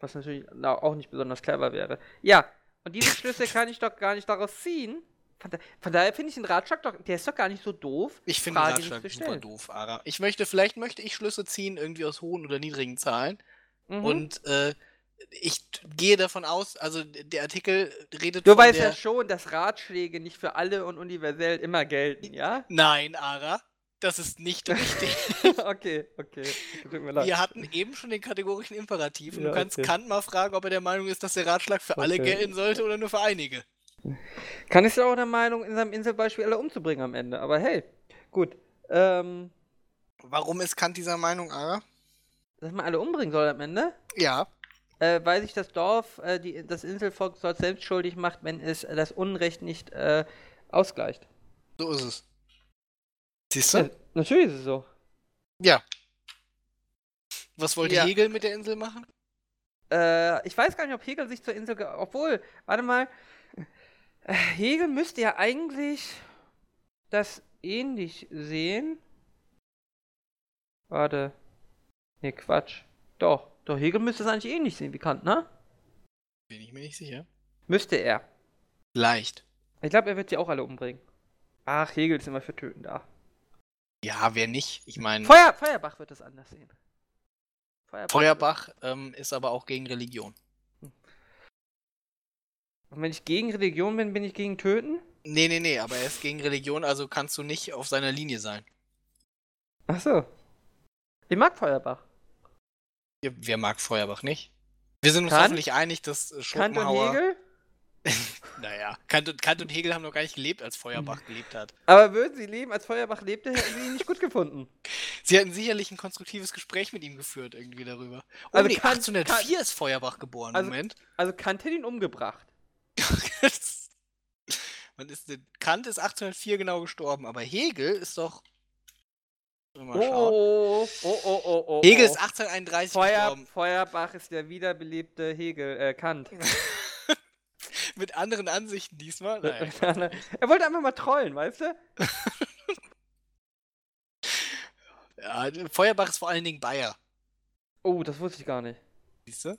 Was natürlich na, auch nicht besonders clever wäre. Ja, und diese Schlüsse kann ich doch gar nicht daraus ziehen. Von, da, von daher finde ich den Ratschlag doch, der ist doch gar nicht so doof. Ich finde den Ratschlag super doof, Ara. Ich möchte, vielleicht möchte ich Schlüsse ziehen, irgendwie aus hohen oder niedrigen Zahlen. Mhm. Und äh, ich gehe davon aus, also der Artikel redet du weißt ja schon, dass Ratschläge nicht für alle und universell immer gelten, ja? Nein, Ara, das ist nicht richtig. (laughs) okay, okay. Wir hatten eben schon den kategorischen Imperativ und Ja, du kannst okay. Kant mal fragen, ob er der Meinung ist, dass der Ratschlag für alle Okay. gelten sollte oder nur für einige. Kann ist ja auch der Meinung, in seinem Inselbeispiel alle umzubringen am Ende. Aber hey, Gut. Ähm, Warum ist Kant dieser Meinung, Ara? dass man alle umbringen soll am Ende? Ja. Äh, weil sich das Dorf, äh, die, das Inselvolk dort selbst schuldig macht, wenn es das Unrecht nicht äh, ausgleicht. So ist es. Siehst Ja, du? natürlich ist es so. Ja. Was wollte Ja. Hegel mit der Insel machen? Äh, ich weiß gar nicht, ob Hegel sich zur Insel. Obwohl, warte mal. Hegel müsste ja eigentlich das ähnlich sehen. Warte. Nee, Quatsch. Doch, doch, Hegel müsste es eigentlich ähnlich sehen wie Kant, ne? Bin ich mir nicht sicher. Müsste er. Leicht. Ich glaube, er wird sie auch alle umbringen. Ach, Hegel ist immer für Töten da. Ja, wer nicht? Ich meine, Feuer, Feuerbach wird das anders sehen. Feuerbach. Feuerbach ähm, ist aber auch gegen Religion. Und wenn ich gegen Religion bin, bin ich gegen Töten? Nee, nee, nee, aber er ist gegen Religion, also kannst du nicht auf seiner Linie sein. Ach so. Ich mag Feuerbach. Wer mag Feuerbach nicht? Wir sind uns Kant? hoffentlich einig, dass äh, Kant und Schopenhauer... Hegel? (laughs) Naja, Kant und, Kant und Hegel haben noch gar nicht gelebt, als Feuerbach gelebt hat. Aber würden sie leben, als Feuerbach lebte, hätten sie ihn nicht gut gefunden. (laughs) Sie hatten sicherlich ein konstruktives Gespräch mit ihm geführt, irgendwie darüber. Oh, Also nee, Kant- 1804 ist Feuerbach geboren, Also- Moment. Also Kant hätte ihn umgebracht. (laughs) Man ist Kant ist 1804 genau gestorben, aber Hegel ist doch. Mal Oh, oh, oh, oh, oh, oh. Hegel ist 1831 Feuer. Feuerbach ist der wiederbelebte Hegel, äh, Kant. (laughs) Mit anderen Ansichten diesmal. Naja. er wollte einfach mal trollen, weißt du? (laughs) ja, Feuerbach ist vor allen Dingen Bayer. Oh, das wusste ich gar nicht. Siehst du?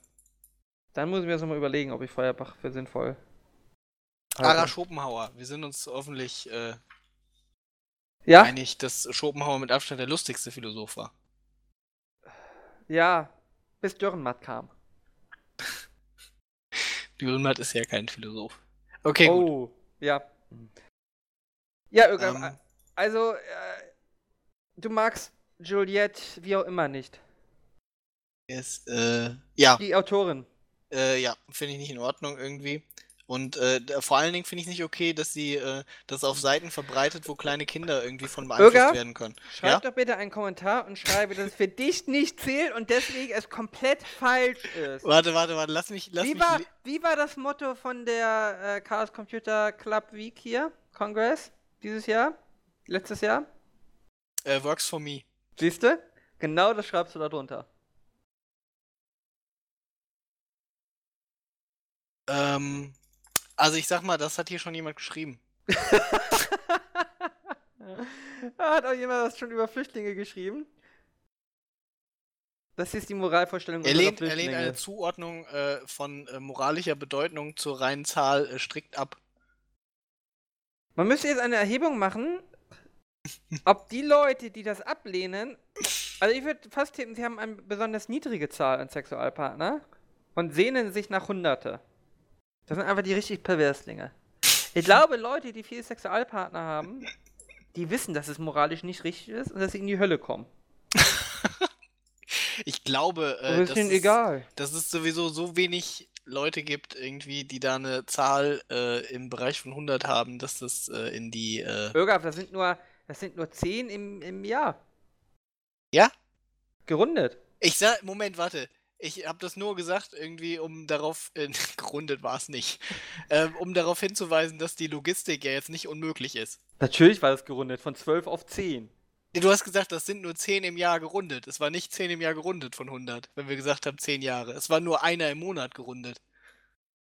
Dann muss ich mir das nochmal überlegen, ob ich Feuerbach für sinnvoll. Ara halte. Schopenhauer. Wir sind uns hoffentlich äh, Ja? einig, dass Schopenhauer mit Abstand der lustigste Philosoph war. Ja. Bis Dürrenmatt kam. (laughs) Dürrenmatt ist ja kein Philosoph. Okay, gut. oh, ja. Ja, irgendwann. Ähm, Also, äh, du magst Juliette wie auch immer nicht. ist, äh, ja, Die Autorin. äh, ja, finde ich nicht in Ordnung irgendwie. Und äh, vor allen Dingen finde ich nicht okay, dass sie äh, das auf Seiten verbreitet, wo kleine Kinder irgendwie von beeinflusst Irga? werden können. Schreib Ja? doch bitte einen Kommentar und schreibe, dass es für dich nicht zählt und deswegen es komplett falsch ist. Warte, warte, warte, lass mich, lass Wie mich. war, wie war das Motto von der äh, Chaos Computer Club Week hier? Congress? Dieses Jahr? Letztes Jahr? Äh, works for me. Siehst du? Genau das schreibst du da drunter. Ähm, also ich sag mal, das hat hier schon jemand geschrieben. (laughs) Hat auch jemand was schon über Flüchtlinge geschrieben? Das ist die Moralvorstellung Er lehnt, er lehnt eine Zuordnung äh, von äh, moralischer Bedeutung zur reinen Zahl äh, strikt ab. Man müsste jetzt eine Erhebung machen, (laughs) ob die Leute, die das ablehnen, also ich würde fast tippen, sie haben eine besonders niedrige Zahl an Sexualpartner und sehnen sich nach Hunderte. Das sind einfach die richtig Perverslinge. Ich glaube, Leute, die viele Sexualpartner haben, die wissen, dass es moralisch nicht richtig ist und dass sie in die Hölle kommen. (laughs) Ich glaube, äh, ist dass, es, egal. dass es sowieso so wenig Leute gibt, irgendwie, die da eine Zahl äh, im Bereich von 100 haben, dass das äh, in die. Äh, Irgaf, das sind nur, das sind nur 10 im, im Jahr. Ja? Gerundet. ich sag, Moment, warte. Ich habe das nur gesagt, irgendwie, um darauf, äh, (laughs) gerundet war es nicht, ähm, um darauf hinzuweisen, dass die Logistik ja jetzt nicht unmöglich ist. Natürlich war das gerundet, von 12 auf 10. Du hast gesagt, das sind nur 10 im Jahr gerundet. Es war nicht 10 im Jahr gerundet von 100, wenn wir gesagt haben 10 Jahre. Es war nur einer im Monat gerundet.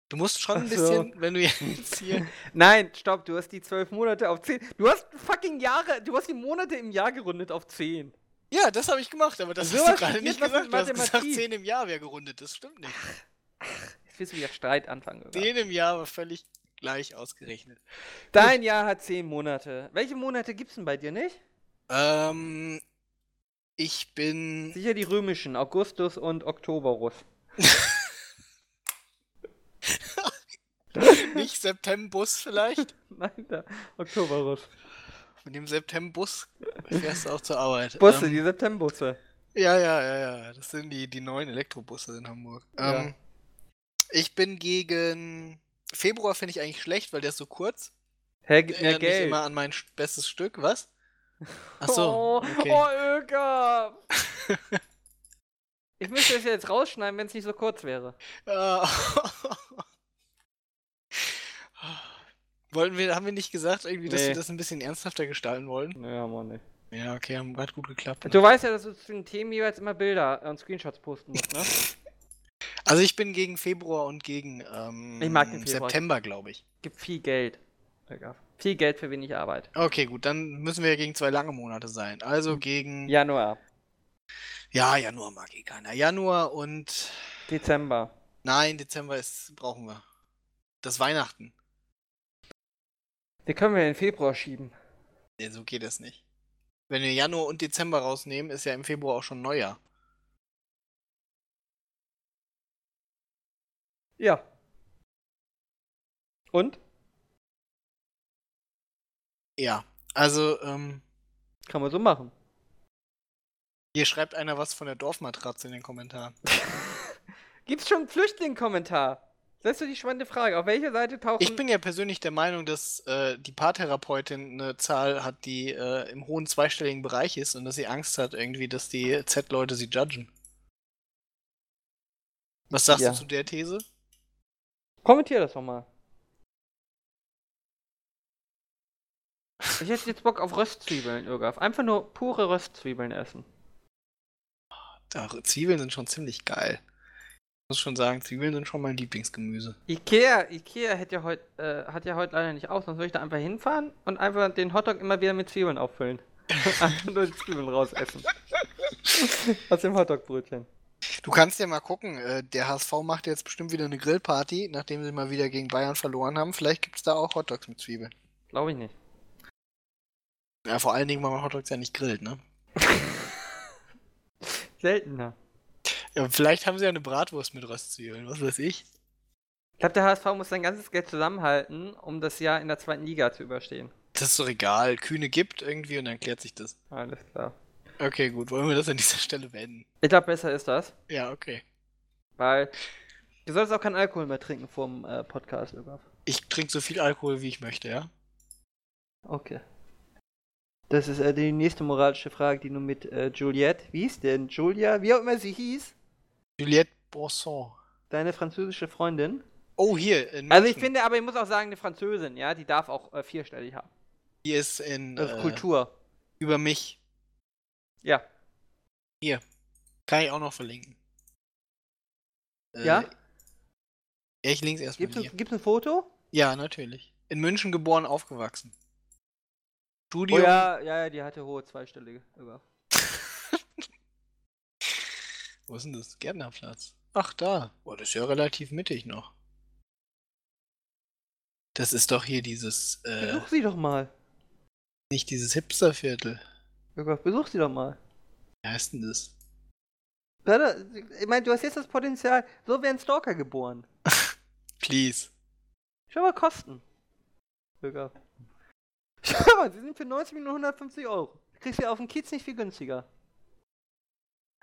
Du musst schon ein Ach so. bisschen, wenn du jetzt hier. (laughs) Nein, stopp, du hast die 12 Monate auf 10. Du hast fucking Jahre, du hast die Monate im Jahr gerundet auf 10. Ja, das habe ich gemacht, aber das So hast du gerade nicht gesagt. Du hast gesagt, Mathematik. 10 im Jahr wäre gerundet. Das stimmt nicht. Jetzt willst du wieder Streit anfangen. Irgaf. 10 im Jahr war völlig gleich ausgerechnet. Dein Jahr hat 10 Monate. Welche Monate gibt's denn bei dir nicht? Ähm, ich bin. Sicher die römischen, Augustus und Oktoberus. (laughs) nicht Septembus vielleicht? (laughs) Nein, der Oktoberus. Mit dem Septembus fährst du auch zur Arbeit. Busse, Ähm, die Septembusse. Ja, ja, ja, ja. Das sind die, die neuen Elektrobusse in Hamburg. Ja. Ähm, ich bin gegen. Februar finde ich eigentlich schlecht, weil der ist so kurz. Hä, gib mir Erinnert mich Geld. immer an mein st- bestes Stück, was? Ach so, (laughs) Oh, okay. oh Öger! (laughs) ich müsste es jetzt rausschneiden, wenn es nicht so kurz wäre. (laughs) Wollten wir, haben wir nicht gesagt, irgendwie, dass Nee. wir das ein bisschen ernsthafter gestalten wollen? Naja, Mann, nicht. Ja, okay, haben gerade gut geklappt. Du weißt ja, dass du zu den Themen jeweils immer Bilder und Screenshots posten musst, ne? (laughs) Also ich bin gegen Februar und gegen ähm, Ich Februar. September, glaube ich. Gibt viel Geld. Viel Geld für wenig Arbeit. Okay, gut, dann müssen wir ja gegen zwei lange Monate sein. Also gegen. Januar, Ja, Januar mag eh keiner. Januar und. Dezember. Nein, Dezember ist, brauchen wir. Das Weihnachten. Die können wir in den Februar schieben. Nee, so geht das nicht. Wenn wir Januar und Dezember rausnehmen, ist ja im Februar auch schon Neujahr. Ja. Und? Ja. Also, ähm, Kann man so machen. hier schreibt einer was von der Dorfmatratze in den Kommentaren. (laughs) Gibt's schon einen Flüchtling-Kommentar? Das ist so die spannende Frage. Auf welcher Seite tauchen... Ich bin ja persönlich der Meinung, dass äh, die Paartherapeutin eine Zahl hat, die äh, im hohen zweistelligen Bereich ist und dass sie Angst hat, irgendwie, dass die Z-Leute sie judgen. Was sagst Ja. du zu der These? Kommentier das doch mal. Ich hätte jetzt Bock auf Röstzwiebeln, Irgaf. Einfach nur pure Röstzwiebeln essen. Da, Zwiebeln sind schon ziemlich geil. Ich muss schon sagen, Zwiebeln sind schon mein Lieblingsgemüse. Ikea, Ikea hat ja heute äh, hat ja heute leider nicht auf, sonst würde ich da einfach hinfahren und einfach den Hotdog immer wieder mit Zwiebeln auffüllen. (laughs) einfach nur die Zwiebeln rausessen. (laughs) Aus dem Hotdogbrötchen. Du kannst ja mal gucken, äh, der HSV macht jetzt bestimmt wieder eine Grillparty, nachdem sie mal wieder gegen Bayern verloren haben. Vielleicht gibt es da auch Hotdogs mit Zwiebeln. Glaube ich nicht. Ja, vor allen Dingen, weil man Hotdogs ja nicht grillt, ne? (laughs) Seltener. Ja, vielleicht haben sie ja eine Bratwurst mit Röstzwiebeln, was weiß ich. Ich glaube, der HSV muss sein ganzes Geld zusammenhalten, um das Jahr in der zweiten Liga zu überstehen. Das ist doch egal. Kühne gibt irgendwie und dann klärt sich das. Alles klar. Okay, gut. Wollen wir das an dieser Stelle beenden? Ich glaube, besser ist das, Ja, okay. weil du solltest auch keinen Alkohol mehr trinken vorm äh, Podcast, Irgaf. Ich trinke so viel Alkohol, wie ich möchte, ja? Okay. Das ist äh, die nächste moralische Frage, die du mit äh, Juliette, wie hieß denn? Julia, wie auch immer sie hieß, Juliette Bosson. deine französische Freundin. Oh, hier. In Also ich finde, aber ich muss auch sagen, eine Französin, ja, die darf auch äh, vierstellig haben. Die ist in. Das ist äh, Kultur. Über mich. Ja. Kann ich auch noch verlinken. Äh, Ja? Ja, ich link's erstmal Gibt's hier. ein, gibt's ein Foto? Ja, natürlich. In München geboren, aufgewachsen. Studium. Oh ja, ja, ja, die hatte hohe zweistellige. Irgaf. Wo ist denn das? Gärtnerplatz. Ach, da. Boah, das ist ja relativ mittig noch. Das ist doch hier dieses, äh, Besuch sie doch mal. nicht dieses Hipsterviertel. Irgaf, besuch sie doch mal. Wie heißt denn das? Warte, Ich meine, du hast jetzt das Potenzial, so werden Stalker geboren. (laughs) Please. Schau mal Kosten. Irgaf. Schau mal, sie sind für 90 Minuten 150 Euro. Kriegst du auf dem Kiez nicht viel günstiger.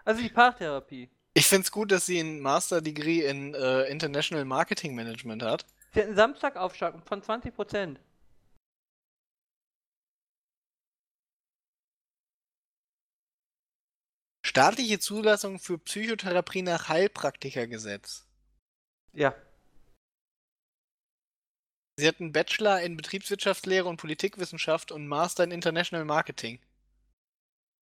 Also die Paartherapie. Ich find's gut, dass sie ein Master Degree in äh, International Marketing Management hat. Sie hat einen Samstagaufschlag von 20%. Staatliche Zulassung für Psychotherapie nach Heilpraktikergesetz. Ja. Sie hat einen Bachelor in Betriebswirtschaftslehre und Politikwissenschaft und einen Master in International Marketing.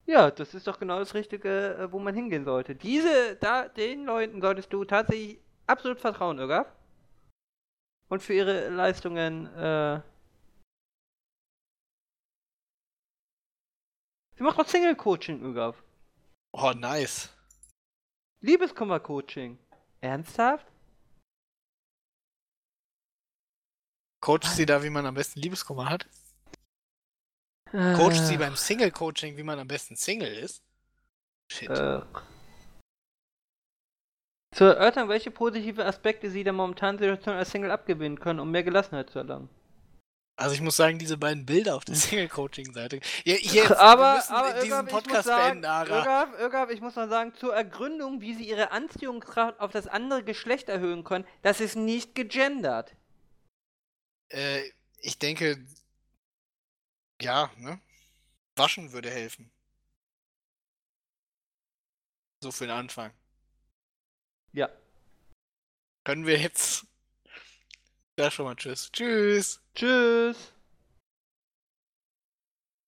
Ja, das ist doch genau das Richtige, äh, wo man hingehen sollte. Diese, da, den Leuten solltest du tatsächlich absolut vertrauen, Irgaf. Und für ihre Leistungen, äh. Sie macht auch Single-Coaching, Irgaf. Oh, nice. Liebeskummer-Coaching. Ernsthaft? Coacht sie da, wie man am besten Liebeskummer hat? Coacht sie beim Single-Coaching, wie man am besten Single ist? Shit. Äh. Zu erörtern, welche positive Aspekte sie der momentanen Situation als Single abgewinnen können, um mehr Gelassenheit zu erlangen. Also ich muss sagen, diese beiden Bilder auf der Single-Coaching-Seite. Ja, hier, (laughs) wir aber, müssen aber diesen Irgab, ich muss Podcast sagen, beenden, Ara. Irgab, Irgab, ich muss mal sagen, zur Ergründung, wie sie ihre Anziehungskraft auf das andere Geschlecht erhöhen können, das ist nicht gegendert. Äh, ich denke, ja, ne? Waschen würde helfen. So für den Anfang. Ja. Können wir jetzt. Ja, schon mal tschüss. Tschüss. Tschüss.